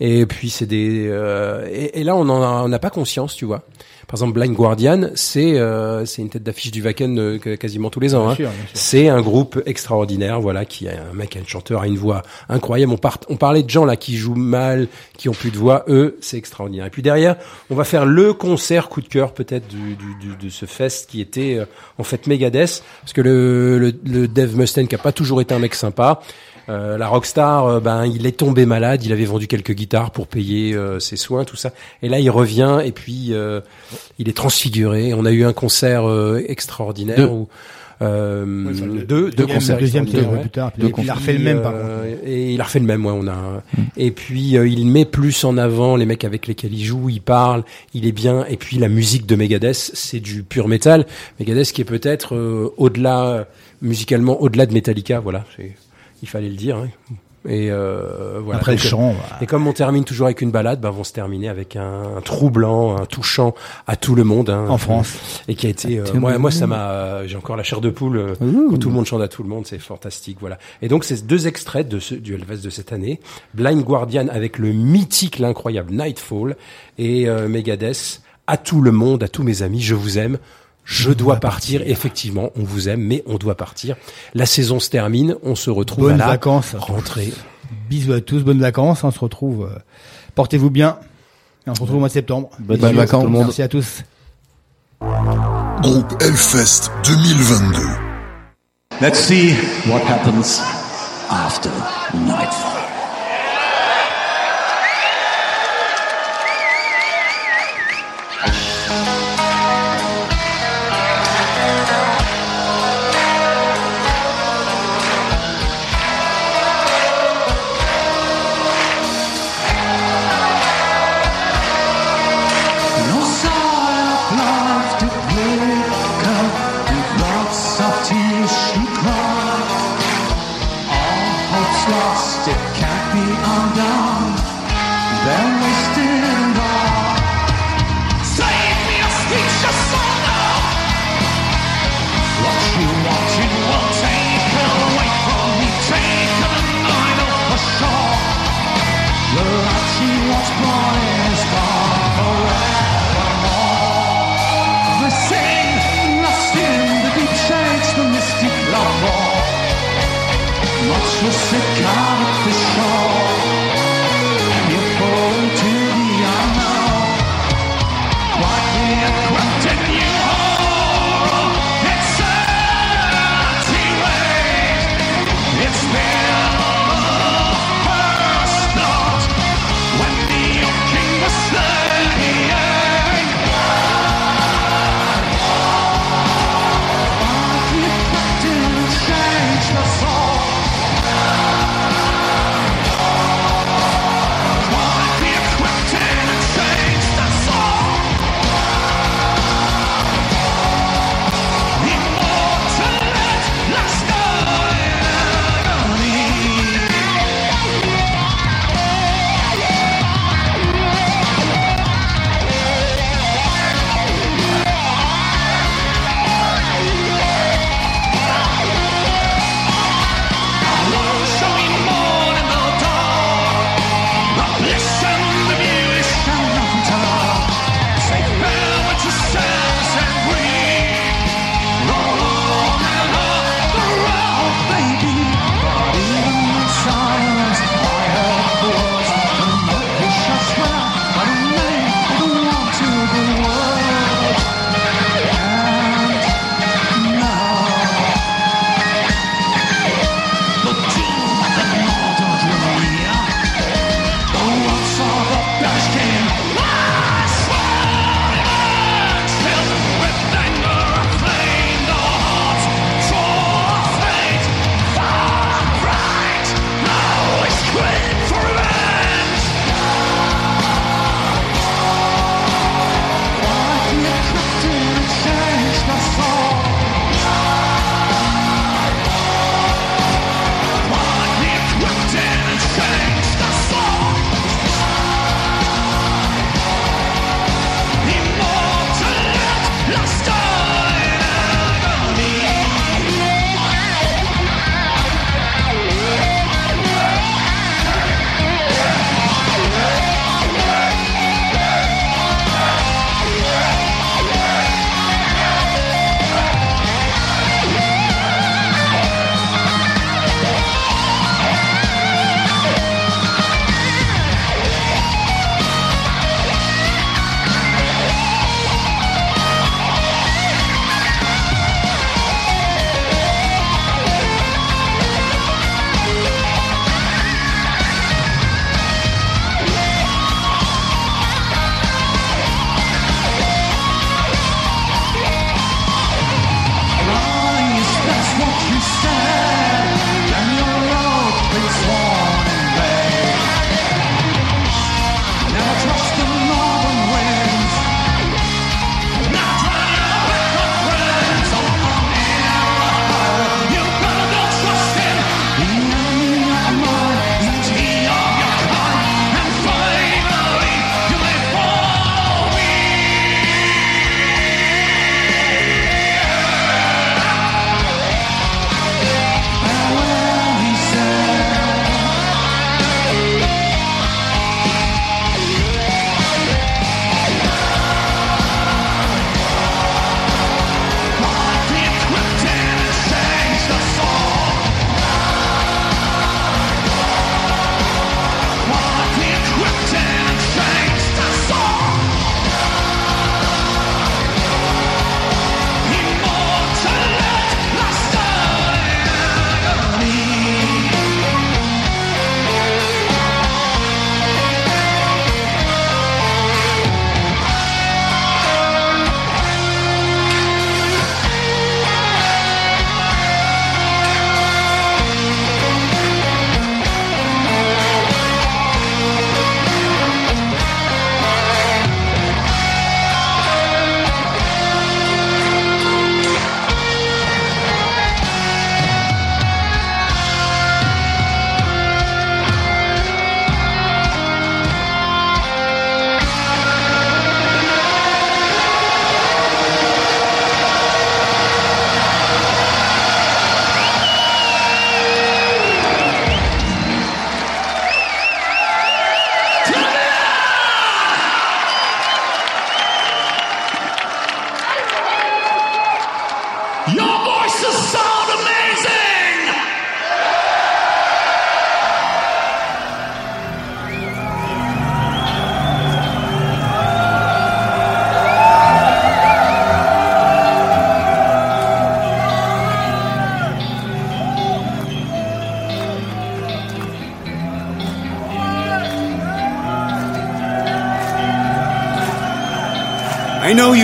Et puis c'est des, euh, et, et là on en a- pas conscience, tu vois. Par exemple, Blind Guardian, c'est euh, c'est une tête d'affiche du Wacken euh, quasiment tous les ans. Hein. C'est un groupe extraordinaire, voilà, qui a un mec, un chanteur, a une voix incroyable. On, part, on parlait de gens là qui jouent mal, qui ont plus de voix. Eux, c'est extraordinaire. Et puis derrière, on va faire le concert coup de cœur peut-être du, du, du- de ce fest qui était euh, en fait Megadeth, parce que le, le, le Dave Mustaine qui a pas toujours été un mec sympa. Euh, la rockstar, euh, ben il est tombé malade, il avait vendu quelques guitares pour payer euh, ses soins, tout ça. Et là, il revient et puis euh, il est transfiguré. On a eu un concert euh, extraordinaire Deux. où euh, le- deux, deux concerts deuxième qui ouais. plus tard, Deux il a concerts. refait le même, par Euh, Et il a refait le même, ouais. On a. Et puis euh, il met plus en avant les mecs avec lesquels il joue, il parle, il est bien. Et puis la musique de Megadeth, c'est du pur métal. Megadeth qui est peut-être euh, au-delà musicalement, au-delà de Metallica. Voilà, c'est- il fallait le dire. hein. Et euh, voilà. Après le chant, euh, voilà. Et comme on termine toujours avec une balade, bah, on se terminer avec un, un troublant, un touchant à tout le monde. hein. En France. Et qui a été, euh, moi, moi, ça m'a, j'ai encore la chair de poule euh, Ouh. quand tout le monde chante à tout le monde, c'est fantastique, voilà. Et donc, c'est deux extraits de ce, du Hellfest de cette année. Blind Guardian avec le mythique, l'incroyable Nightfall et euh, Megadeth. À tout le monde, à tous mes amis, je vous aime. Je dois partir. Effectivement, on vous aime, mais on doit partir. La saison se termine. On se retrouve Bonnes à la vacances. rentrée. Bisous à tous, bonnes vacances. On se retrouve. euh, Portez-vous bien. Et on se retrouve au mois de septembre. Bonnes vacances, tout le monde. Merci à tous. Groupe Hellfest 2022. Let's see what happens after nightfall.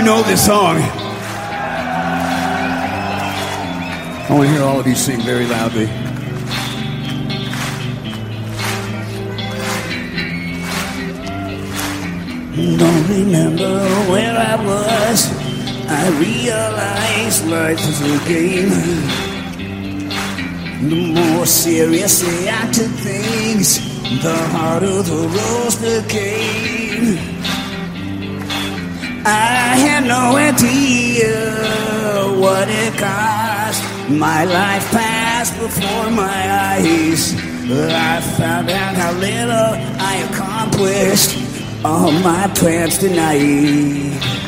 You know this song. I want to hear all of you sing very loudly. Don't remember where I was. I realized life is a game. The more seriously I took things, the harder the roads became. I had no idea what it cost. My life passed before my eyes. I found out how little I accomplished. All my plans tonight.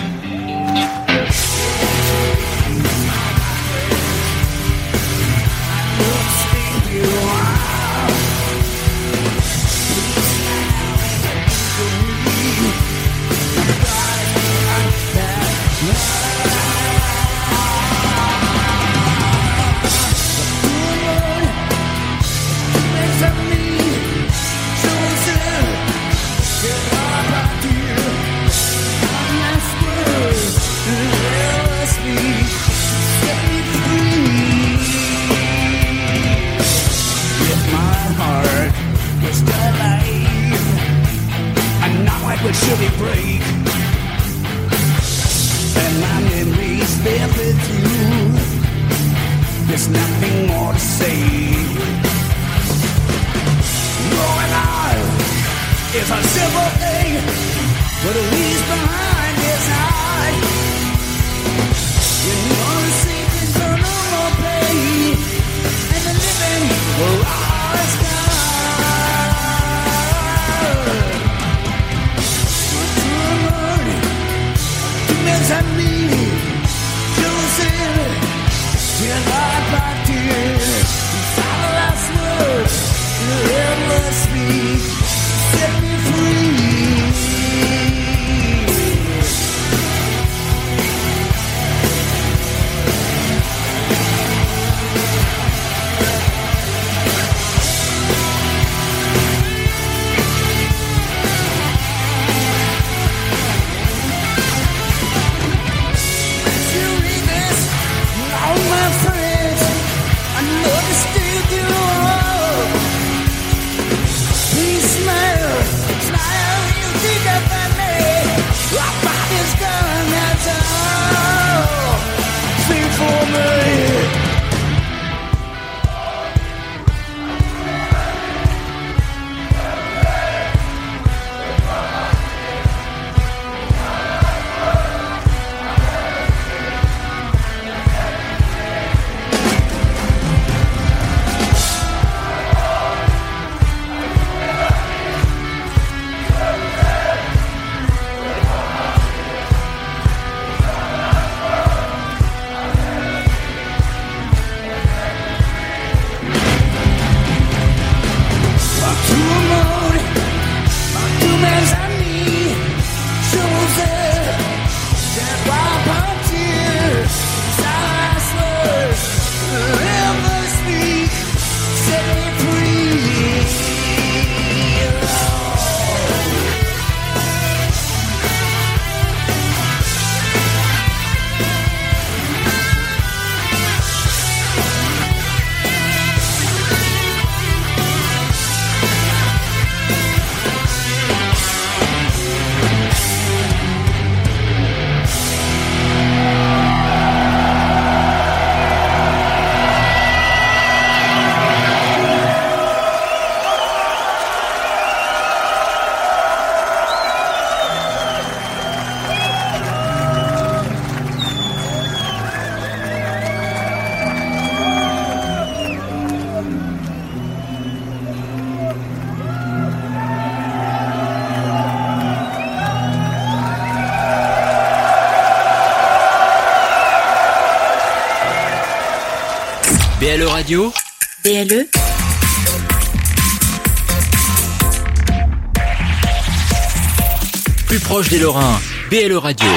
BLE Radio, BLE plus proche des Lorrains. BLE Radio.